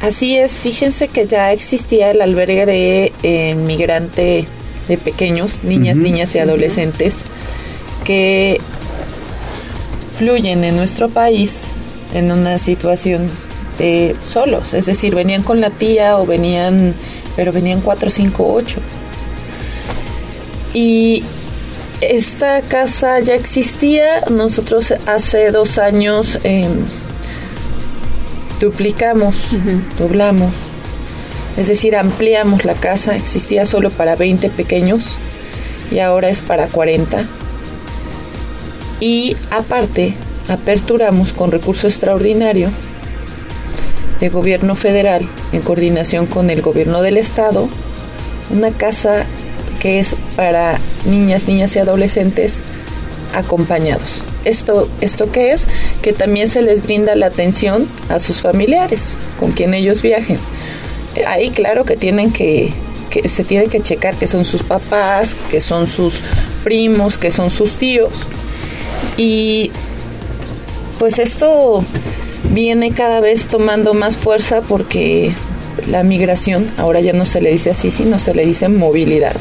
Así es, fíjense que ya existía el albergue de eh, inmigrante de pequeños, niñas, niñas y adolescentes que fluyen en nuestro país en una situación de solos, es decir, venían con la tía o venían, pero venían 4, 5, 8. Y esta casa ya existía, nosotros hace dos años eh, duplicamos, doblamos, es decir, ampliamos la casa, existía solo para 20 pequeños y ahora es para 40. Y aparte, aperturamos con recurso extraordinario de gobierno federal en coordinación con el gobierno del estado una casa que es para niñas, niñas y adolescentes acompañados. Esto, ¿Esto qué es? Que también se les brinda la atención a sus familiares con quien ellos viajen. Ahí claro que tienen que, que se tiene que checar que son sus papás, que son sus primos, que son sus tíos. Y pues esto viene cada vez tomando más fuerza porque la migración, ahora ya no se le dice así, sino se le dice movilidad.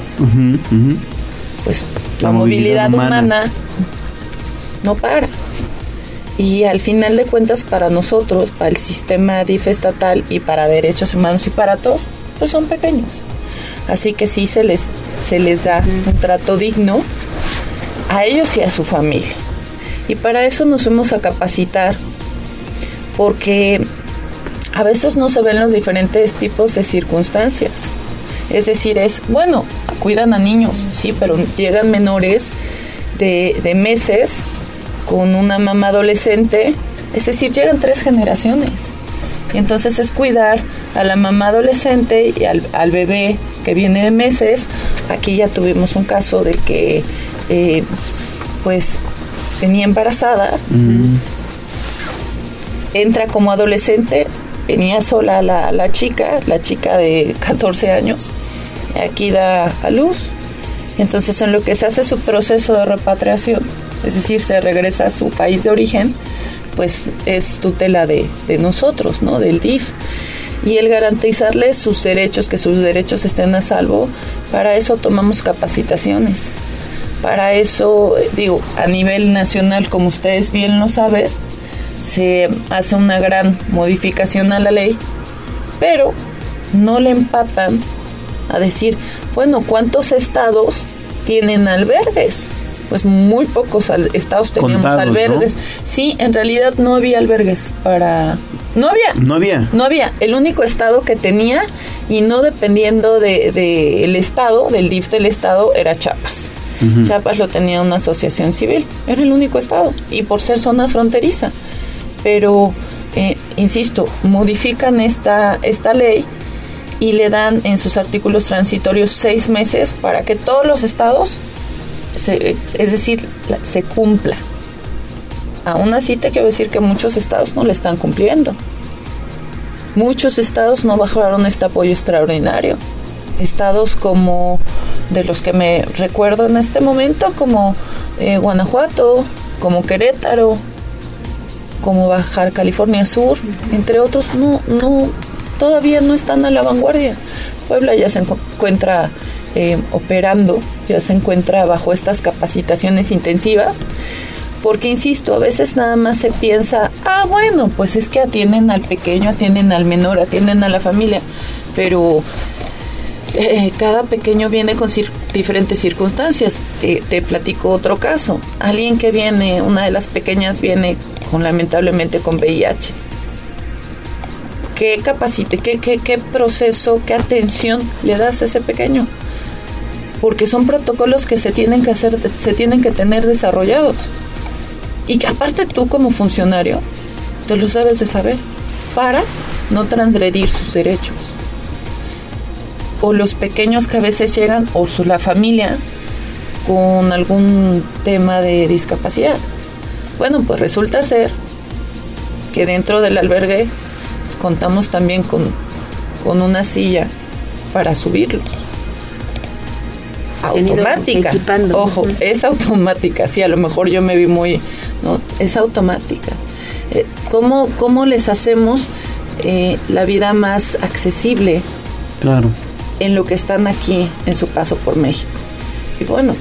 Pues la, movilidad, humana. no para. Y al final de cuentas para nosotros, para el sistema DIF estatal y para derechos humanos y para todos, pues son pequeños. Así que sí se les, se les da un trato digno a ellos y a su familia. Y para eso nos fuimos a capacitar, porque a veces no se ven los diferentes tipos de circunstancias. Es decir, es, bueno, cuidan a niños, sí, pero llegan menores de, de meses con una mamá adolescente, es decir, llegan tres generaciones. Y entonces es cuidar a la mamá adolescente y al, al, bebé que viene de meses. Aquí ya tuvimos un caso de que, eh, pues, venía embarazada. Entra como adolescente, venía sola la, la chica, la chica de 14 años, aquí da a luz. Entonces en lo que se hace su proceso de repatriación, es decir, se regresa a su país de origen, pues es tutela de, de nosotros, ¿no? Del DIF. Y el garantizarles sus derechos, que sus derechos estén a salvo, para eso tomamos capacitaciones. Para eso, digo, a nivel nacional, como ustedes bien lo saben, se hace una gran modificación a la ley, pero no le empatan a decir, bueno, ¿cuántos estados tienen albergues? Pues muy pocos estados teníamos albergues. Sí, en realidad no había albergues para... No había. No había. No había. El único estado que tenía, y no dependiendo del de, el estado, del DIF del estado, era Chiapas. Uh -huh. Chiapas lo tenía una asociación civil. Era el único estado. Y por ser zona fronteriza pero eh, insisto, modifican esta, esta ley y le dan en sus artículos transitorios seis meses para que todos los estados, se, es decir, se cumpla. Aún así te quiero decir que muchos estados no le están cumpliendo. Muchos estados no bajaron este apoyo extraordinario. Estados como de los que me recuerdo en este momento, como eh, Guanajuato, como Querétaro, como Bajar California Sur, entre otros, no, no, todavía no están a la vanguardia. Puebla ya se encuentra eh, operando, ya se encuentra bajo estas capacitaciones intensivas, porque insisto, a veces nada más se piensa, ah, bueno, pues es que atienden al pequeño, atienden al menor, atienden a la familia, pero eh, cada pequeño viene con cir diferentes circunstancias. Te, te platico otro caso. Alguien que viene, una de las pequeñas viene con lamentablemente con VIH. ¿Qué capacite, qué, qué, qué proceso, qué atención le das a ese pequeño? Porque son protocolos que se tienen que hacer, se tienen que tener desarrollados. Y que aparte tú como funcionario, te lo sabes de saber, para no transgredir sus derechos. O los pequeños que a veces llegan, o la familia, con algún tema de discapacidad. Bueno, pues resulta ser que dentro del albergue contamos también con, con una silla para subirlos. Automática. Ojo, es automática. Sí, a lo mejor yo me vi muy. ¿no? Es automática. Eh, ¿cómo, ¿Cómo les hacemos eh, la vida más accesible? Claro. En lo que están aquí en su paso por México. Y bueno,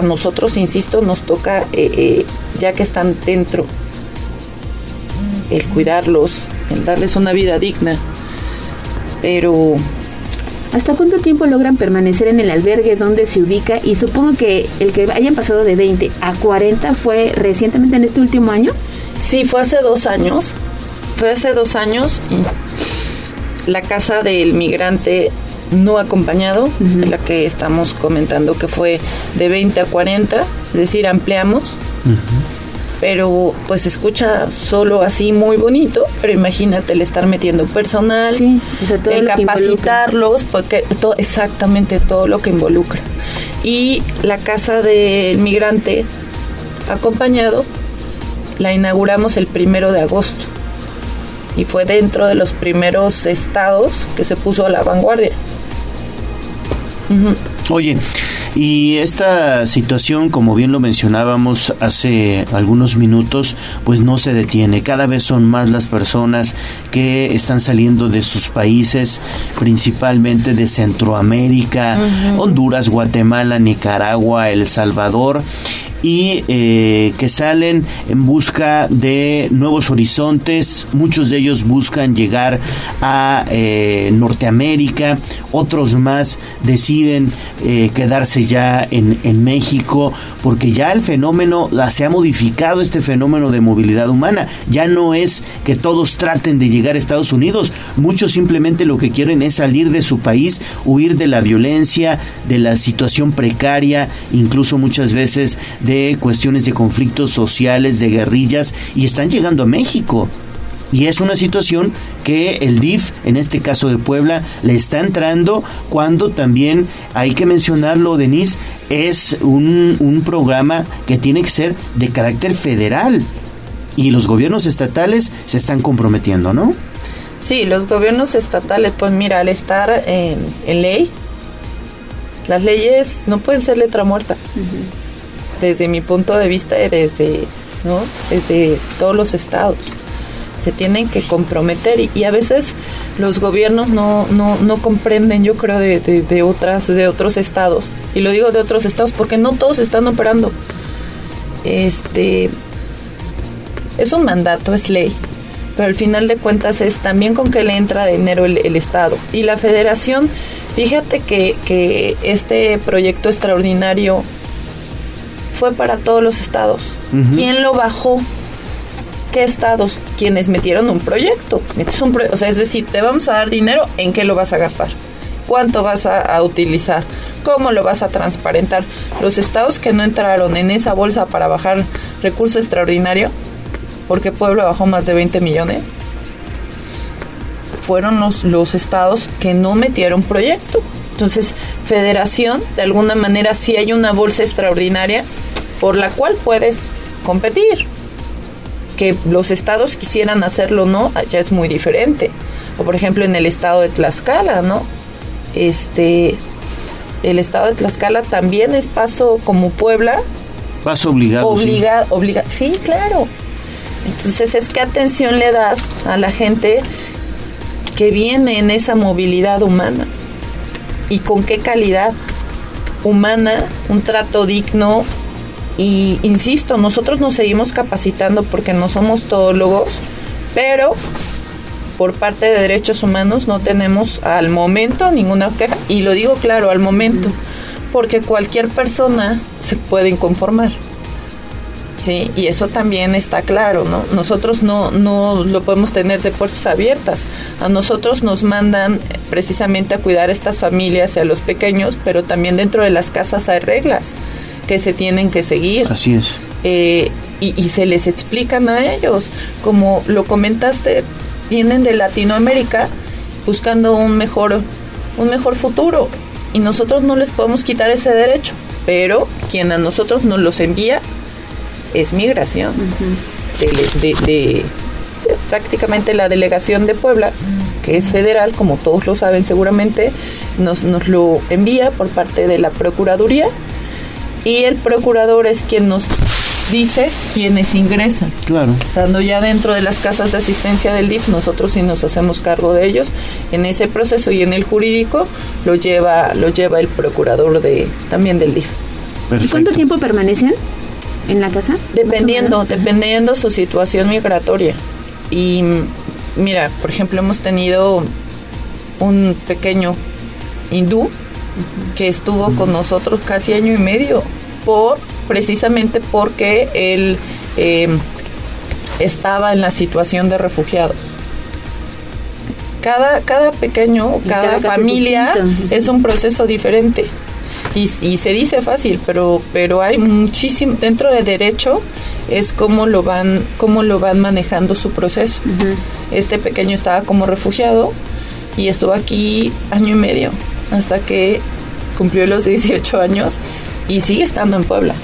a nosotros, insisto, nos toca, eh, eh, ya que están dentro, el cuidarlos, el darles una vida digna. Pero ¿Hasta cuánto tiempo logran permanecer en el albergue donde se ubica? Y supongo que el que hayan pasado de 20 a 40 fue recientemente en este último año. Sí, fue hace dos años. Fue hace dos años y la casa del migrante no acompañado, la que estamos comentando que fue de 20 a 40, es decir, ampliamos. Pero pues se escucha solo así muy bonito, pero imagínate el estar metiendo personal, el capacitarlos, porque todo, exactamente todo lo que involucra. Y la casa del migrante acompañado la inauguramos el primero de agosto y fue dentro de los primeros estados que se puso a la vanguardia. Oye, y esta situación, como bien lo mencionábamos hace algunos minutos, pues no se detiene. Cada vez son más las personas que están saliendo de sus países, principalmente de Centroamérica, Honduras, Guatemala, Nicaragua, El Salvador y eh, que salen en busca de nuevos horizontes. Muchos de ellos buscan llegar a eh, Norteamérica, otros más deciden eh, quedarse ya en, en, México porque ya el fenómeno, se ha modificado este fenómeno de movilidad humana. Ya no es que todos traten de llegar a Estados Unidos, muchos simplemente lo que quieren es salir de su país, huir de la violencia, de la situación precaria, incluso muchas veces de cuestiones de conflictos sociales, de guerrillas, y están llegando a México. Y es una situación que el DIF, en este caso de Puebla, le está entrando cuando también, hay que mencionarlo, Denise, es un, un programa que tiene que ser de carácter federal. Y los gobiernos estatales se están comprometiendo, ¿no? Sí, los gobiernos estatales, pues mira, al estar en, en ley, las leyes no pueden ser letra muerta desde mi punto de vista y desde, ¿no? desde todos los estados. Se tienen que comprometer y, a veces los gobiernos no, no, no comprenden, yo creo, de, de, otras, de otros estados. Y lo digo de otros estados porque no todos están operando. Este es un mandato, es ley, pero al final de cuentas es también con que le entra dinero el, el Estado. Y la federación, fíjate que, que este proyecto extraordinario fue para todos los estados. ¿Quién lo bajó? ¿Qué estados? Quienes metieron un proyecto. Metes un o sea, es decir, te vamos a dar dinero, ¿en qué lo vas a gastar? ¿Cuánto vas a, utilizar? ¿Cómo lo vas a transparentar? Los estados que no entraron en esa bolsa para bajar recurso extraordinario, porque Pueblo bajó más de 20 millones, fueron los, los estados que no metieron proyecto. Entonces, federación, de alguna manera, sí hay una bolsa extraordinaria por la cual puedes competir. Que los estados quisieran hacerlo o no, ya es muy diferente. O por ejemplo en el estado de Tlaxcala, ¿no? Este, el estado de Tlaxcala también es paso como Puebla. Paso obligado. Obligado, sí. Obliga sí, claro. Entonces es que atención le das a la gente que viene en esa movilidad humana y con qué calidad humana, un trato digno. Y insisto, nosotros nos seguimos capacitando porque no somos todólogos, pero por parte de derechos humanos no tenemos al momento ninguna queja. Y lo digo claro, al momento, porque cualquier persona se puede inconformar. Sí, y eso también está claro, ¿no? Nosotros no, no lo podemos tener de puertas abiertas. A nosotros nos mandan precisamente a cuidar a estas familias y a los pequeños, pero también dentro de las casas hay reglas que se tienen que seguir. Así es. Eh, y, y se les explican a ellos. Como lo comentaste, vienen de Latinoamérica buscando un mejor, un mejor futuro. Y nosotros no les podemos quitar ese derecho. Pero quien a nosotros nos los envía es migración. de, prácticamente la delegación de Puebla, que es federal, como todos lo saben seguramente, nos, nos lo envía por parte de la Procuraduría y el procurador es quien nos dice quienes ingresan. Claro. Estando ya dentro de las casas de asistencia del DIF, nosotros sí nos hacemos cargo de ellos. En ese proceso y en el jurídico lo lleva, lo lleva el procurador de, también del DIF. ¿Y cuánto tiempo permanecen? en la casa? Dependiendo, dependiendo su situación migratoria. Y mira, por ejemplo, hemos tenido un pequeño hindú que estuvo con nosotros casi año y medio por precisamente porque él eh, estaba en la situación de refugiado. Cada, cada pequeño, cada, cada caso es familia es un proceso diferente. Y, y se dice fácil, pero, pero hay muchísimo, dentro de derecho es cómo lo van, cómo lo van manejando su proceso. Este pequeño estaba como refugiado y estuvo aquí año y medio, hasta que cumplió los 18 años y sigue estando en Puebla.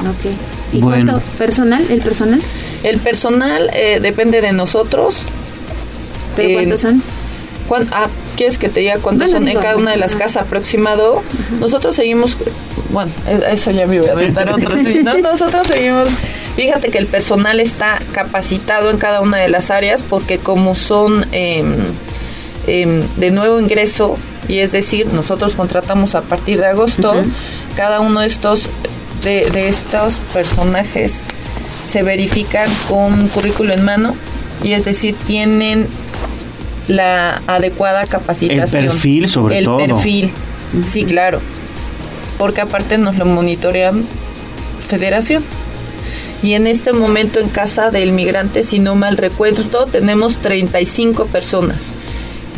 Ok. ¿Y Bueno. cuánto personal? ¿El personal? El personal eh, depende de nosotros. ¿Pero cuántos son? cuán- ah, ¿quieres que te diga cuántos Bueno, son digo, en cada una de las casas aproximado? Nosotros seguimos, bueno, eh, eso ya me voy a aventar otros. ¿no? Nosotros seguimos, fíjate que el personal está capacitado en cada una de las áreas porque como son em, em, de nuevo ingreso, y es decir, nosotros contratamos a partir de agosto, cada uno de estos, de, de estos personajes se verifican con currículo en mano, y es decir, tienen la adecuada capacitación. El perfil, sobre el todo. perfil, sí, claro. Porque aparte nos lo monitorean Federación. Y en este momento en casa del migrante, si no mal recuerdo, tenemos 35 personas.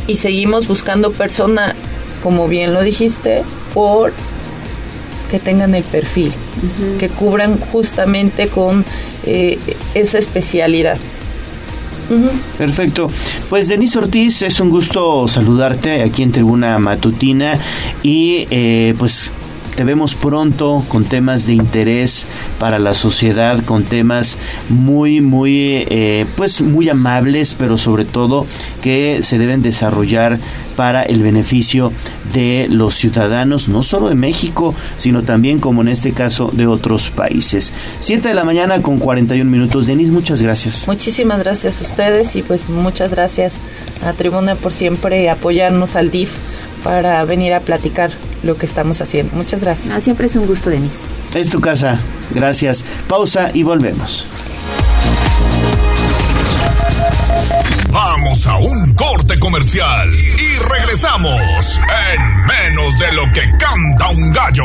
Y seguimos buscando persona, como bien lo dijiste, por que tengan el perfil, que cubran justamente con eh, esa especialidad. Perfecto. Pues Denise Ortiz, es un gusto saludarte aquí en Tribuna Matutina y eh, pues te vemos pronto con temas de interés para la sociedad, con temas muy, muy, eh, pues muy amables, pero sobre todo que se deben desarrollar para el beneficio de los ciudadanos, no solo de México, sino también, como en este caso, de otros países. 7 de la mañana con 41 minutos. Denise, muchas gracias. Muchísimas gracias a ustedes y pues muchas gracias a Tribuna por siempre apoyarnos al DIF para venir a platicar lo que estamos haciendo. Muchas gracias. Ah, siempre es un gusto, Denise. Es tu casa. Gracias. Pausa y volvemos. Vamos a un corte comercial y regresamos en menos de lo que canta un gallo.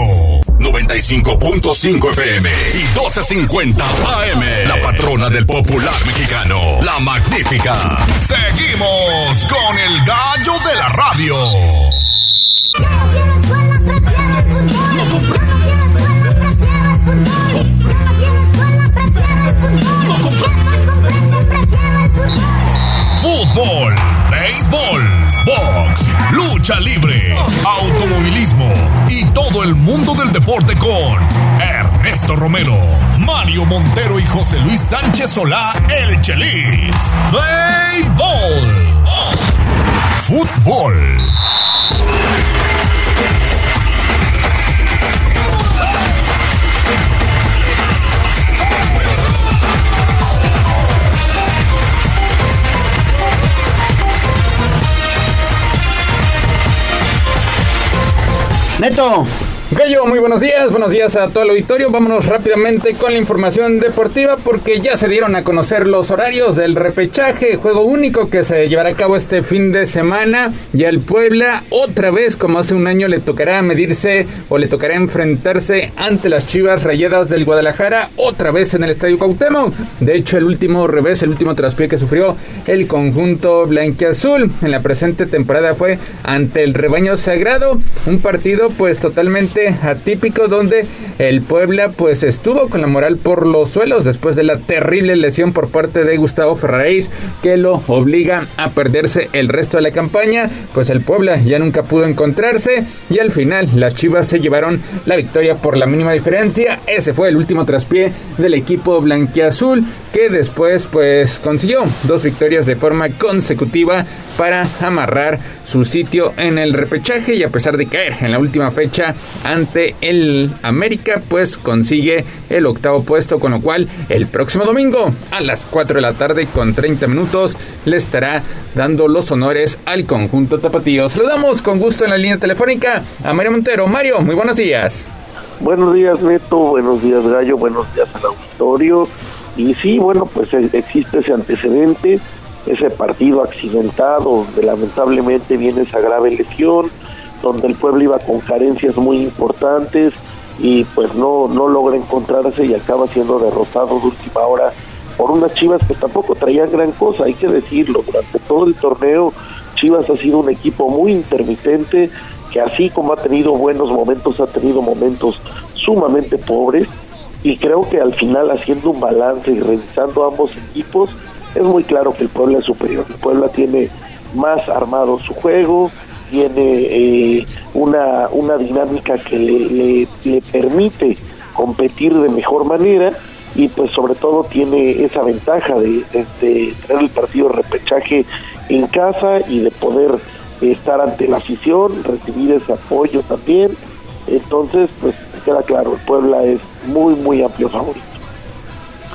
95.5 FM y 12.50 AM. La patrona del popular mexicano, la magnífica. Seguimos con el gallo de la radio. Béisbol, box, lucha libre, automovilismo y todo el mundo del deporte con Ernesto Romero, Mario Montero y José Luis Sánchez Solá, el Chelis. Play ball. Fútbol. Neto. Muy buenos días, buenos días a todo el auditorio. Vámonos rápidamente con la información deportiva porque ya se dieron a conocer los horarios del repechaje, juego único que se llevará a cabo este fin de semana. Y al Puebla, otra vez, como hace un año, le tocará medirse o le tocará enfrentarse ante las Chivas Rayadas del Guadalajara, otra vez en el Estadio Cuauhtémoc. De hecho, el último revés, el último traspié que sufrió el conjunto blanquiazul en la presente temporada fue ante el rebaño sagrado, un partido pues totalmente atípico donde el Puebla pues estuvo con la moral por los suelos después de la terrible lesión por parte de Gustavo Ferraréis que lo obliga a perderse el resto de la campaña, pues el Puebla ya nunca pudo encontrarse y al final las Chivas se llevaron la victoria por la mínima diferencia, ese fue el último traspié del equipo blanquiazul que después pues consiguió dos victorias de forma consecutiva para amarrar su sitio en el repechaje y a pesar de caer en la última fecha ante el América pues consigue el octavo puesto con lo cual el próximo domingo a las 4 de la tarde con 30 minutos le estará dando los honores al conjunto tapatío. Saludamos con gusto en la línea telefónica a Mario Montero. Mario, muy buenos días. Buenos días, Neto. Buenos días, Gallo. Buenos días al auditorio. Y sí, bueno, pues eh, existe ese antecedente ese partido accidentado, donde lamentablemente viene esa grave lesión, donde el pueblo iba con carencias muy importantes y pues no, no logra encontrarse y acaba siendo derrotado de última hora por unas Chivas que tampoco traían gran cosa, hay que decirlo, durante todo el torneo Chivas ha sido un equipo muy intermitente, que así como ha tenido buenos momentos, ha tenido momentos sumamente pobres, y creo que al final haciendo un balance y revisando ambos equipos, es muy claro que el Puebla es superior. El Puebla tiene más armado su juego, tiene eh, una, una dinámica que le, le, permite competir de mejor manera y pues sobre todo tiene esa ventaja de, de, tener el partido de repechaje en casa y de poder estar ante la afición, recibir ese apoyo también. Entonces, pues queda claro, el Puebla es muy, muy amplio favorito.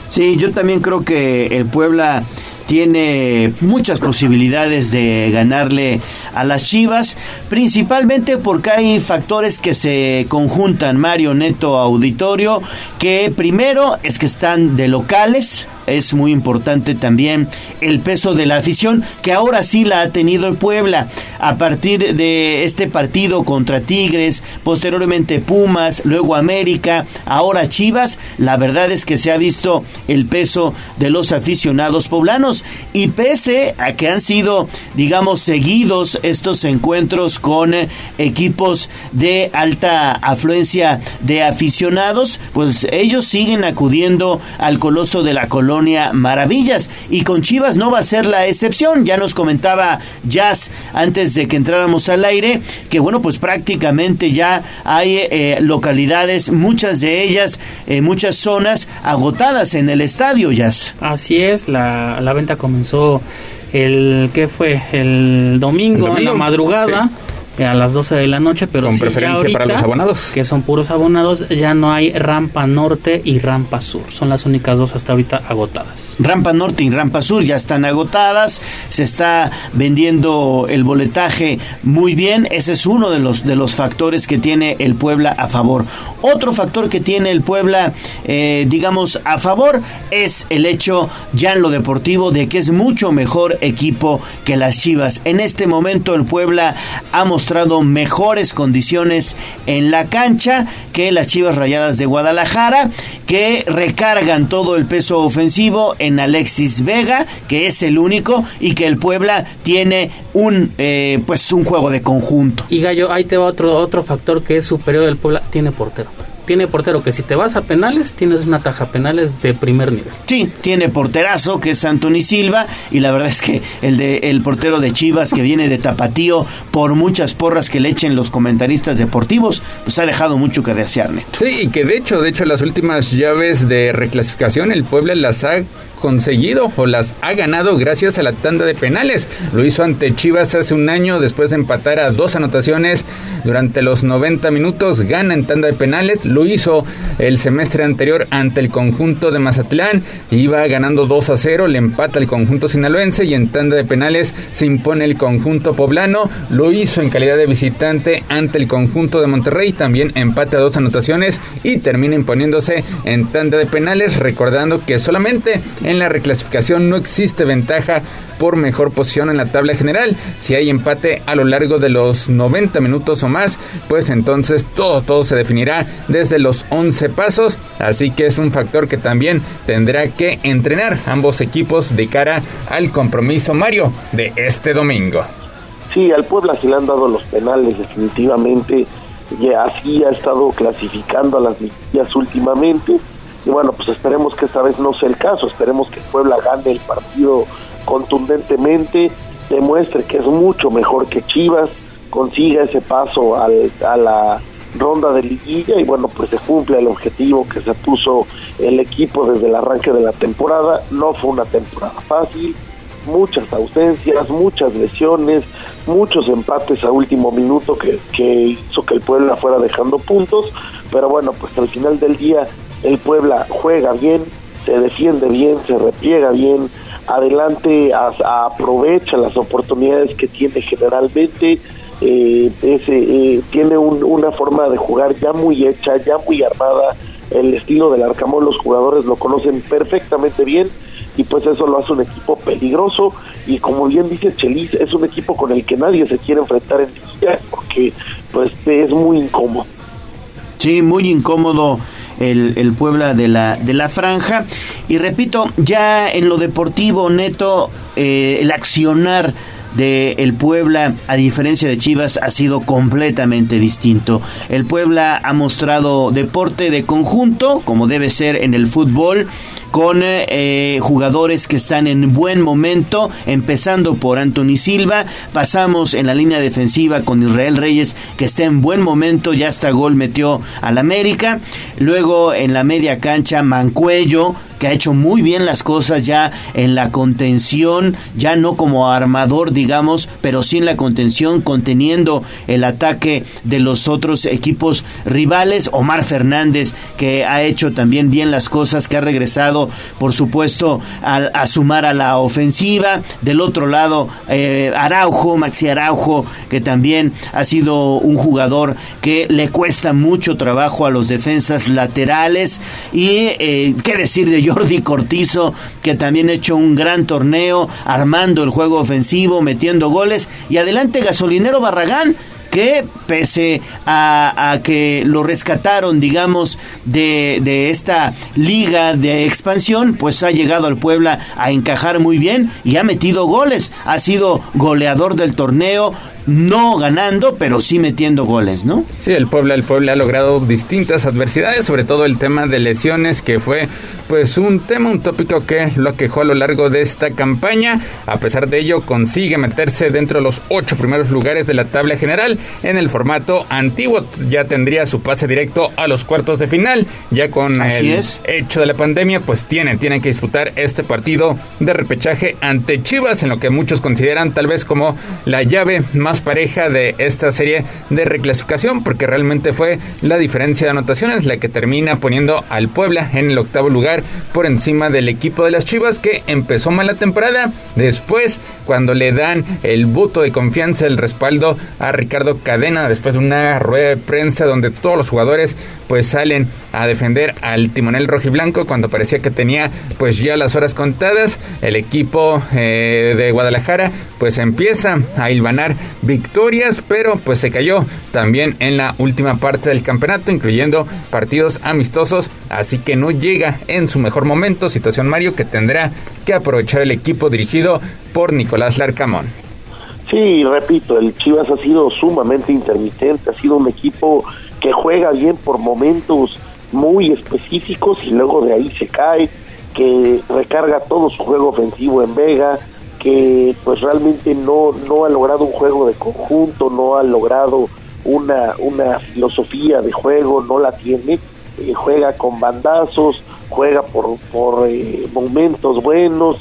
Sí, yo también creo que el Puebla tiene muchas posibilidades de ganarle a las Chivas, principalmente porque hay factores que se conjuntan, Mario Neto Auditorio, que primero es que están de locales, es muy importante también el peso de la afición, que ahora sí la ha tenido el Puebla. A partir de este partido contra Tigres, posteriormente Pumas, luego América, ahora Chivas, la verdad es que se ha visto el peso de los aficionados poblanos. Y pese a que han sido, digamos, seguidos estos encuentros con equipos de alta afluencia de aficionados, pues ellos siguen acudiendo al coloso de la colonia Maravillas. Y con Chivas no va a ser la excepción. Ya nos comentaba Jazz antes de que entráramos al aire que, bueno, pues prácticamente ya hay eh, localidades, muchas de ellas, eh, muchas zonas agotadas en el estadio, Jazz. Así es, la, la venta comenzó el, ¿qué fue? El domingo, en la madrugada a las 12 de la noche, pero con preferencia para los abonados, que son puros abonados, ya no hay rampa norte y rampa sur, son las únicas dos hasta ahorita agotadas. Rampa norte y rampa sur ya están agotadas, se está vendiendo el boletaje muy bien, ese es uno de los de los factores que tiene el Puebla a favor. Otro factor que tiene el Puebla, eh, digamos, a favor es el hecho ya en lo deportivo de que es mucho mejor equipo que las Chivas. En este momento el Puebla ha mostrado mejores condiciones en la cancha que las Chivas Rayadas de Guadalajara, que recargan todo el peso ofensivo en Alexis Vega, que es el único, y que el Puebla tiene un eh, pues un juego de conjunto. Y Gallo, ahí te va otro, otro factor que es superior del Puebla, tiene portero tiene portero que si te vas a penales, tienes una taja penales de primer nivel. Sí, tiene porterazo que es Anthony Silva y la verdad es que el de el portero de Chivas que viene de Tapatío por muchas porras que le echen los comentaristas deportivos, pues ha dejado mucho que desear, Neto. Sí, y que de hecho, de hecho las últimas llaves de reclasificación el Puebla las ha conseguido o las ha ganado gracias a la tanda de penales. Lo hizo ante Chivas hace un año después de empatar a dos anotaciones durante los 90 minutos. Gana en tanda de penales. Lo hizo el semestre anterior ante el conjunto de Mazatlán. Iba ganando 2 a 0. Le empata el conjunto sinaloense y en tanda de penales se impone el conjunto poblano. Lo hizo en calidad de visitante ante el conjunto de Monterrey. También empate a dos anotaciones y termina imponiéndose en tanda de penales. Recordando que solamente en la reclasificación no existe ventaja por mejor posición en la tabla general. Si hay empate a lo largo de los 90 minutos o más, pues entonces todo, todo se definirá desde los 11 pasos. Así que es un factor que también tendrá que entrenar ambos equipos de cara al compromiso Mario de este domingo. Sí, al Puebla se le han dado los penales definitivamente. Y así ha estado clasificando a las liguillas últimamente y bueno, pues esperemos que esta vez no sea el caso, esperemos que Puebla gane el partido contundentemente, demuestre que es mucho mejor que Chivas, consiga ese paso al, a la ronda de liguilla y bueno, pues se cumple el objetivo que se puso el equipo desde el arranque de la temporada. No fue una temporada fácil, muchas ausencias, muchas lesiones, muchos empates a último minuto que, que hizo que el Puebla fuera dejando puntos, pero bueno, pues al final del día el Puebla juega bien, se defiende bien, se repliega bien, adelante aprovecha las oportunidades que tiene generalmente, eh, ese, eh, tiene una forma de jugar ya muy hecha, ya muy armada, el estilo del Arcamón los jugadores lo conocen perfectamente bien y pues eso lo hace un equipo peligroso y como bien dice Chelis, es un equipo con el que nadie se quiere enfrentar en Liga porque pues es muy incómodo. Sí, muy incómodo el, el, Puebla de la, de la franja. Y repito, ya en lo deportivo neto, eh, el accionar de el Puebla, a diferencia de Chivas, ha sido completamente distinto. El Puebla ha mostrado deporte de conjunto, como debe ser en el fútbol con eh, jugadores que están en buen momento, empezando por Anthony Silva, pasamos en la línea defensiva con Israel Reyes que está en buen momento, ya hasta gol metió al América, luego en la media cancha Mancuello que ha hecho muy bien las cosas ya en la contención, ya no como armador, digamos, pero sí en la contención, conteniendo el ataque de los otros equipos rivales. Omar Fernández, que ha hecho también bien las cosas, que ha regresado, por supuesto, a, sumar a la ofensiva. Del otro lado, eh, Araujo, Maxi Araujo, que también ha sido un jugador que le cuesta mucho trabajo a los defensas laterales. Y eh, qué decir de Jordi Cortizo, que también ha hecho un gran torneo, armando el juego ofensivo, metiendo goles. Y adelante Gasolinero Barragán, que pese a, que lo rescataron, digamos, de, de, esta liga de expansión, pues ha llegado al Puebla a encajar muy bien y ha metido goles. Ha sido goleador del torneo, no ganando, pero sí metiendo goles, ¿no? Sí, el Puebla, el Puebla ha logrado distintas adversidades, sobre todo el tema de lesiones, que fue pues un tema, un tópico que lo quejó a lo largo de esta campaña. A pesar de ello, consigue meterse dentro de los ocho primeros lugares de la tabla general en el formato antiguo. Ya tendría su pase directo a los cuartos de final. Ya con el hecho de la pandemia, pues tiene, tiene que disputar este partido de repechaje ante Chivas, en lo que muchos consideran tal vez como la llave más pareja de esta serie de reclasificación, porque realmente fue la diferencia de anotaciones la que termina poniendo al Puebla en el octavo lugar por encima del equipo de las Chivas que empezó mal la temporada. Después, cuando le dan el voto de confianza, el respaldo a Ricardo Cadena, después de una rueda de prensa donde todos los jugadores pues salen a defender al timonel rojiblanco cuando parecía que tenía pues ya las horas contadas, el equipo eh, de Guadalajara pues empieza a hilvanar victorias, pero pues se cayó también en la última parte del campeonato, incluyendo partidos amistosos, así que no llega en su mejor momento, situación Mario que tendrá que aprovechar el equipo dirigido por Nicolás Larcamón. Sí, repito, el Chivas ha sido sumamente intermitente, ha sido un equipo que juega bien por momentos muy específicos y luego de ahí se cae, que recarga todo su juego ofensivo en Vega, que pues realmente no, no ha logrado un juego de conjunto, no ha logrado una, una filosofía de juego, no la tiene, eh, juega con bandazos, juega por, por eh, momentos buenos,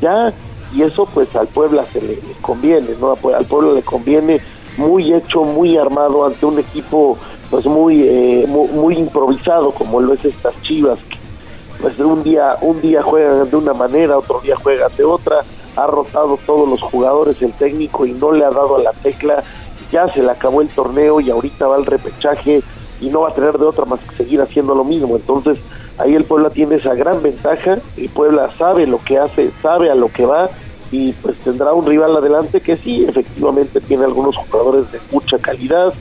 ya, y eso pues al Puebla se le, conviene, ¿no? Al pueblo le conviene muy hecho, muy armado ante un equipo pues muy, eh, muy, muy, improvisado como lo es estas Chivas, que pues un día, un día juegan de una manera, otro día juegan de otra, ha rotado todos los jugadores el técnico y no le ha dado a la tecla, ya se le acabó el torneo y ahorita va el repechaje y no va a tener de otra más que seguir haciendo lo mismo. Entonces ahí el Puebla tiene esa gran ventaja, el Puebla sabe lo que hace, sabe a lo que va y pues tendrá un rival adelante que sí, efectivamente tiene algunos jugadores de mucha calidad,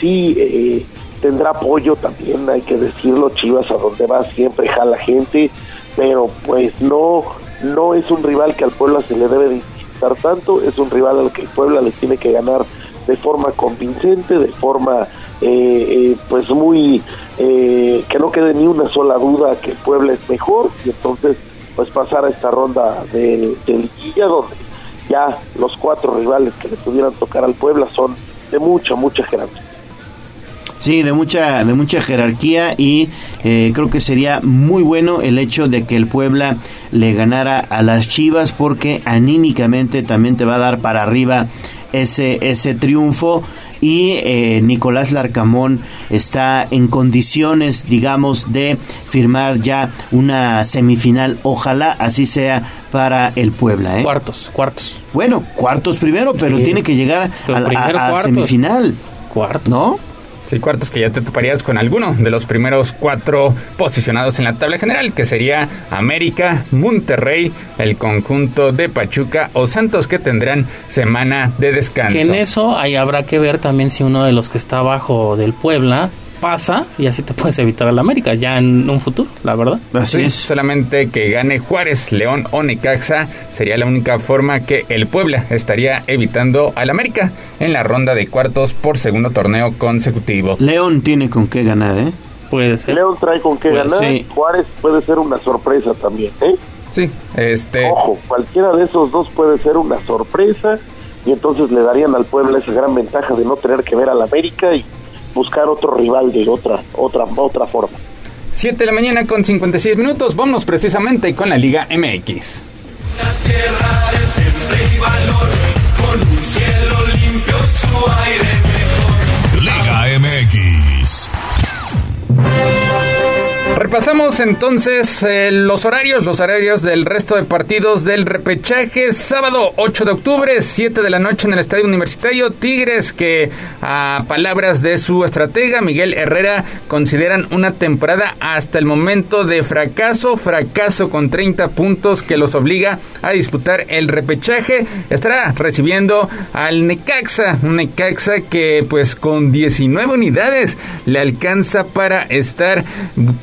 sí eh, tendrá apoyo también, hay que decirlo, Chivas a donde va siempre jala gente, pero pues no no es un rival que al Puebla se le debe disputar tanto, es un rival al que el Puebla le tiene que ganar de forma convincente, de forma eh, eh, pues muy eh, que no quede ni una sola duda que el Puebla es mejor y entonces pues pasar a esta ronda de, de donde ya los cuatro rivales que le pudieran tocar al Puebla son de mucha mucha jerarquía. Sí, de mucha, de mucha jerarquía y eh, creo que sería muy bueno el hecho de que el Puebla le ganara a las Chivas porque anímicamente también te va a dar para arriba ese, ese triunfo y eh, Nicolás Larcamón está en condiciones, digamos, de firmar ya una semifinal. Ojalá así sea para el Puebla. ¿eh? Cuartos, cuartos. Bueno, cuartos primero, pero tiene que llegar a, la semifinal. Cuartos. ¿No? Sí, cuartos que ya te toparías con alguno de los primeros cuatro posicionados en la tabla general, que sería América, Monterrey, el conjunto de Pachuca o Santos, que tendrán semana de descanso. Que en eso ahí habrá que ver también si uno de los que está abajo del Puebla pasa y así te puedes evitar al América ya en un futuro, la verdad. Así es. Solamente que gane Juárez, León o Necaxa sería la única forma que el Puebla estaría evitando al América en la ronda de cuartos por segundo torneo consecutivo. León tiene con qué ganar, ¿eh? Puede ser. León trae con qué Pues ganar. sí. Juárez puede ser una sorpresa también, ¿eh? Sí, este. Ojo, cualquiera de esos dos puede ser una sorpresa y entonces le darían al Puebla esa gran ventaja de no tener que ver al América y buscar otro rival de otra otra otra forma. 7 de la mañana con 56 minutos. Vamos precisamente con la Liga MX. Tierra de temple y valor, con un cielo limpio, su aire mejor. Liga MX. Repasamos entonces eh, los horarios, los horarios del resto de partidos del repechaje. Sábado 8 de octubre, 7 de la noche en el Estadio Universitario. Tigres que a palabras de su estratega Miguel Herrera consideran una temporada hasta el momento de fracaso, fracaso con 30 puntos que los obliga a disputar el repechaje. Estará recibiendo al Necaxa, un Necaxa que pues con 19 unidades le alcanza para estar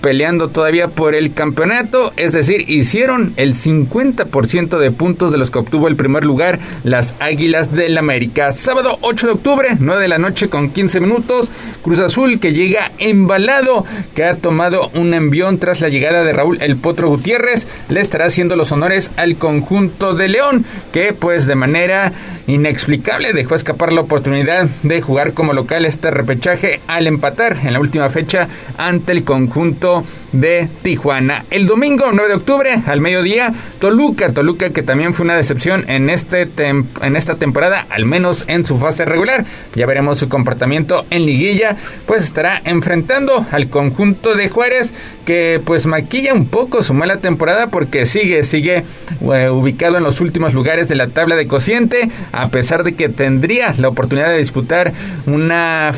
peleando todavía por el campeonato, es decir, hicieron el 50% de puntos de los que obtuvo el primer lugar las Águilas del América. Sábado 8 de octubre, 9 de la noche con 15 minutos, Cruz Azul que llega embalado, que ha tomado un envión tras la llegada de Raúl El Potro Gutiérrez, le estará haciendo los honores al conjunto de León, que pues de manera inexplicable dejó escapar la oportunidad de jugar como local este repechaje al empatar en la última fecha ante el conjunto de Tijuana. El domingo 9 de octubre al mediodía, Toluca, Toluca que también fue una decepción en, este en esta temporada, al menos en su fase regular. Ya veremos su comportamiento en liguilla, pues estará enfrentando al conjunto de Juárez que pues maquilla un poco su mala temporada porque sigue, sigue eh, ubicado en los últimos lugares de la tabla de cociente, a pesar de que tendría la oportunidad de disputar una,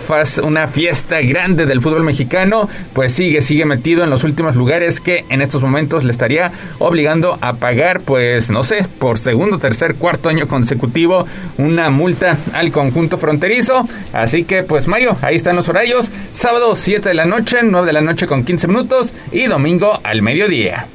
una fiesta grande del fútbol mexicano, pues sigue, sigue metido en los últimos lugares que en estos momentos le estaría obligando a pagar, pues no sé, por segundo, tercer, cuarto año consecutivo una multa al conjunto fronterizo. Así que pues Mario, ahí están los horarios, sábado 7 de la noche, 9 de la noche con 15 minutos y domingo al mediodía.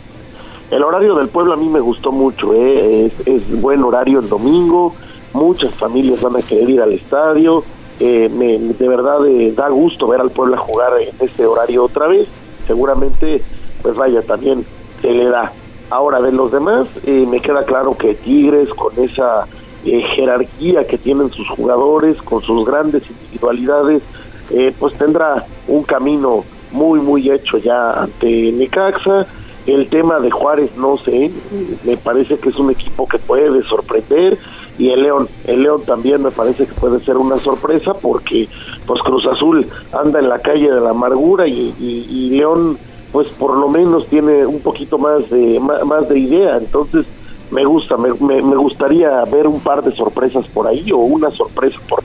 El horario del pueblo a mí me gustó mucho, ¿eh? es, es buen horario el domingo, muchas familias van a querer ir al estadio, eh, me, de verdad eh, da gusto ver al pueblo jugar en este horario otra vez, seguramente pues vaya también se le da. Ahora de los demás eh, me queda claro que Tigres con esa eh, jerarquía que tienen sus jugadores, con sus grandes individualidades, eh, pues tendrá un camino muy muy hecho ya ante Necaxa. El tema de Juárez no sé, me parece que es un equipo que puede sorprender y el León, el León también me parece que puede ser una sorpresa porque pues Cruz Azul anda en la calle de la amargura y, León pues por lo menos tiene un poquito más de más, de idea, entonces me gusta, me, me, me gustaría ver un par de sorpresas por ahí o una sorpresa por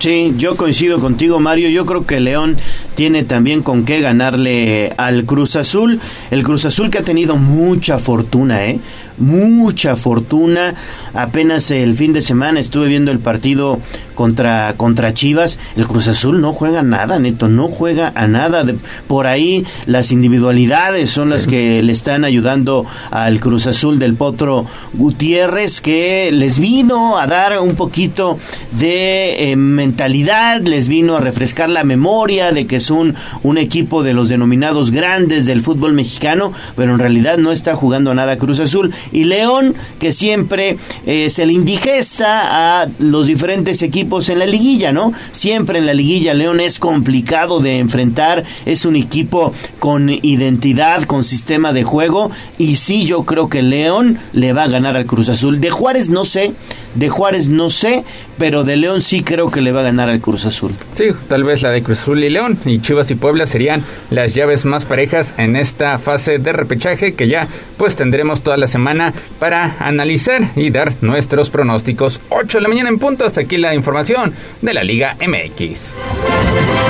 Sí, yo coincido contigo, Mario. Yo creo que León tiene también con qué ganarle al Cruz Azul. El Cruz Azul que ha tenido mucha fortuna, ¿eh? Mucha fortuna. Apenas el fin de semana estuve viendo el partido contra, contra Chivas. El Cruz Azul no juega nada, neto, no juega a nada. De- por ahí las individualidades son las que le están ayudando al Cruz Azul del Potro Gutiérrez, que les vino a dar un poquito de eh, mentalidad, les vino a refrescar la memoria de que es un, equipo de los denominados grandes del fútbol mexicano, pero en realidad no está jugando nada Cruz Azul. Y León, que siempre eh, se le indigesta a los diferentes equipos en la liguilla, ¿no? Siempre en la liguilla León es complicado de enfrentar, es un equipo con identidad, con sistema de juego, y sí, yo creo que León le va a ganar al Cruz Azul. De Juárez no sé, de Juárez no sé, pero de León sí creo que le va a ganar al Cruz Azul. Sí, tal vez la de Cruz Azul y León y Chivas y Puebla serían las llaves más parejas en esta fase de repechaje que ya pues tendremos toda la semana para analizar y dar nuestros pronósticos. 8 de la mañana en punto, hasta aquí la información de la Liga MX.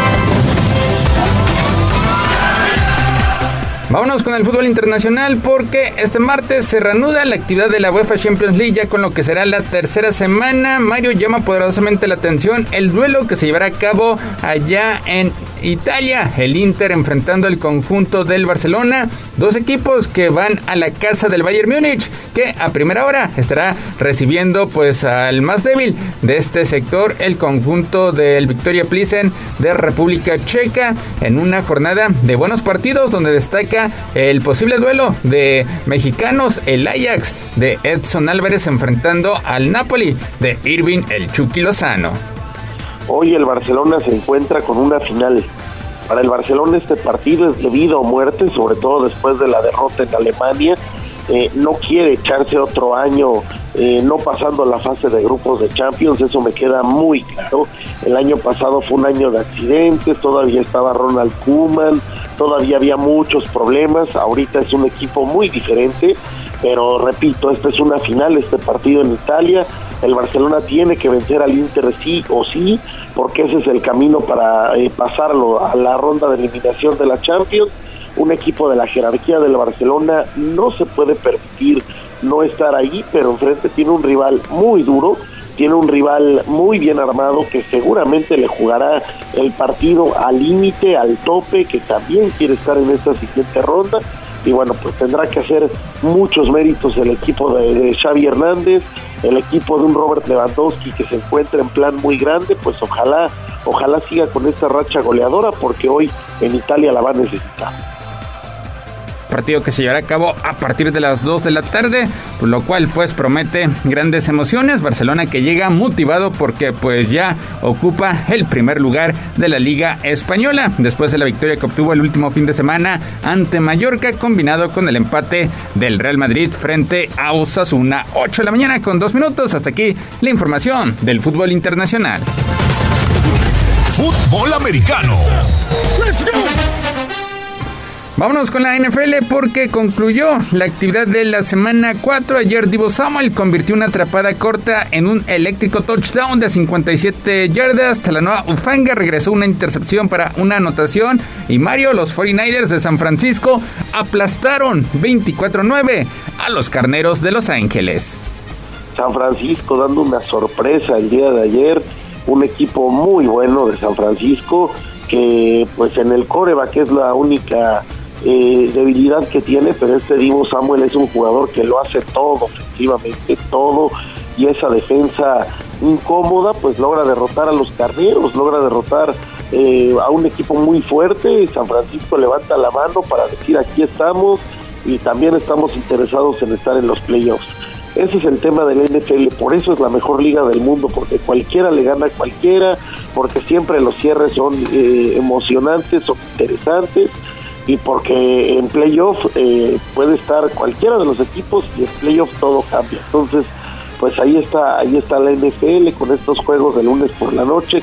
Vámonos con el fútbol internacional porque este martes se reanuda la actividad de la UEFA Champions League ya con lo que será la tercera semana. Mario llama poderosamente la atención el duelo que se llevará a cabo allá en Italia. El Inter enfrentando al conjunto del Barcelona. Dos equipos que van a la casa del Bayern Múnich que a primera hora estará recibiendo pues al más débil de este sector, el conjunto del Victoria Plissen de República Checa en una jornada de buenos partidos donde destaca el posible duelo de mexicanos, el Ajax de Edson Álvarez enfrentando al Napoli de Irving el Chucky Lozano. Hoy el Barcelona se encuentra con una final. Para el Barcelona este partido es de vida o muerte, sobre todo después de la derrota en Alemania. Eh, no quiere echarse otro año eh, no pasando la fase de grupos de Champions, eso me queda muy claro. El año pasado fue un año de accidentes, todavía estaba Ronald Koeman, todavía había muchos problemas, ahorita es un equipo muy diferente, pero repito, esta es una final, este partido en Italia, el Barcelona tiene que vencer al Inter sí o sí, porque ese es el camino para eh, pasarlo a la ronda de eliminación de la Champions. Un equipo de la jerarquía del Barcelona no se puede permitir no estar ahí, pero enfrente tiene un rival muy duro tiene un rival muy bien armado que seguramente le jugará el partido al límite, al tope, que también quiere estar en esta siguiente ronda. Y bueno, pues tendrá que hacer muchos méritos el equipo de, Xavi Hernández, el equipo de un Robert Lewandowski que se encuentra en plan muy grande, pues ojalá, ojalá siga con esta racha goleadora porque hoy en Italia la va a necesitar partido que se llevará a cabo a partir de las 2 de la tarde, por lo cual pues promete grandes emociones. Barcelona que llega motivado porque pues ya ocupa el primer lugar de la Liga Española, después de la victoria que obtuvo el último fin de semana ante Mallorca, combinado con el empate del Real Madrid frente a Osasuna. 8 de la mañana con 2 minutos. Hasta aquí la información del fútbol internacional. Fútbol americano. Vámonos con la NFL porque concluyó la actividad de la semana 4. Ayer Divo Samuel convirtió una atrapada corta en un eléctrico touchdown de 57 yardas. Talanoa Ufanga regresó una intercepción para una anotación. Y Mario, los 49ers de San Francisco aplastaron 24-9 a los carneros de Los Ángeles. San Francisco dando una sorpresa el día de ayer. Un equipo muy bueno de San Francisco que pues en el coreback es la única eh, debilidad que tiene, pero este Divo Samuel es un jugador que lo hace todo, efectivamente todo, y esa defensa incómoda, pues logra derrotar a los carneros, logra derrotar eh, a un equipo muy fuerte, San Francisco levanta la mano para decir aquí estamos y también estamos interesados en estar en los playoffs. Ese es el tema del NFL, por eso es la mejor liga del mundo, porque cualquiera le gana a cualquiera, porque siempre los cierres son eh, emocionantes, son interesantes, y porque en playoff eh, puede estar cualquiera de los equipos y en playoff todo cambia. Entonces, pues ahí está, ahí está la NFL con estos juegos de lunes por la noche,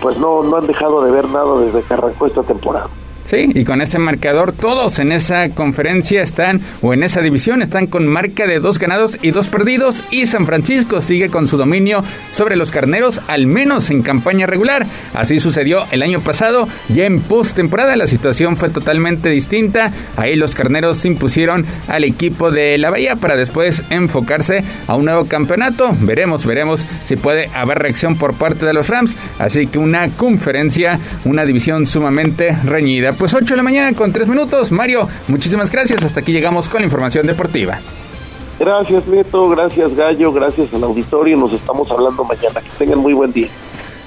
pues no, no han dejado de ver nada desde que arrancó esta temporada. Sí, y con este marcador todos en esa conferencia están, o en esa división, están con marca de dos ganados y dos perdidos, y San Francisco sigue con su dominio sobre los carneros, al menos en campaña regular. Así sucedió el año pasado, ya en postemporada la situación fue totalmente distinta. Ahí los carneros se impusieron al equipo de la Bahía para después enfocarse a un nuevo campeonato. Veremos, veremos si puede haber reacción por parte de los Rams. Así que una conferencia, una división sumamente reñida pues 8 de la mañana con 3 minutos. Mario, muchísimas gracias. Hasta aquí llegamos con la información deportiva. Gracias, Neto. Gracias, Gallo. Gracias al auditorio. Nos estamos hablando mañana. Que tengan muy buen día.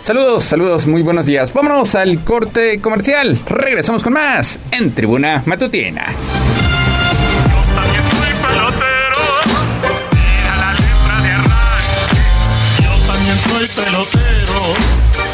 Saludos, saludos, muy buenos días. Vámonos al corte comercial. Regresamos con más en Tribuna Matutina. Yo también soy pelotero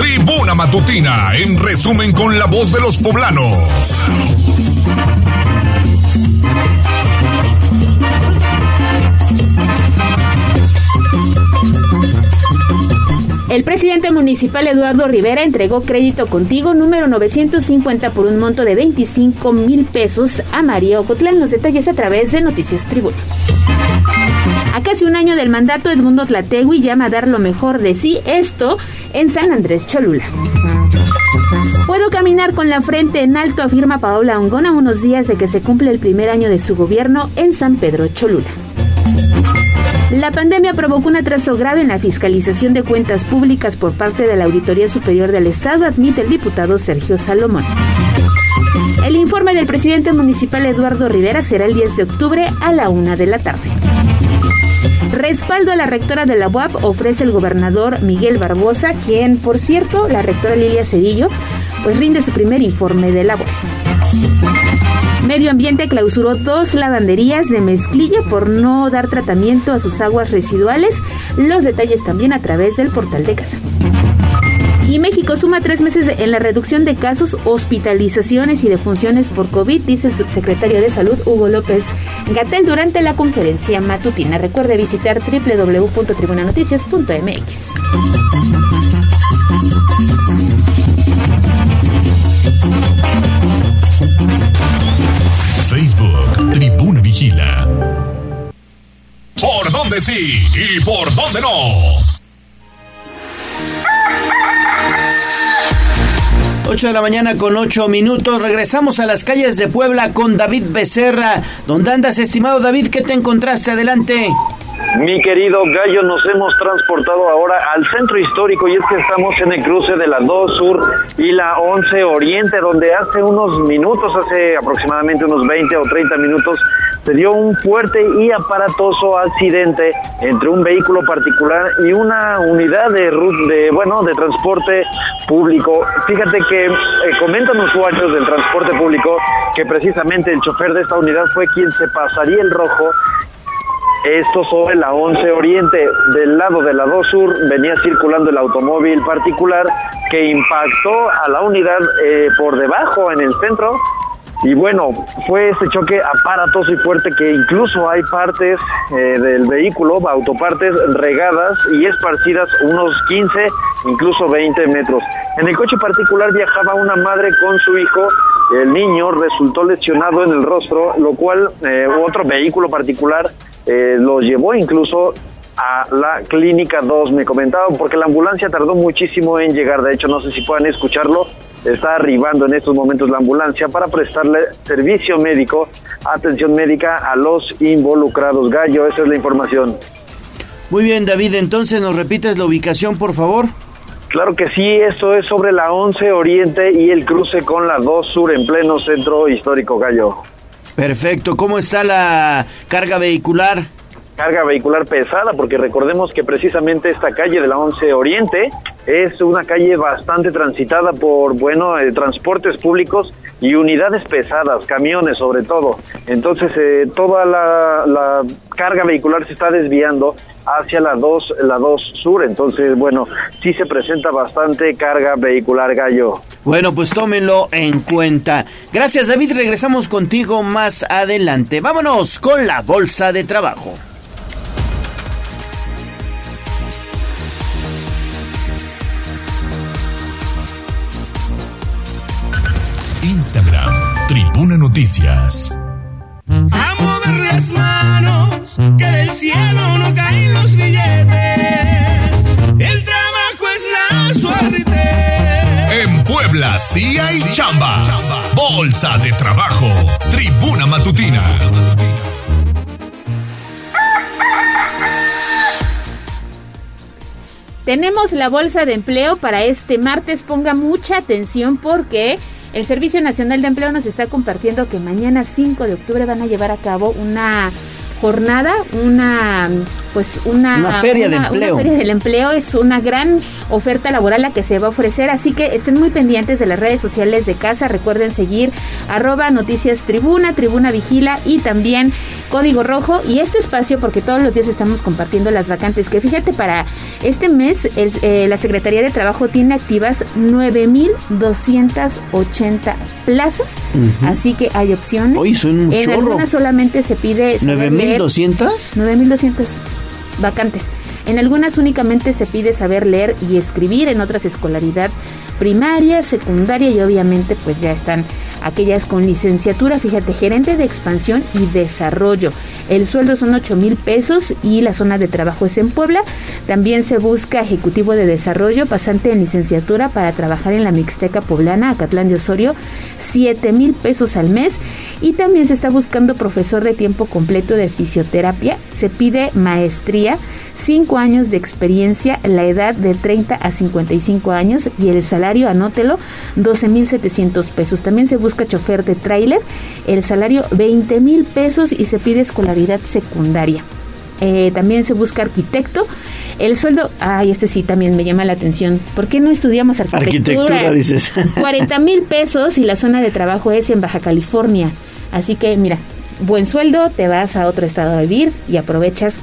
Tribuna Matutina, en resumen con la voz de los poblanos. El presidente municipal Eduardo Rivera entregó crédito contigo número 950 por un monto de 25 mil pesos a María Ocotlán. Los detalles a través de Noticias Tribuna. Casi un año del mandato, Edmundo Tlategui llama a dar lo mejor de sí, esto en San Andrés Cholula. Puedo caminar con la frente en alto, afirma Paola Ongón a unos días de que se cumple el primer año de su gobierno en San Pedro Cholula. La pandemia provocó un atraso grave en la fiscalización de cuentas públicas por parte de la Auditoría Superior del Estado, admite el diputado Sergio Salomón. El informe del presidente municipal Eduardo Rivera será el 10 de octubre a la una de la tarde. Respaldo a la rectora de la UAP ofrece el gobernador Miguel Barbosa, quien, por cierto, la rectora Lilia Cedillo, pues rinde su primer informe de la UAS. Medio Ambiente clausuró dos lavanderías de mezclilla por no dar tratamiento a sus aguas residuales. Los detalles también a través del portal de casa. Y México suma tres meses en la reducción de casos, hospitalizaciones y defunciones por COVID, dice el subsecretario de Salud Hugo López Gatel durante la conferencia matutina. Recuerde visitar www.tribunanoticias.mx. Facebook, Tribuna Vigila. ¿Por dónde sí y por dónde no? Ocho de la mañana con ocho minutos. Regresamos a las calles de Puebla con David Becerra. ¿Dónde andas, estimado David? ¿Qué te encontraste? Adelante. Mi querido Gallo, nos hemos transportado ahora al centro histórico y es que estamos en el cruce de la 2 Sur y la 11 Oriente, donde hace unos minutos, hace aproximadamente unos 20 o 30 minutos, se dio un fuerte y aparatoso accidente entre un vehículo particular y una unidad de, de bueno, de transporte público. Fíjate que eh, comentan usuarios del transporte público que precisamente el chofer de esta unidad fue quien se pasaría el rojo esto sobre la 11 Oriente. Del lado de la 2 Sur venía circulando el automóvil particular que impactó a la unidad eh, por debajo en el centro. Y bueno, fue este choque aparatoso y fuerte que incluso hay partes eh, del vehículo, autopartes regadas y esparcidas unos 15, incluso 20 metros. En el coche particular viajaba una madre con su hijo. El niño resultó lesionado en el rostro, lo cual eh, otro vehículo particular eh, lo llevó incluso a la clínica 2, me comentaban, porque la ambulancia tardó muchísimo en llegar. De hecho, no sé si puedan escucharlo. Está arribando en estos momentos la ambulancia para prestarle servicio médico, atención médica a los involucrados. Gallo, esa es la información. Muy bien, David. Entonces, ¿nos repites la ubicación, por favor? Claro que sí, esto es sobre la 11 Oriente y el cruce con la 2 Sur en pleno centro histórico Gallo. Perfecto. ¿Cómo está la carga vehicular? Carga vehicular pesada, porque recordemos que precisamente esta calle de la 11 Oriente es una calle bastante transitada por, bueno, eh, transportes públicos y unidades pesadas, camiones sobre todo. Entonces, eh, toda la, carga vehicular se está desviando hacia la 2, la 2 Sur. Entonces, bueno, sí se presenta bastante carga vehicular, Gallo. Bueno, pues tómenlo en cuenta. Gracias, David. Regresamos contigo más adelante. Vámonos con la bolsa de trabajo. Noticias. A mover las manos, que del cielo no caen los billetes. El trabajo es la suerte. En Puebla sí hay chamba. Bolsa de trabajo, Tribuna Matutina. Tenemos la bolsa de empleo para este martes. Ponga mucha atención porque el Servicio Nacional de Empleo nos está compartiendo que mañana 5 de octubre van a llevar a cabo una jornada, una pues una, Una feria de empleo. Una feria del empleo es una gran oferta laboral la que se va a ofrecer, así que estén muy pendientes de las redes sociales de casa. Recuerden seguir arroba noticias tribuna, tribuna vigila y también código rojo y este espacio porque todos los días estamos compartiendo las vacantes. Que fíjate, para este mes el- eh, la Secretaría de Trabajo tiene activas 9.280 plazas, Ujú. así que hay opciones. Oye, son un en chorro. algunas solamente se pide saber leer. ¿9200? 9.200 vacantes. En algunas únicamente se pide saber leer y escribir, en otras escolaridad primaria, secundaria y obviamente pues ya están aquellas con licenciatura, fíjate, gerente de expansión y desarrollo. El sueldo son 8 mil pesos y la zona de trabajo es en Puebla. También se busca ejecutivo de desarrollo, pasante en licenciatura para trabajar en la Mixteca Poblana, Acatlán de Osorio, 7 mil pesos al mes. Y también se está buscando profesor de tiempo completo de fisioterapia. Se pide maestría, 5 años de experiencia, la edad de 30 a 55 años y el salario, anótelo, 12 mil 700 pesos. También se busca chofer de tráiler, el salario 20 mil pesos y se pide escolaridad secundaria. Eh, también se busca arquitecto. El sueldo, ay, este sí también me llama la atención. ¿Por qué no estudiamos arquitectura? Arquitectura, dices. 40 mil pesos y la zona de trabajo es en Baja California. Así que mira, buen sueldo, te vas a otro estado a vivir y aprovechas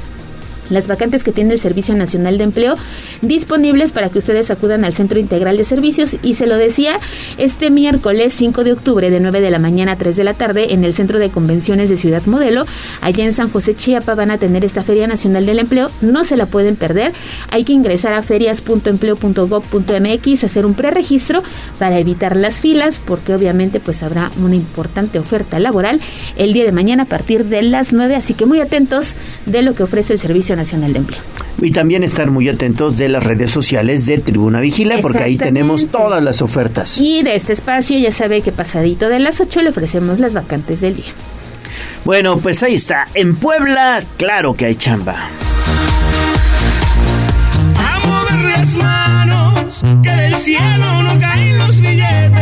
las vacantes que tiene el Servicio Nacional de Empleo disponibles para que ustedes acudan al Centro Integral de Servicios. Y se lo decía este miércoles 5 de octubre de 9 de la mañana a 3 de la tarde en el Centro de Convenciones de Ciudad Modelo allá en San José Chiapa van a tener esta Feria Nacional del Empleo. No se la pueden perder. Hay que ingresar a ferias.empleo.gov.mx hacer un preregistro para evitar las filas porque obviamente pues habrá una importante oferta laboral el día de mañana a partir de las 9 así que muy atentos de lo que ofrece el Servicio Nacional de Empleo. Y también estar muy atentos de las redes sociales de Tribuna Vigila, porque ahí tenemos todas las ofertas. Y de este espacio ya sabe que pasadito de las 8 le ofrecemos las vacantes del día. Bueno, pues ahí está. En Puebla, claro que hay chamba. A mover las manos, que del cielo no caen los billetes.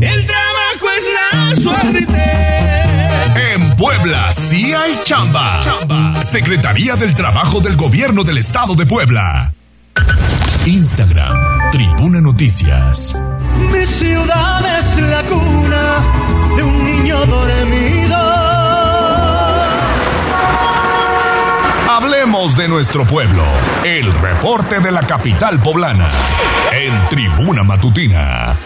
El trabajo es la suerte. En Puebla sí hay chamba. Secretaría del Trabajo del Gobierno del Estado de Puebla. Instagram, Tribuna Noticias. Mi ciudad es la cuna de un niño dormido. Hablemos de nuestro pueblo. El reporte de la capital poblana. En Tribuna Matutina.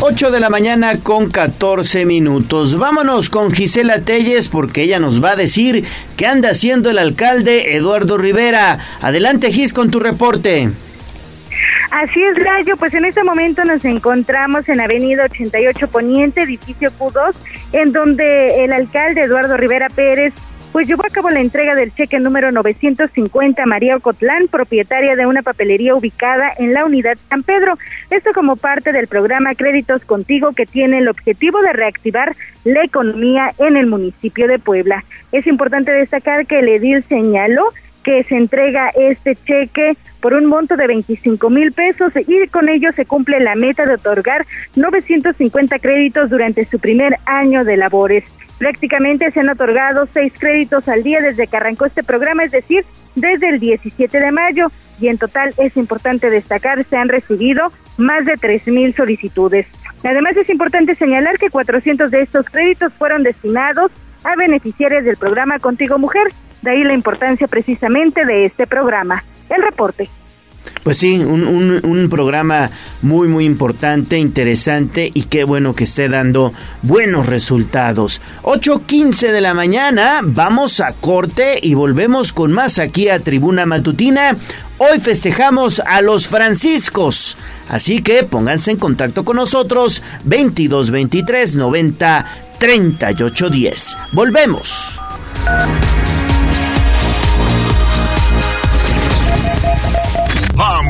8 de la mañana con 14 minutos. Vámonos con Gisela Telles porque ella nos va a decir qué anda haciendo el alcalde Eduardo Rivera. Adelante Gis con tu reporte. Así es, Gallo, pues en este momento nos encontramos en Avenida 88 Poniente, edificio Q2, en donde el alcalde Eduardo Rivera Pérez pues llevó a cabo la entrega del cheque número 950 a María Ocotlán, propietaria de una papelería ubicada en la unidad San Pedro. Esto como parte del programa Créditos Contigo que tiene el objetivo de reactivar la economía en el municipio de Puebla. Es importante destacar que el edil señaló que se entrega este cheque por un monto de 25 mil pesos y con ello se cumple la meta de otorgar 950 créditos durante su primer año de labores. Prácticamente se han otorgado seis créditos al día desde que arrancó este programa, es decir, desde el 17 de mayo y en total es importante destacar se han recibido más de tres mil solicitudes. Además es importante señalar que 400 de estos créditos fueron destinados a beneficiarios del programa Contigo Mujer, de ahí la importancia precisamente de este programa. El reporte. Pues sí, un, programa muy, muy importante, interesante y qué bueno que esté dando buenos resultados. 8.15 de la mañana, vamos a corte y volvemos con más aquí a Tribuna Matutina. Hoy festejamos a los franciscos, así que pónganse en contacto con nosotros 22 23 90 38 10. Volvemos.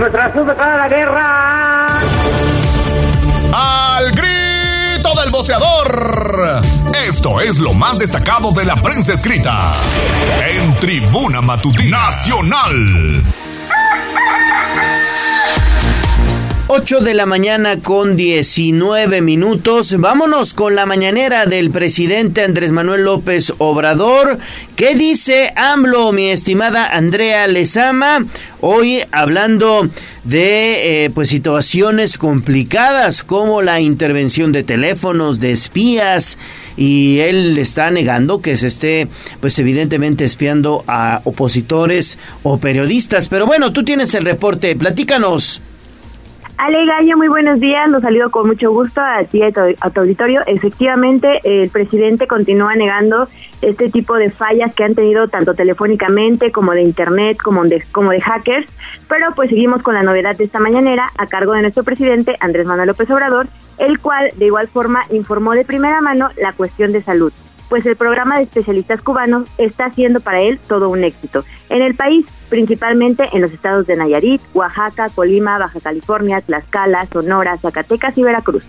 ¡Nuestra azul declara la guerra! ¡Al grito del boceador! Esto es lo más destacado de la prensa escrita en Tribuna Matutina Nacional. 8 de la mañana con 19 minutos. Vámonos con la mañanera del presidente Andrés Manuel López Obrador. ¿Qué dice AMLO, mi estimada Andrea Lezama? Hoy hablando de eh, pues situaciones complicadas como la intervención de teléfonos, de espías y él está negando que se esté pues evidentemente espiando a opositores o periodistas. Pero bueno, tú tienes el reporte, platícanos. Ale Gallo, muy buenos días. Los saludo con mucho gusto a ti, a tu, a tu auditorio. Efectivamente, el presidente continúa negando este tipo de fallas que han tenido tanto telefónicamente como de internet, como de, como de hackers. Pero pues seguimos con la novedad de esta mañanera a cargo de nuestro presidente Andrés Manuel López Obrador, el cual de igual forma informó de primera mano la cuestión de salud pues el programa de especialistas cubanos está siendo para él todo un éxito. En el país, principalmente en los estados de Nayarit, Oaxaca, Colima, Baja California, Tlaxcala, Sonora, Zacatecas y Veracruz.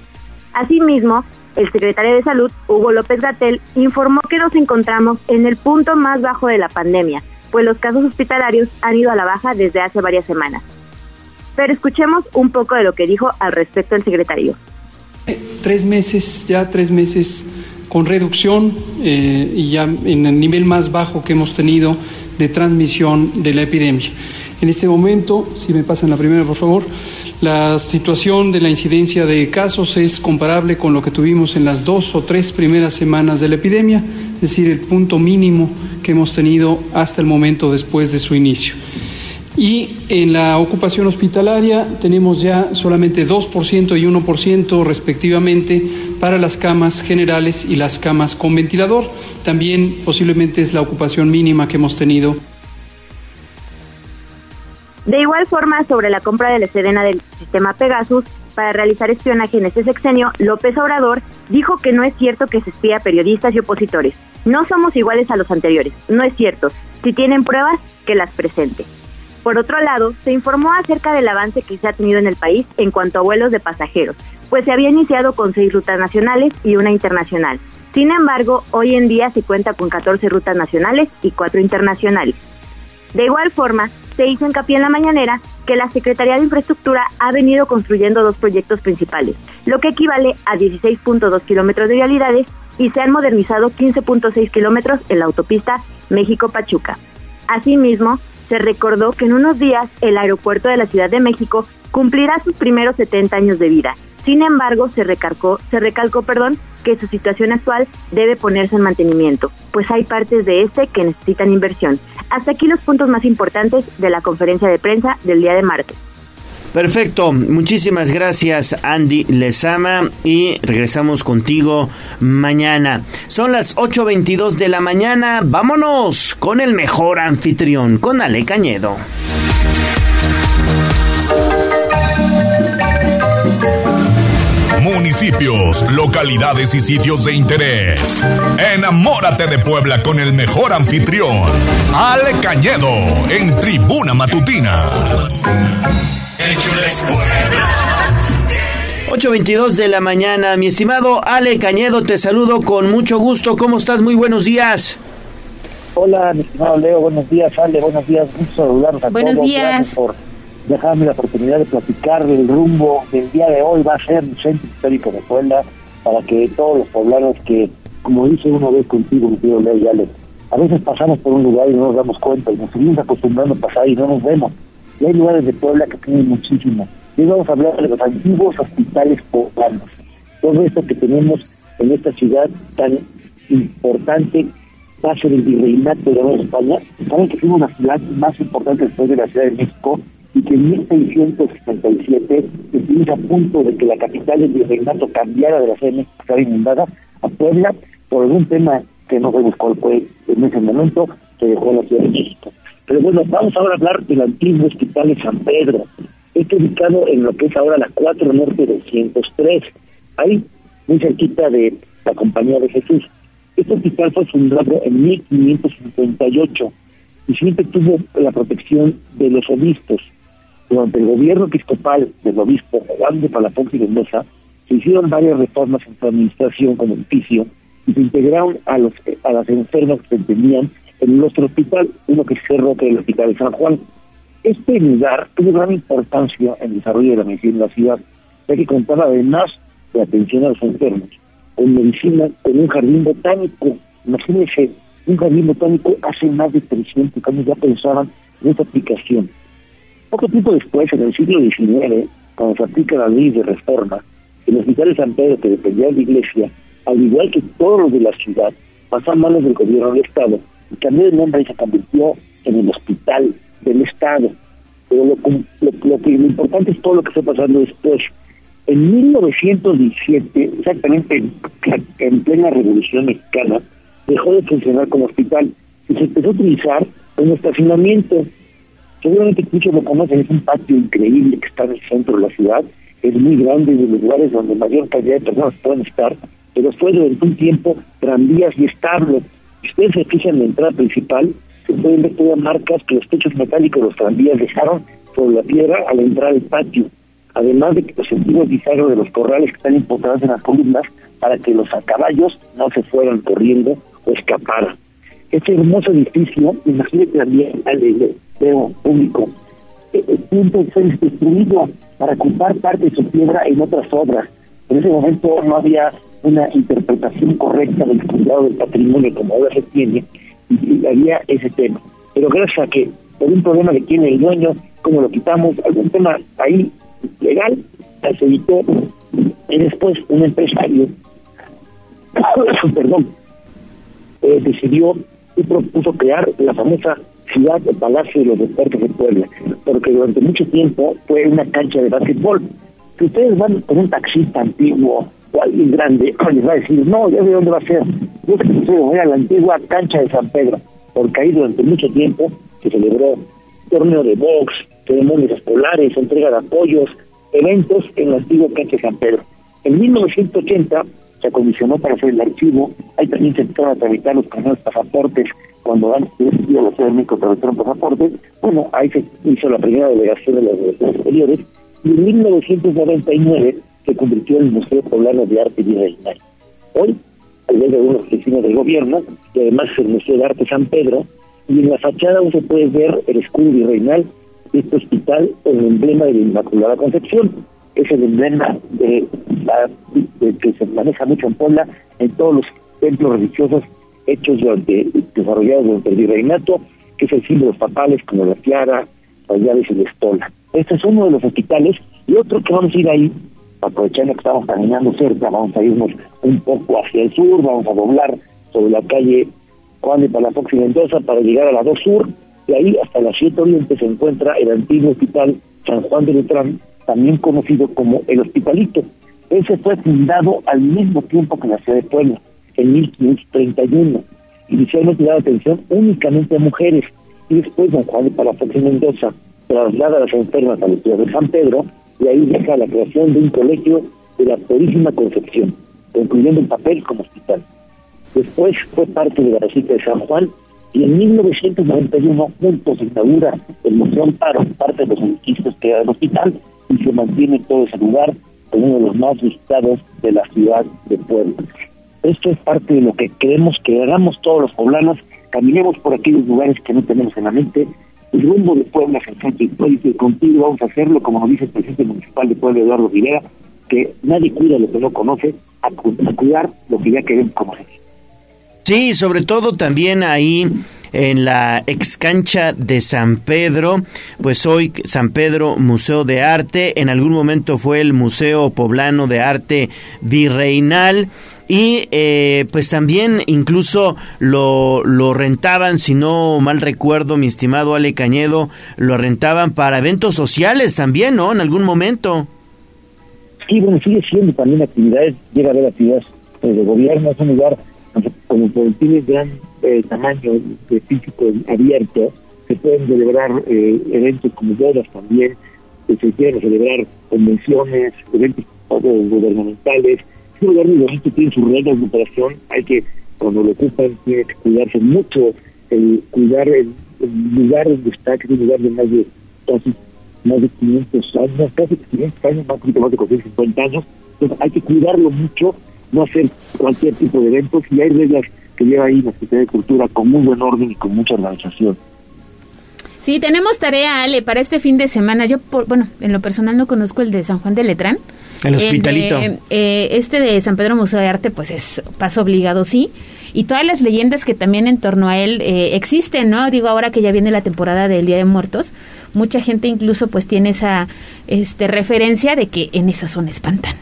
Asimismo, el secretario de Salud, Hugo López Gatel, informó que nos encontramos en el punto más bajo de la pandemia, pues los casos hospitalarios han ido a la baja desde hace varias semanas. Pero escuchemos un poco de lo que dijo al respecto el secretario. Tres meses, ya tres meses con reducción eh, y ya en el nivel más bajo que hemos tenido de transmisión de la epidemia. En este momento, si me pasan la primera, por favor, la situación de la incidencia de casos es comparable con lo que tuvimos en las dos o tres primeras semanas de la epidemia, es decir, el punto mínimo que hemos tenido hasta el momento después de su inicio. Y en la ocupación hospitalaria tenemos ya solamente 2% y 1% respectivamente para las camas generales y las camas con ventilador. También posiblemente es la ocupación mínima que hemos tenido. De igual forma, sobre la compra de la Sedena del sistema Pegasus para realizar espionaje en este sexenio, López Obrador dijo que no es cierto que se espía a periodistas y opositores. No somos iguales a los anteriores. No es cierto. Si tienen pruebas, que las presente. Por otro lado, se informó acerca del avance que se ha tenido en el país en cuanto a vuelos de pasajeros, pues se había iniciado con seis rutas nacionales y una internacional. Sin embargo, hoy en día se cuenta con 14 rutas nacionales y cuatro internacionales. De igual forma, se hizo hincapié en la mañanera que la Secretaría de Infraestructura ha venido construyendo dos proyectos principales, lo que equivale a 16.2 kilómetros de vialidades y se han modernizado 15.6 kilómetros en la autopista México-Pachuca. Asimismo, se recordó que en unos días el aeropuerto de la Ciudad de México cumplirá sus primeros 70 años de vida. Sin embargo, se recalcó, se perdón, que su situación actual debe ponerse en mantenimiento, pues hay partes de este que necesitan inversión. Hasta aquí los puntos más importantes de la conferencia de prensa del día de martes. Perfecto, muchísimas gracias Andy Lezama y regresamos contigo mañana. Son las 8.22 de la mañana, vámonos con el mejor anfitrión, con Ale Cañedo. Municipios, localidades y sitios de interés. Enamórate de Puebla con el mejor anfitrión, Ale Cañedo, en Tribuna Matutina. 8.22 de la mañana, mi estimado Ale Cañedo, te saludo con mucho gusto. ¿Cómo estás? Muy buenos días. Hola, mi estimado Leo, buenos días, Ale, buenos días, gusto saludarnos a Buenos todos. días. Gracias por dejarme la oportunidad de platicar del rumbo del día de hoy. Va a ser el Centro Histórico de Puebla para que todos los poblanos que, como dice una vez contigo, mi querido Leo y Ale, a veces pasamos por un lugar y no nos damos cuenta y nos seguimos acostumbrando a pasar y no nos vemos. Y hay lugares de Puebla que tienen muchísimo. Y hoy vamos a hablar de los antiguos hospitales poblanos. Todo esto que tenemos en esta ciudad tan importante, base del virreinato de Nueva España. Saben que fuimos la ciudad más importante después de la Ciudad de México y que en 1667 estuvimos a punto de que la capital del virreinato cambiara de la Ciudad de México, que estaba inundada, a Puebla por algún tema que no se buscó en ese momento, se dejó la Ciudad de México. Pero bueno, vamos ahora a hablar del antiguo hospital de San Pedro. Este ubicado en lo que es ahora la 4 Norte 203. Ahí muy cerquita de la Compañía de Jesús. Este hospital fue fundado en 1558 y siempre tuvo la protección de los obispos. Durante el gobierno episcopal del obispo Juan de Palafox y Mendoza, se hicieron varias reformas en su administración como oficio y se integraron a los a las enfermas que se en nuestro hospital, uno que cerró que el Hospital de San Juan. Este lugar tuvo gran importancia en el desarrollo de la medicina en la ciudad, ya que contaba además de atención a los enfermos, con medicina, con un jardín botánico. Imagínense, un jardín botánico hace más de 300 años ya pensaban en esta aplicación. Poco tiempo después, en el siglo XIX, cuando se aplica la ley de reforma, el Hospital de San Pedro, que dependía de la iglesia, al igual que todos los de la ciudad, pasó a manos del gobierno del Estado y cambió de nombre y se convirtió en el Hospital del Estado. Pero lo, lo, lo que lo importante es todo lo que está pasando después. En 1917, exactamente en, en plena Revolución Mexicana, dejó de funcionar como hospital y se empezó a utilizar como estacionamiento. Seguramente muchos lo conocen, es un patio increíble que está en el centro de la ciudad, es muy grande, de los lugares donde mayor cantidad de personas pueden estar, pero fue durante un tiempo tranvías y estable. Si ustedes se fijan en la entrada principal, se pueden ver todas marcas que los techos metálicos de los tranvías dejaron sobre la piedra al entrar al patio. Además de que los antiguos bisagros de los corrales que están importados en las columnas para que los caballos no se fueran corriendo o escaparan. Este hermoso edificio, imagínate también al empleo público, el punto fue destruido para ocupar parte de su piedra en otras obras. En ese momento no había una interpretación correcta del cuidado del patrimonio como ahora se tiene y había ese tema. Pero gracias a que por un problema que tiene el dueño, como lo quitamos, algún tema ahí legal, se evitó y después un empresario, perdón, eh, decidió y propuso crear la famosa ciudad de Palacio de los Deportes de Puebla, porque durante mucho tiempo fue una cancha de básquetbol. Si ustedes van con un taxista antiguo o alguien grande, les va a decir, no, ya sé dónde va a ser. Yo voy a la antigua cancha de San Pedro, porque ahí durante mucho tiempo se celebró torneo de box, ceremonias escolares, entrega de apoyos, eventos en la antigua cancha de San Pedro. En 1980 se acondicionó para hacer el archivo, ahí también se empezaron a tramitar los primeros pasaportes, cuando antes de la Ciudad de México tramitaron pasaportes, bueno, ahí se hizo la primera delegación de las delegaciones exteriores, y en 1999 se convirtió en el Museo Poblano de Arte Virreinal. Hoy, al de algunas oficinas del gobierno, y además es el Museo de Arte San Pedro, y en la fachada aún se puede ver el escudo virreinal de este hospital, el emblema de la Inmaculada Concepción, es el emblema de que se maneja mucho en Puebla en todos los templos religiosos hechos durante, desarrollados durante el virreinato, que es el símbolo papales como la tiara, las llaves y la estola. Este es uno de los hospitales y otro que vamos a ir ahí, aprovechando que estamos caminando cerca, vamos a irnos un poco hacia el sur, vamos a doblar sobre la calle Juan de Palafox y Mendoza para llegar a la 2 Sur, y ahí hasta la 7 Oriente se encuentra el antiguo hospital San Juan de Letrán, también conocido como el Hospitalito. Ese fue fundado al mismo tiempo que la ciudad de Puebla, en 1531. Inicialmente daba atención únicamente a mujeres, y después don Juan de Palafox y Mendoza traslada a las enfermas a la ciudad de San Pedro, y ahí deja la creación de un colegio de la Purísima Concepción, concluyendo el papel como hospital. Después fue parte de la Basílica de San Juan y en 1991 juntos se inaugura el Museo Amparo, parte de los edificios que era el hospital, y se mantiene todo ese lugar como uno de los más visitados de la ciudad de Puebla. Esto es parte de lo que queremos que hagamos todos los poblanos, caminemos por aquellos lugares que no tenemos en la mente. El rumbo de Puebla es el centro histórico y contigo vamos a hacerlo, como nos dice el presidente municipal de Puebla, Eduardo Rivera, que nadie cuida lo que no conoce, a, cuidar lo que ya queremos conocer. Sí, sobre todo también ahí en la ex cancha de San Pedro, pues hoy San Pedro Museo de Arte, en algún momento fue el Museo Poblano de Arte Virreinal y eh, pues también incluso lo, lo rentaban, si no mal recuerdo, mi estimado Ale Cañedo, lo rentaban para eventos sociales también, ¿no? En algún momento. Sí, bueno, sigue siendo también actividades, llega a haber actividades eh, de gobierno, es un lugar como por tiene gran eh, tamaño físico abierto, se pueden celebrar eh, eventos como bodas también, se quieren celebrar convenciones, eventos gubernamentales, este lugar muy bonito tiene sus reglas de operación, hay que, cuando lo ocupan, tiene que cuidarse mucho, el cuidar el, el lugar donde está, que es un lugar de más de casi más de 500 años, casi 500 años, más, poquito más de 450 años, entonces hay que cuidarlo mucho, no hacer cualquier tipo de eventos, y hay reglas que lleva ahí la Secretaría de Cultura con muy buen orden y con mucha organización. Sí, tenemos tarea, Ale, para este fin de semana. Yo, por, bueno, en lo personal no conozco el de San Juan de Letrán. El hospitalito. de, eh, este de San Pedro Museo de Arte, pues es paso obligado, sí. Y todas las leyendas que también en torno a él eh, existen, ¿no? Digo, ahora que ya viene la temporada del Día de Muertos, mucha gente incluso pues tiene esa este, referencia de que en esa zona espantan.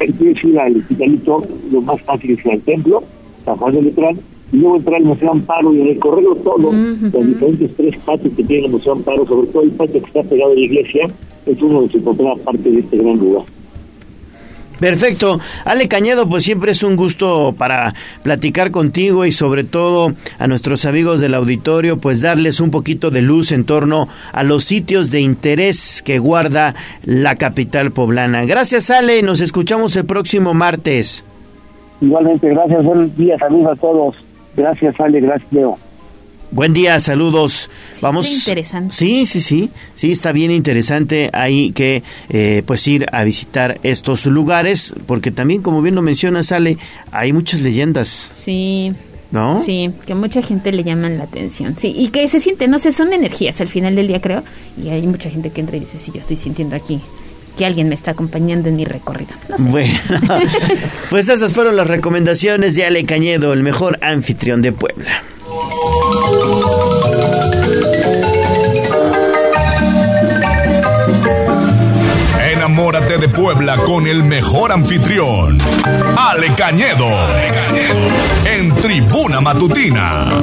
Hay que ir al hospitalito, lo más fácil es ir al templo, San Juan de Letrán, y luego entrar al Museo Amparo y recorrerlo todo, los diferentes tres patios que tiene el Museo Amparo, sobre todo el patio que está pegado a la iglesia, es uno de se encontrará parte de este gran lugar. Perfecto. Ale Cañedo, pues siempre es un gusto para platicar contigo y sobre todo a nuestros amigos del auditorio, pues darles un poquito de luz en torno a los sitios de interés que guarda la capital poblana. Gracias Ale, nos escuchamos el próximo martes. Igualmente, gracias, buenos días, saludos a todos. Gracias, Ale, gracias, Leo. Buen día, saludos. Vamos. interesante. Sí, sí, sí, sí, está bien interesante ahí que eh, pues ir a visitar estos lugares, porque también, como bien lo menciona, sale, hay muchas leyendas, Sí. ¿no? Sí, que mucha gente le llaman la atención. Sí, y que se siente, no sé, son energías al final del día, creo. Y hay mucha gente que entra y dice, sí, yo estoy sintiendo aquí que alguien me está acompañando en mi recorrido. No sé. Bueno, pues esas fueron las recomendaciones de Ale Cañedo, el mejor anfitrión de Puebla. Enamórate de Puebla con el mejor anfitrión, Ale Cañedo, en Tribuna Matutina.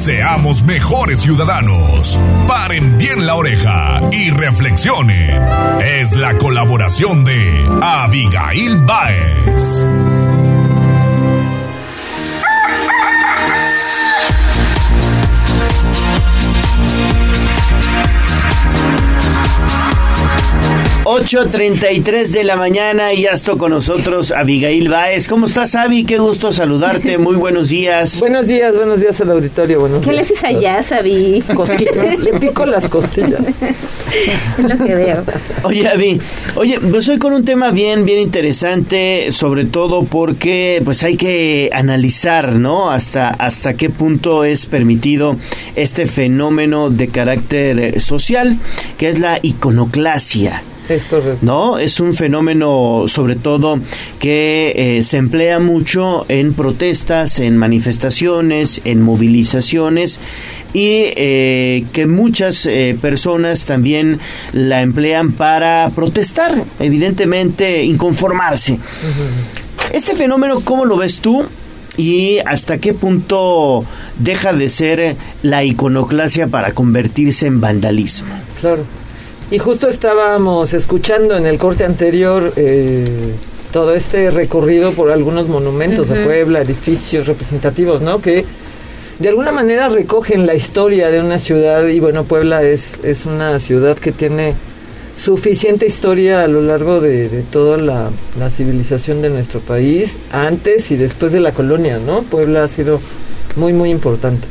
Seamos mejores ciudadanos. Paren bien la oreja y reflexionen. Es la colaboración de Abigail Baez. Ocho treinta y tres de la mañana y ya está con nosotros Abigail Baez. ¿Cómo estás, Abi? Qué gusto saludarte. Muy buenos días. Buenos días, buenos días al auditorio. Buenos ¿Qué le haces allá, Sabi? Cosquillas, le pico las costillas. Es lo que veo. Oye, Avi, oye, pues hoy con un tema bien, bien interesante, sobre todo porque pues hay que analizar, ¿no? Hasta, hasta qué punto es permitido este fenómeno de carácter eh, social, que es la iconoclasia. Es correcto. ¿no? Es un fenómeno sobre todo que eh, se emplea mucho en protestas, en manifestaciones, en movilizaciones y eh, que muchas eh, personas también la emplean para protestar, evidentemente inconformarse. Este fenómeno, ¿cómo lo ves tú? ¿Y hasta qué punto deja de ser la iconoclasia para convertirse en vandalismo? Claro. Y justo estábamos escuchando en el corte anterior eh, todo este recorrido por algunos monumentos de Ujú. Puebla, edificios representativos, ¿no? Que de alguna manera recogen la historia de una ciudad y bueno, Puebla es, es una ciudad que tiene suficiente historia a lo largo de, de toda la, la civilización de nuestro país, antes y después de la colonia, ¿no? Puebla ha sido muy, muy importante.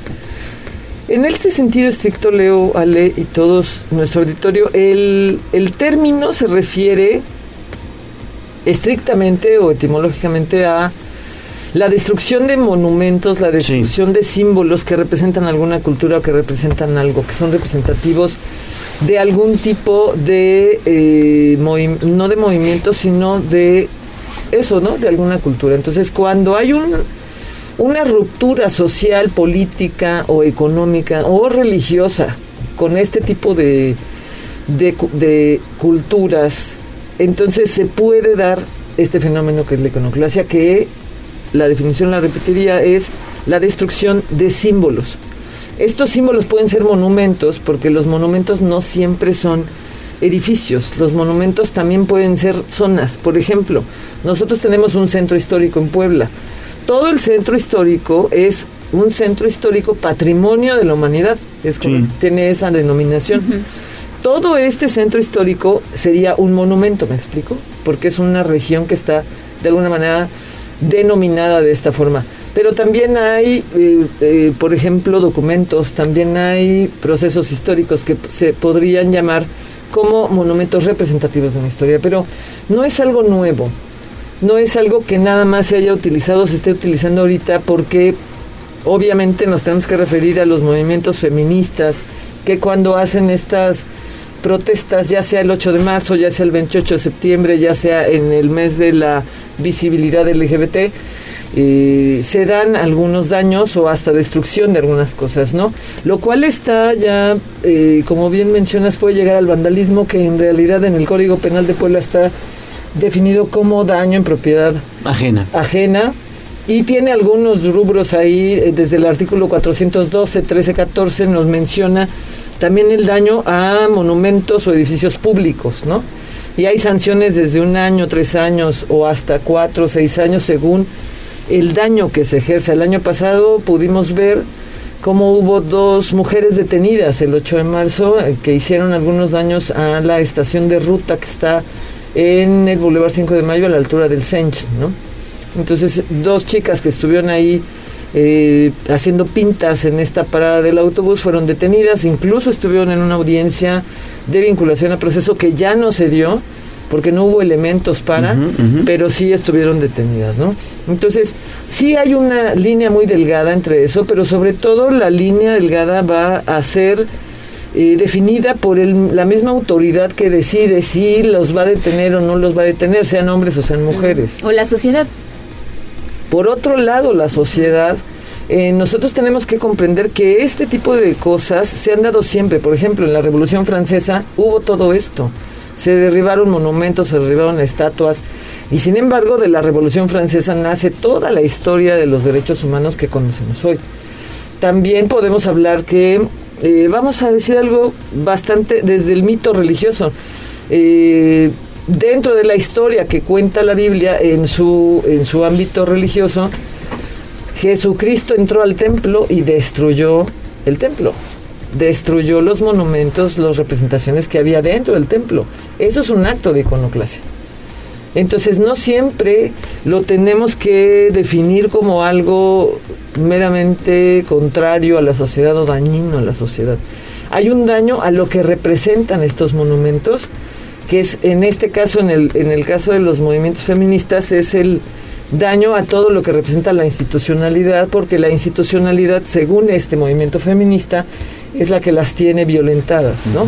En este sentido estricto, Leo, Ale y todos nuestro auditorio, el, el término se refiere estrictamente o etimológicamente a la destrucción de monumentos, la destrucción de símbolos que representan alguna cultura o que representan algo, que son representativos de algún tipo de, eh, no de movimiento, sino de eso, ¿no? De alguna cultura. Entonces, cuando hay un, una ruptura social, política o económica o religiosa con este tipo de, de, cu- de culturas, entonces se puede dar este fenómeno que es la iconoclasia, que la definición la repetiría, es la destrucción de símbolos. Estos símbolos pueden ser monumentos, porque los monumentos no siempre son edificios, los monumentos también pueden ser zonas. Por ejemplo, nosotros tenemos un centro histórico en Puebla. Todo el centro histórico es un centro histórico patrimonio de la humanidad, es como- tiene esa denominación. Todo este centro histórico sería un monumento, ¿me explico? Porque es una región que está de alguna manera denominada de esta forma. Pero también hay, eh, eh, por ejemplo, documentos, también hay procesos históricos que se podrían llamar como monumentos representativos de una historia, pero no es algo nuevo, no es algo que nada más se haya utilizado, se esté utilizando ahorita porque obviamente nos tenemos que referir a los movimientos feministas que cuando hacen estas protestas, ya sea el 8 de marzo, ya sea el 28 de septiembre, ya sea en el mes de la visibilidad LGBT, eh, se dan algunos daños o hasta destrucción de algunas cosas, ¿no? Lo cual está ya, eh, como bien mencionas, puede llegar al vandalismo que en realidad en el Código Penal de Puebla está definido como daño en propiedad Ajena. ajena y tiene algunos rubros ahí, eh, desde el artículo 412, 13, 14 nos menciona también el daño a monumentos o edificios públicos, ¿no? Y hay sanciones desde un año, tres años o hasta cuatro, seis años según el daño que se ejerce. El año pasado pudimos ver cómo hubo dos mujeres detenidas el 8 de marzo eh, que hicieron algunos daños a la estación de ruta que está en el Boulevard 5 de Mayo a la altura del Sench, ¿no? Entonces, dos chicas que estuvieron ahí eh, haciendo pintas en esta parada del autobús fueron detenidas, incluso estuvieron en una audiencia de vinculación a proceso que ya no se dio porque no hubo elementos para, pero sí estuvieron detenidas, ¿no? Entonces, sí hay una línea muy delgada entre eso, pero sobre todo la línea delgada va a ser eh, definida por el- la misma autoridad que decide si los va a detener o no los va a detener, sean hombres o sean mujeres. O la sociedad. Por otro lado, la sociedad, eh, nosotros tenemos que comprender que este tipo de cosas se han dado siempre. Por ejemplo, en la Revolución Francesa hubo todo esto. Se derribaron monumentos, se derribaron estatuas. Y sin embargo, de la Revolución Francesa nace toda la historia de los derechos humanos que conocemos hoy. También podemos hablar que, eh, vamos a decir algo bastante desde el mito religioso. Eh, dentro de la historia que cuenta la Biblia en su, en su ámbito religioso, Jesucristo entró al templo y destruyó el templo. Destruyó los monumentos, las representaciones que había dentro del templo. Eso es un acto de iconoclasia. Entonces no siempre lo tenemos que definir como algo meramente contrario a la sociedad o dañino a la sociedad. Hay un daño a lo que representan estos monumentos, que es en este caso, en el, en el caso de los movimientos feministas, es el daño a todo lo que representa la institucionalidad, porque la institucionalidad, según este movimiento feminista, es la que las tiene violentadas, ¿no?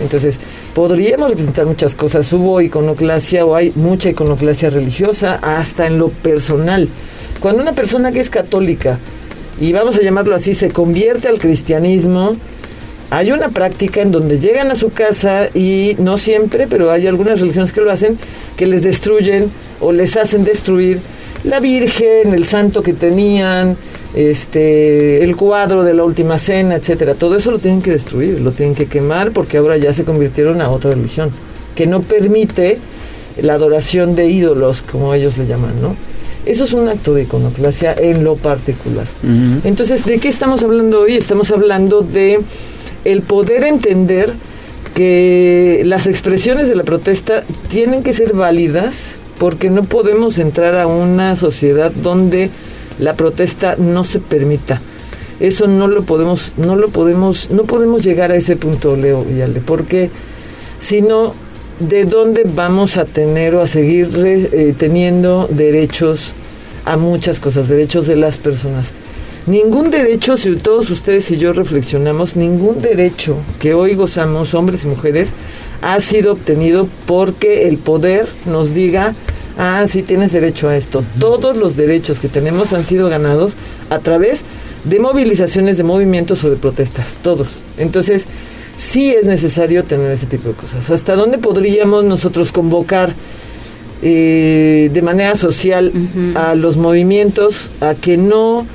Entonces, podríamos representar muchas cosas. Hubo iconoclasia o hay mucha iconoclasia religiosa, hasta en lo personal. Cuando una persona que es católica, y vamos a llamarlo así, se convierte al cristianismo, hay una práctica en donde llegan a su casa y no siempre, pero hay algunas religiones que lo hacen, que les destruyen o les hacen destruir la Virgen, el santo que tenían, este, el cuadro de la última cena, etcétera. Todo eso lo tienen que destruir, lo tienen que quemar porque ahora ya se convirtieron a otra religión que no permite la adoración de ídolos, como ellos le llaman, ¿no? Eso es un acto de iconoclasia en lo particular. Entonces, ¿de qué estamos hablando hoy? Estamos hablando de el poder entender que las expresiones de la protesta tienen que ser válidas porque no podemos entrar a una sociedad donde la protesta no se permita. Eso no lo podemos, no lo podemos, no podemos llegar a ese punto, Leo y Ale, porque si no, ¿de dónde vamos a tener o a seguir eh, teniendo derechos a muchas cosas, derechos de las personas? Ningún derecho, si todos ustedes y yo reflexionamos, ningún derecho que hoy gozamos, hombres y mujeres, ha sido obtenido porque el poder nos diga, ah, sí tienes derecho a esto. Todos los derechos que tenemos han sido ganados a través de movilizaciones, de movimientos o de protestas, todos. Entonces, sí es necesario tener ese tipo de cosas. ¿Hasta dónde podríamos nosotros convocar eh, de manera social a los movimientos a que no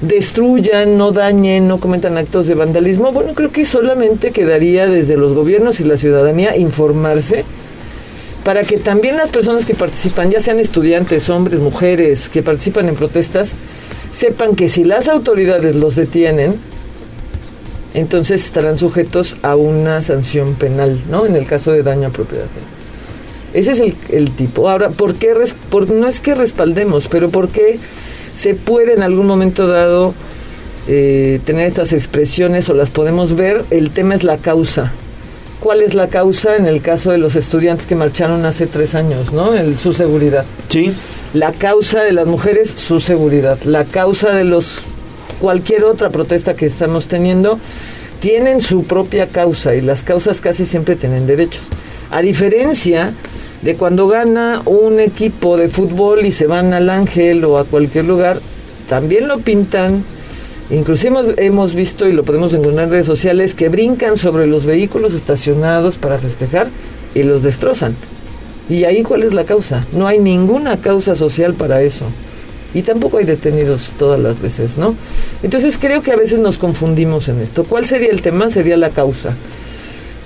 destruyan, no dañen, no cometan actos de vandalismo? Bueno, creo que solamente quedaría desde los gobiernos y la ciudadanía informarse para que también las personas que participan, ya sean estudiantes, hombres, mujeres, que participan en protestas, sepan que si las autoridades los detienen, entonces estarán sujetos a una sanción penal, ¿no? En el caso de daño a propiedad. Ese es el, tipo. Ahora, ¿por qué? por- no es que respaldemos, pero ¿por qué se puede en algún momento dado eh, tener estas expresiones o las podemos ver? El tema es la causa. ¿Cuál es la causa en el caso de los estudiantes que marcharon hace tres años, ¿no? El, su seguridad. Sí. La causa de las mujeres, su seguridad. La causa de los cualquier otra protesta que estamos teniendo tienen su propia causa y las causas casi siempre tienen derechos. A diferencia de cuando gana un equipo de fútbol y se van al Ángel o a cualquier lugar, también lo pintan. Inclusive hemos, hemos visto y lo podemos encontrar en redes sociales que brincan sobre los vehículos estacionados para festejar y los destrozan. ¿Y ahí cuál es la causa? No hay ninguna causa social para eso. Y tampoco hay detenidos todas las veces, ¿no? Entonces creo que a veces nos confundimos en esto. ¿Cuál sería el tema? Sería la causa.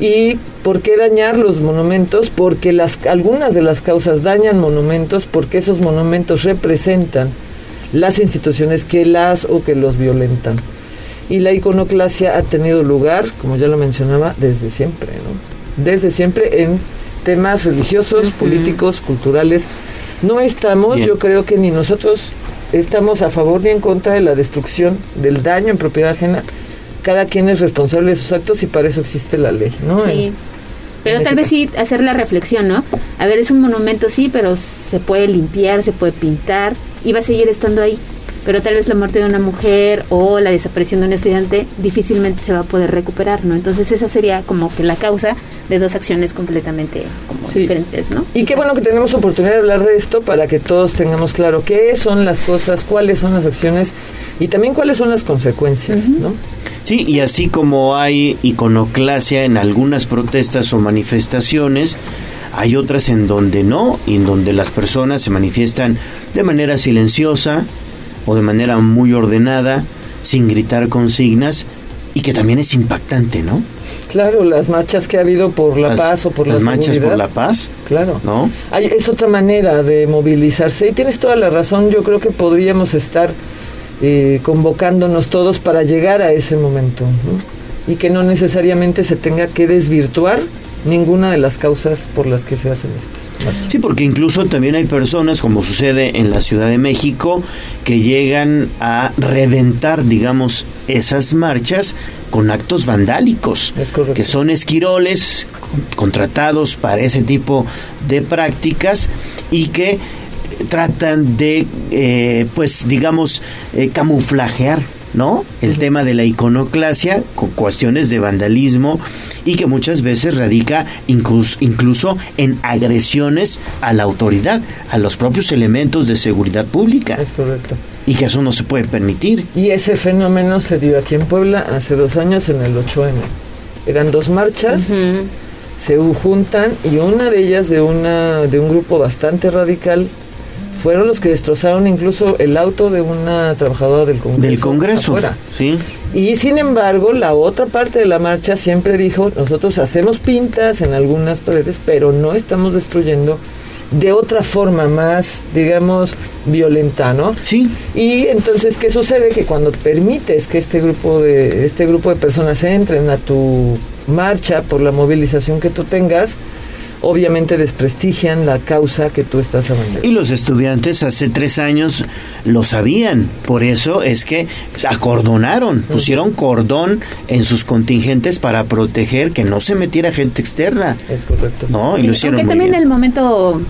¿Y por qué dañar los monumentos? Porque las, algunas de las causas dañan monumentos porque esos monumentos representan las instituciones que las o que los violentan. Y la iconoclasia ha tenido lugar, como ya lo mencionaba, desde siempre, ¿no? Desde siempre en temas religiosos, políticos, culturales. No estamos, Bien. yo creo que ni nosotros estamos a favor ni en contra de la destrucción, del daño en propiedad ajena. Cada quien es responsable de sus actos y para eso existe la ley, ¿no? Sí. En- Pero tal vez sí hacer la reflexión, ¿no? A ver, es un monumento, sí, pero se puede limpiar, se puede pintar y va a seguir estando ahí. Pero tal vez la muerte de una mujer o la desaparición de un estudiante difícilmente se va a poder recuperar, ¿no? Entonces esa sería como que la causa de dos acciones completamente como diferentes, ¿no? Y qué bueno que tenemos oportunidad de hablar de esto para que todos tengamos claro qué son las cosas, cuáles son las acciones y también cuáles son las consecuencias, ¿no? Sí, y así como hay iconoclasia en algunas protestas o manifestaciones, hay otras en donde no, y en donde las personas se manifiestan de manera silenciosa o de manera muy ordenada, sin gritar consignas, y que también es impactante, ¿no? Claro, las marchas que ha habido por la Las- paz o por las la marchas por la paz, Claro. ¿no? Hay- es otra manera de movilizarse y tienes toda la razón. Yo creo que podríamos estar eh, convocándonos todos para llegar a ese momento ¿no? y que no necesariamente se tenga que desvirtuar ninguna de las causas por las que se hacen estas marchas. Sí, porque incluso también hay personas, como sucede en la Ciudad de México, que llegan a reventar, digamos, esas marchas con actos vandálicos, que son esquiroles con- contratados para ese tipo de prácticas y que tratan de, eh, pues, digamos, eh, camuflajear, ¿no? El tema de la iconoclasia con cuestiones de vandalismo y que muchas veces radica incluso, incluso en agresiones a la autoridad, a los propios elementos de seguridad pública. Es correcto. Y que eso no se puede permitir. Y ese fenómeno se dio aquí en Puebla hace dos años en el 8M. Eran dos marchas, se juntan y una de ellas de, una, de un grupo bastante radical fueron los que destrozaron incluso el auto de una trabajadora del Congreso. Del Congreso, afuera. sí. Y sin embargo, la otra parte de la marcha siempre dijo, nosotros hacemos pintas en algunas paredes, pero no estamos destruyendo de otra forma más, digamos, violenta, ¿no? Sí. Y entonces, ¿qué sucede? Que cuando permites que este grupo de, este grupo de personas entren a tu marcha por la movilización que tú tengas, obviamente desprestigian la causa que tú estás abanderando. Y los estudiantes hace tres años lo sabían, por eso es que acordonaron, pusieron cordón en sus contingentes para proteger que no se metiera gente externa. Es correcto. No, y Sí, lo hicieron aunque muy también bien. el momento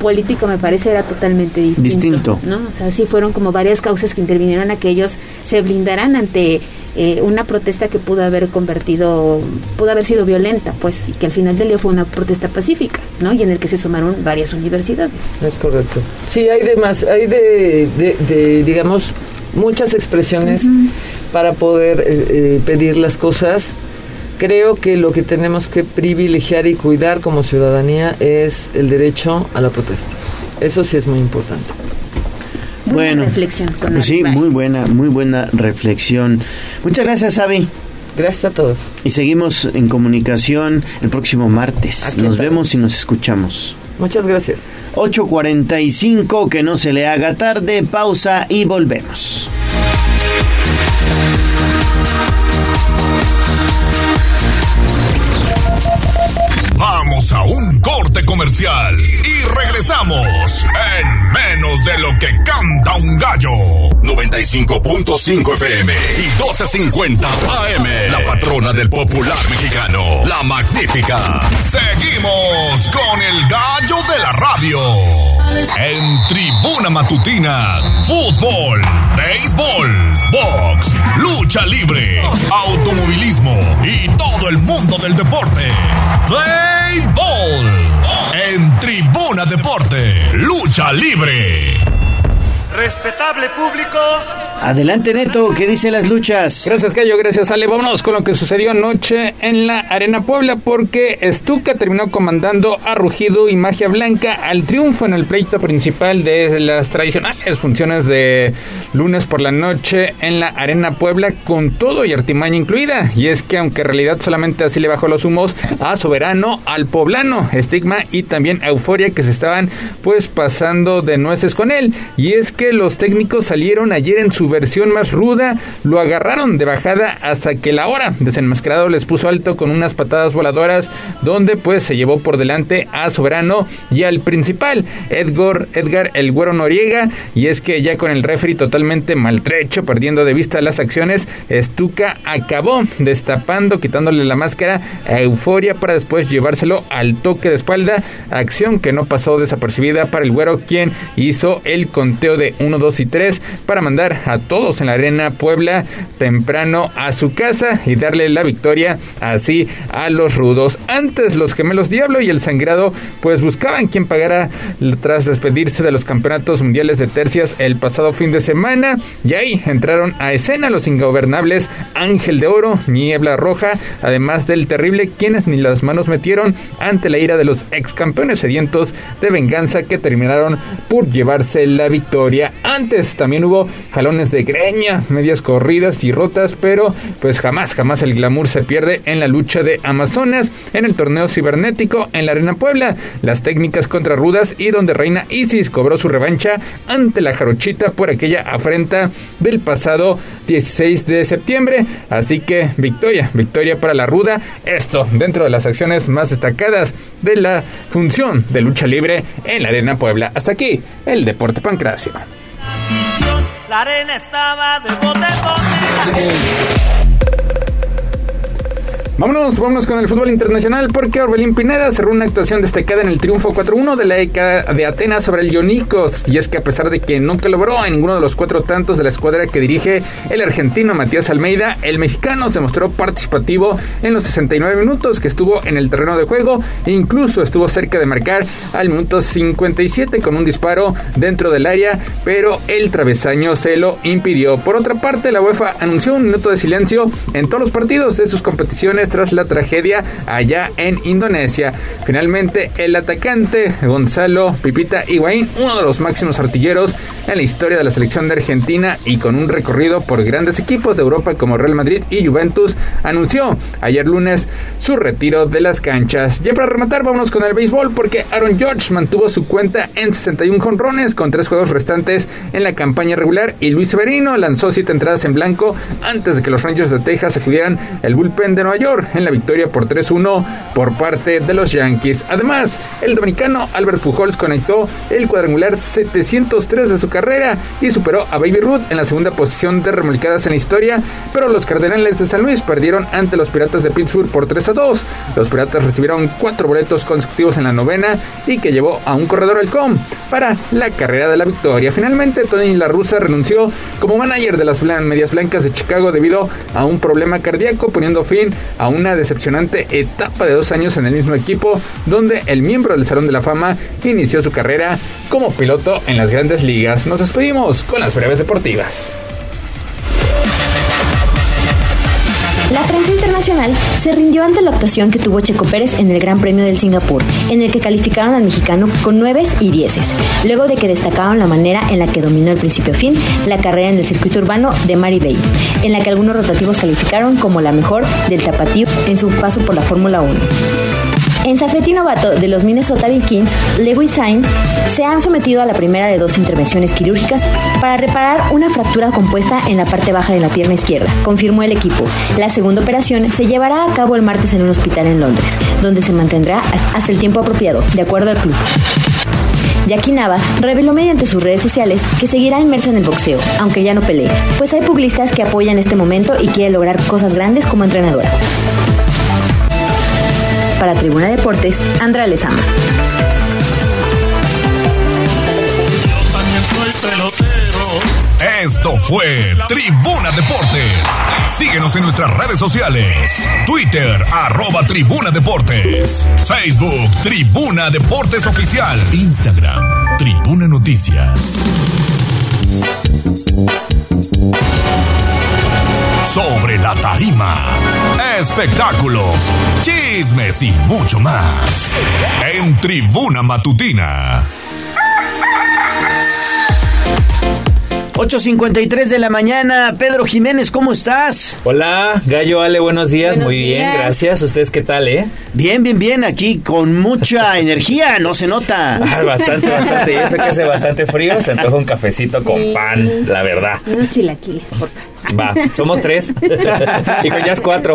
político me parece era totalmente distinto. Distinto. ¿no? O sea, sí fueron como varias causas que intervinieron a que ellos se blindaran ante eh, una protesta que pudo haber convertido, pudo haber sido violenta, pues, y que al final del día fue una protesta pacífica, ¿no? Y en el que se sumaron varias universidades. Es correcto. Sí, hay de más, hay de, de- de, digamos, muchas expresiones para poder eh, eh, pedir las cosas. Creo que lo que tenemos que privilegiar y cuidar como ciudadanía es el derecho a la protesta. Eso sí es muy importante. Bueno, reflexión con pues sí, muy buena, muy buena reflexión. Muchas gracias, Avi. Gracias a todos. Y seguimos en comunicación el próximo martes. Aquí nos estaremos. vemos y nos escuchamos. Muchas gracias. 8.45, que no se le haga tarde, pausa y volvemos. Vamos a un corte comercial y regresamos en menos de lo que canta un gallo. 95.5 FM y 12.50 AM. La patrona del popular mexicano, la magnífica. Seguimos con el gallo de la radio. En Tribuna Matutina, fútbol, béisbol, box, lucha libre, automovilismo y todo el mundo del deporte. Play Tribuna Deporte, lucha libre. Respetable público. Adelante, Neto, ¿qué dicen las luchas? Gracias, Cayo. Gracias, Ale. Vámonos con lo que sucedió anoche en la Arena Puebla, porque Stuka terminó comandando a Rugido y Magia Blanca al triunfo en el pleito principal de las tradicionales funciones de lunes por la noche en la Arena Puebla, con todo y artimaña incluida. Y es que, aunque en realidad solamente así le bajó los humos a Soberano, al Poblano, Estigma y también Euforia, que se estaban pues pasando de nueces con él. Y es los técnicos salieron ayer en su versión más ruda, lo agarraron de bajada hasta que la hora desenmascarado les puso alto con unas patadas voladoras, donde pues se llevó por delante a Soberano y al principal, Edgar, Edgar el Güero Noriega, y es que ya con el referee totalmente maltrecho, perdiendo de vista las acciones, Stuka acabó destapando, quitándole la máscara a Euforia para después llevárselo al toque de espalda, acción que no pasó desapercibida para el Güero, quien hizo el conteo de 1, 2 y 3 para mandar a todos en la arena Puebla temprano a su casa y darle la victoria así a los rudos. Antes los gemelos Diablo y el Sangrado pues buscaban quien pagara tras despedirse de los campeonatos mundiales de tercias el pasado fin de semana y ahí entraron a escena los ingobernables Ángel de Oro, Niebla Roja, además del terrible quienes ni las manos metieron ante la ira de los ex campeones sedientos de venganza que terminaron por llevarse la victoria. Antes también hubo jalones de greña, medias corridas y rotas, pero pues jamás, jamás el glamour se pierde en la lucha de Amazonas, en el torneo cibernético en la Arena Puebla, las técnicas contra rudas y donde Reina Isis cobró su revancha ante la jarochita por aquella afrenta del pasado 16 de septiembre. Así que victoria, victoria para la ruda. Esto dentro de las acciones más destacadas de la función de lucha libre en la Arena Puebla. Hasta aquí el Deporte Pancracio. La arena estaba de bote en bote. Vámonos, vámonos con el fútbol internacional porque Orbelín Pineda cerró una actuación destacada en el triunfo 4-1 de la ECA de Atenas sobre el Ionicos. Y es que a pesar de que nunca logró en ninguno de los cuatro tantos de la escuadra que dirige el argentino Matías Almeida, el mexicano se mostró participativo en los 69 minutos que estuvo en el terreno de juego e incluso estuvo cerca de marcar al minuto 57 con un disparo dentro del área, pero el travesaño se lo impidió. Por otra parte, la UEFA anunció un minuto de silencio en todos los partidos de sus competiciones tras la tragedia allá en Indonesia. Finalmente, el atacante Gonzalo Pipita Higuaín, uno de los máximos artilleros en la historia de la selección de Argentina y con un recorrido por grandes equipos de Europa como Real Madrid y Juventus, anunció ayer lunes su retiro de las canchas. Ya para rematar, vámonos con el béisbol porque Aaron George mantuvo su cuenta en 61 jonrones con tres juegos restantes en la campaña regular y Luis Severino lanzó siete entradas en blanco antes de que los Rangers de Texas acudieran el bullpen de Nueva York en la victoria por 3-1 por parte de los Yankees. Además, el dominicano Albert Pujols conectó el cuadrangular 703 de su carrera y superó a Baby Ruth en la segunda posición de remolcadas en la historia, pero los Cardenales de San Luis perdieron ante los Piratas de Pittsburgh por 3 a 2. Los Piratas recibieron cuatro boletos consecutivos en la novena y que llevó a un corredor al com para la carrera de la victoria. Finalmente, Tony La Russa renunció como manager de las Medias Blancas de Chicago debido a un problema cardíaco, poniendo fin a una decepcionante etapa de dos años en el mismo equipo, donde el miembro del Salón de la Fama inició su carrera como piloto en las grandes ligas. Nos despedimos con las breves deportivas. La prensa internacional se rindió ante la actuación que tuvo Checo Pérez en el Gran Premio del Singapur, en el que calificaron al mexicano con 9 y 10, luego de que destacaron la manera en la que dominó el principio fin la carrera en el circuito urbano de Mary Bay, en la que algunos rotativos calificaron como la mejor del tapatío en su paso por la Fórmula 1. En Safety novato de los Minnesota Vikings, Lewis Sain se han sometido a la primera de dos intervenciones quirúrgicas para reparar una fractura compuesta en la parte baja de la pierna izquierda, confirmó el equipo. La segunda operación se llevará a cabo el martes en un hospital en Londres, donde se mantendrá hasta el tiempo apropiado, de acuerdo al club. Jackie Nava reveló mediante sus redes sociales que seguirá inmersa en el boxeo, aunque ya no pelee, pues hay publicistas que apoyan este momento y quiere lograr cosas grandes como entrenadora. Para Tribuna Deportes, Andrea Lezama. Esto fue Tribuna Deportes. Síguenos en nuestras redes sociales. Twitter, arroba Tribuna Deportes. Facebook, Tribuna Deportes Oficial. Instagram, Tribuna Noticias. Sobre la tarima. Espectáculos, chismes y mucho más. En Tribuna Matutina. 8.53 de la mañana. Pedro Jiménez, ¿cómo estás? Hola, Gallo Ale, buenos días. Buenos Muy bien, gracias. ¿Ustedes qué tal, eh? Bien, bien, bien. Aquí con mucha energía, no se nota. Ah, bastante, bastante. Y eso que hace bastante frío, se antoja un cafecito con pan, la verdad. Unos chilaquiles, por favor. Va, somos tres. y con Jazz cuatro.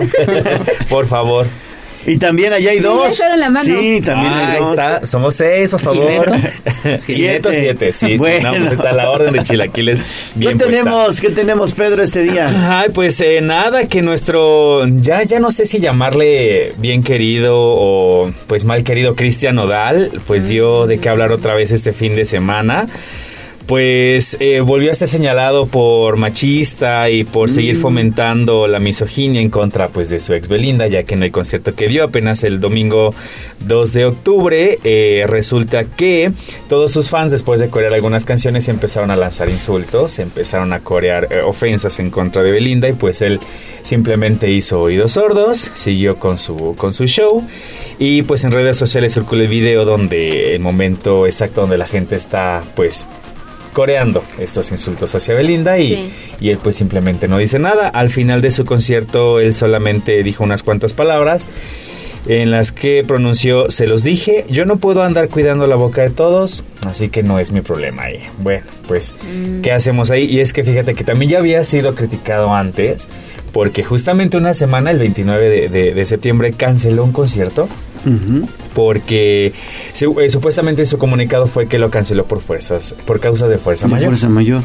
Por favor. Y también allá hay Sí, dos. ya alzaron la mano. Sí, también Ah, hay ahí dos. está. Somos seis, por favor. Siete. Siete, sí. sí. Bueno. No, pues está la orden de chilaquiles ¿Qué puesta. tenemos? ¿Qué tenemos, Pedro, este día? Ay, pues eh, nada, que nuestro, ya, ya no sé si llamarle bien querido o pues mal querido Cristian Odal, pues dio de qué hablar otra vez este fin de semana. Pues eh, volvió a ser señalado por machista y por seguir fomentando la misoginia en contra pues de su ex Belinda, ya que en el concierto que dio apenas el domingo 2 de octubre, eh, resulta que todos sus fans después de corear algunas canciones empezaron a lanzar insultos, empezaron a corear eh, ofensas en contra de Belinda y pues él simplemente hizo oídos sordos, siguió con su, con su show y pues en redes sociales circuló el video donde el momento exacto donde la gente está pues coreando estos insultos hacia Belinda y, Sí. y él pues simplemente no dice nada. Al final de su concierto él solamente dijo unas cuantas palabras en las que pronunció, se los dije, yo no puedo andar cuidando la boca de todos, así que no es mi problema ahí. Bueno, pues, ¿qué hacemos ahí? Y es que fíjate que también ya había sido criticado antes, porque justamente una semana, el 29 de, de- de septiembre, canceló un concierto porque eh, supuestamente su comunicado fue que lo canceló por fuerzas, por causas de fuerza De mayor. fuerza mayor.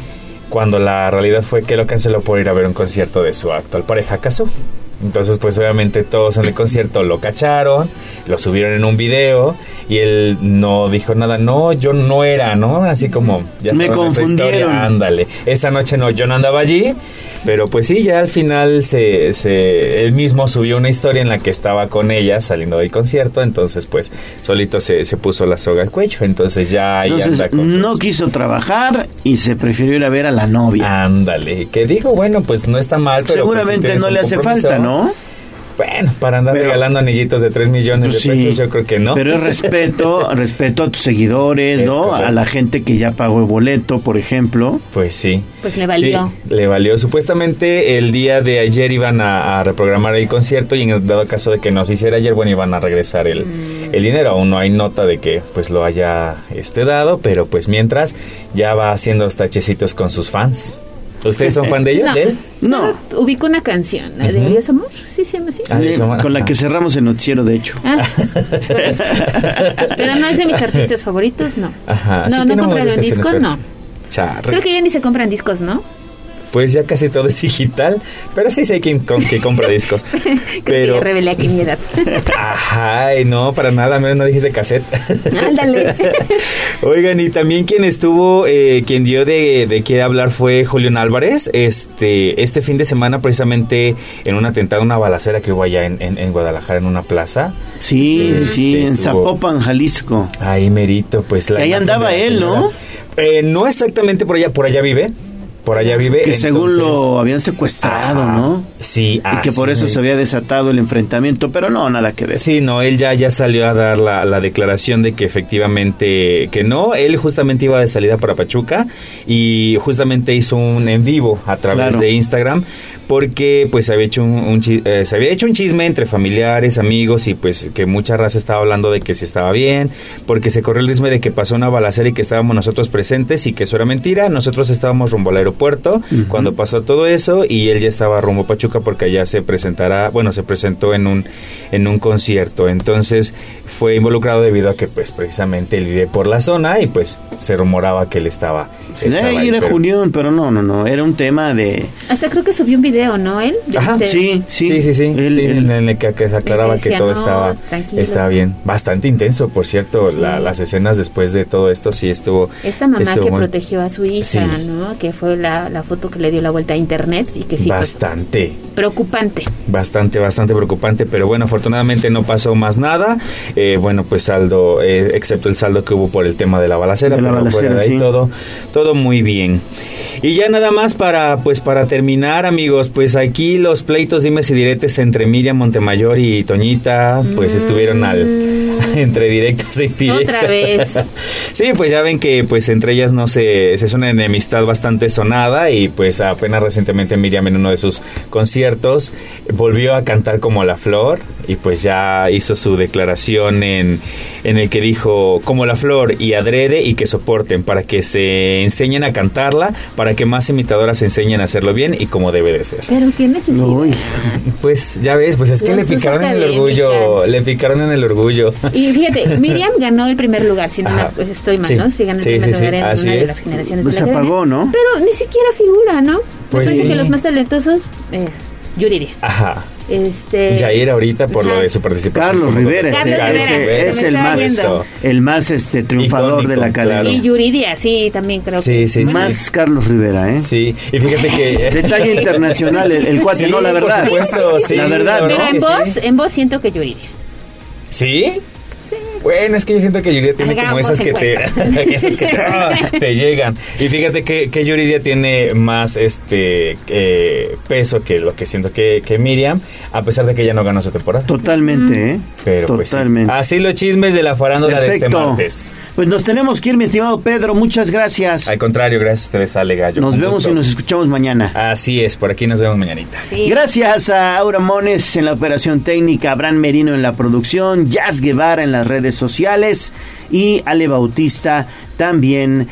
Cuando la realidad fue que lo canceló por ir a ver un concierto de su actual pareja Kazu. Entonces, pues obviamente todos en el concierto lo cacharon, lo subieron en un video y él no dijo nada, no, yo no era, ¿no? Así como ya Me confundieron. historia, ándale. Esa noche no, yo no andaba allí, pero pues sí, ya al final se, se, él mismo subió una historia en la que estaba con ella saliendo del concierto, entonces pues solito se, se puso la soga al cuello, entonces ya Entonces, anda con sus- no quiso trabajar y se prefirió ir a ver a la novia. Ándale, que digo, bueno, pues no está mal, pero pues, si Seguramente no le hace falta, ¿no? Bueno, para andar Pero- regalando anillitos de 3 millones Pues de sí, pesos, yo creo que no. Pero es respeto, respeto a tus seguidores, Es ¿no? correcto. A la gente que ya pagó el boleto, por ejemplo. Pues sí. Pues le valió. Sí, le valió. Supuestamente el día de ayer iban a, a reprogramar el concierto y en el dado caso de que no se hiciera ayer, bueno, iban a regresar el, Mm. el dinero. Aún no hay nota de que pues lo haya este dado, pero pues mientras ya va haciendo los tachecitos con sus fans. ¿Ustedes son fan de ellos? No, ¿De él? solo ubico una canción. ¿De Amor? Sí, se llama así. Ah, Sí, bueno. con la que cerramos el noticiero, de hecho. Ah. Pero no es de mis artistas favoritos, no. Ajá, sí no, no tiene compraron varias discos, canciones, no. Creo que ya ni se compran discos, ¿no? Pues ya casi todo es digital, pero sí sé quién con, que compra discos. Creo que Pero, ya revelé aquí mi edad. ajá, y no, para nada, menos no dijiste cassette. Ándale. Oigan, y también quien estuvo, eh, quien dio de, de qué hablar fue Julián Álvarez. Este, este fin de semana, precisamente en un atentado, una balacera que hubo allá en, en- en Guadalajara, en una plaza. Sí, sí, sí, Este, en estuvo- Zapopan, Jalisco. Ahí merito, pues la Ahí andaba él, ¿no? Eh, no exactamente por allá, por allá vive. Por allá vive. Que según lo habían secuestrado. ¿no? Sí, Y que por eso se había desatado el enfrentamiento, pero no, nada que ver. Sí, no, él ya, ya salió a dar la, la declaración de que efectivamente que no, él justamente iba de salida para Pachuca y justamente hizo un en vivo a través Claro. de Instagram porque pues se había hecho un, un eh, se había hecho un chisme entre familiares, amigos y pues que mucha raza estaba hablando de que si estaba bien, porque se corrió el rismo de que pasó una balacera y que estábamos nosotros presentes y que eso era mentira, nosotros estábamos rumbo al aeropuerto cuando pasó todo eso y él ya estaba rumbo a Pachuca porque allá se presentará, bueno, se presentó en un en un concierto, entonces fue involucrado debido a que pues precisamente él vive por la zona y pues se rumoraba que él estaba, estaba ahí, era pero- Julián, pero no, no, no, era un tema de... Hasta creo que subió un video, ¿no? Él. Ajá, este- Sí, sí, Sí, sí, sí. Él- Sí, él- en el que, que se aclaraba decía, que todo "No, estaba, tranquilo". estaba bien. Bastante intenso, por cierto. Sí. la- las escenas después de todo esto sí estuvo. Esta mamá estuvo que muy- protegió a su hija, Sí. ¿no? Que fue la, la foto que le dio la vuelta a internet y que sí fue Bastante. preocupante. Bastante, bastante preocupante, pero bueno, afortunadamente no pasó más nada. Eh, bueno, pues saldo, eh, excepto el saldo que hubo por el tema de la balacera, De la pero fuera balacera, de ahí sí. todo, todo muy bien. Y ya nada más para, pues para terminar, amigos, pues aquí los pleitos dimes y diretes entre Miriam Montemayor y Toñita, pues estuvieron al entre directas y directas. Mm. Otra vez. sí, pues ya ven que pues entre ellas no se es una enemistad bastante sonada y pues apenas recientemente Miriam en uno de sus conciertos volvió a cantar como la flor y pues ya hizo su declaración en en el que dijo como la flor y adrede y que soporten para que se enseñen a cantarla, para que más imitadoras enseñen a hacerlo bien y como debe de ser. Pero qué necesidad. Pues ya ves, pues es que le picaron en el orgullo, le picaron en el orgullo. Y fíjate, Miriam ganó el primer lugar, si no estoy mal, Sí. ¿no? Sí, ganó el Sí, primer sí, sí, lugar en así una de las generaciones Pues de la se academia. apagó, ¿no? Pero ni siquiera figura, ¿no? Pues me parece sí. que los más talentosos, eh, Yuridia. Ajá. Este... Jair ahorita por lo de su participación. Carlos Rivera, Carlos es el más, viendo. el más este triunfador Icónico, de la academia. claro. Y Yuridia, sí, también creo Sí, que... sí. Más Carlos Rivera, ¿eh? Sí, y fíjate que... Detalle internacional, el, el cuate, Sí, no, la por verdad. supuesto, sí, la verdad. Pero en voz, sí. en voz siento que Yuridia. ¿Sí? Bueno, es que yo siento que Yuridia tiene como esas que te, encuesta. esas que te llegan. Y fíjate que, que Yuridia tiene más este eh, peso que lo que siento que, que Miriam, a pesar de que ella no ganó su temporada. Totalmente, ¿eh? Pero pues sí. Totalmente. Así los chismes de la farándula de este martes. Pues nos tenemos que ir, mi estimado Pedro. Muchas gracias. Al contrario, gracias a ustedes, Ale Gallo. Nos Un vemos gusto. y nos escuchamos mañana. Así es, por aquí nos vemos mañanita. Sí. Gracias a Aura Mones en la operación técnica, Abraham Merino en la producción, Jazz Guevara en las redes sociales y Ale Bautista también.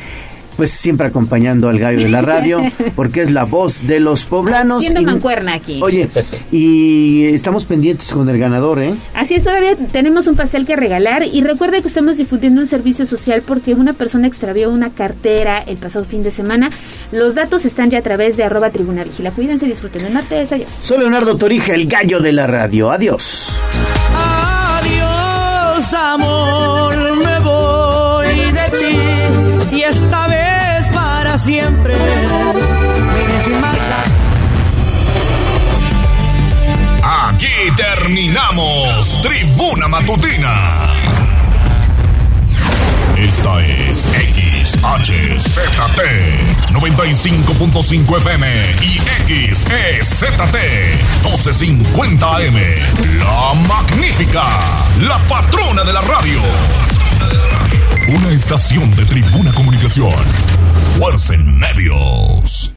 Pues siempre acompañando al gallo de la radio, porque es la voz de los poblanos. Haciendo Y- mancuerna aquí. Oye, y estamos pendientes con el ganador, ¿eh? Así es, todavía tenemos un pastel que regalar y recuerde que estamos difundiendo un servicio social porque una persona extravió una cartera el pasado fin de semana. Los datos están ya a través de arroba tribuna vigila. Cuídense, disfruten el martes. Adiós. Soy Leonardo Torija, el gallo de la radio. Adiós. Adiós, amor, me voy de ti y esta vez para siempre. Mire sin. Aquí terminamos Tribuna Matutina. Esta es XHZT 95.5 FM y XEZT 1250 AM. La magnífica, la patrona de la radio. Una estación de Tribuna Comunicación. Fuerza en medios.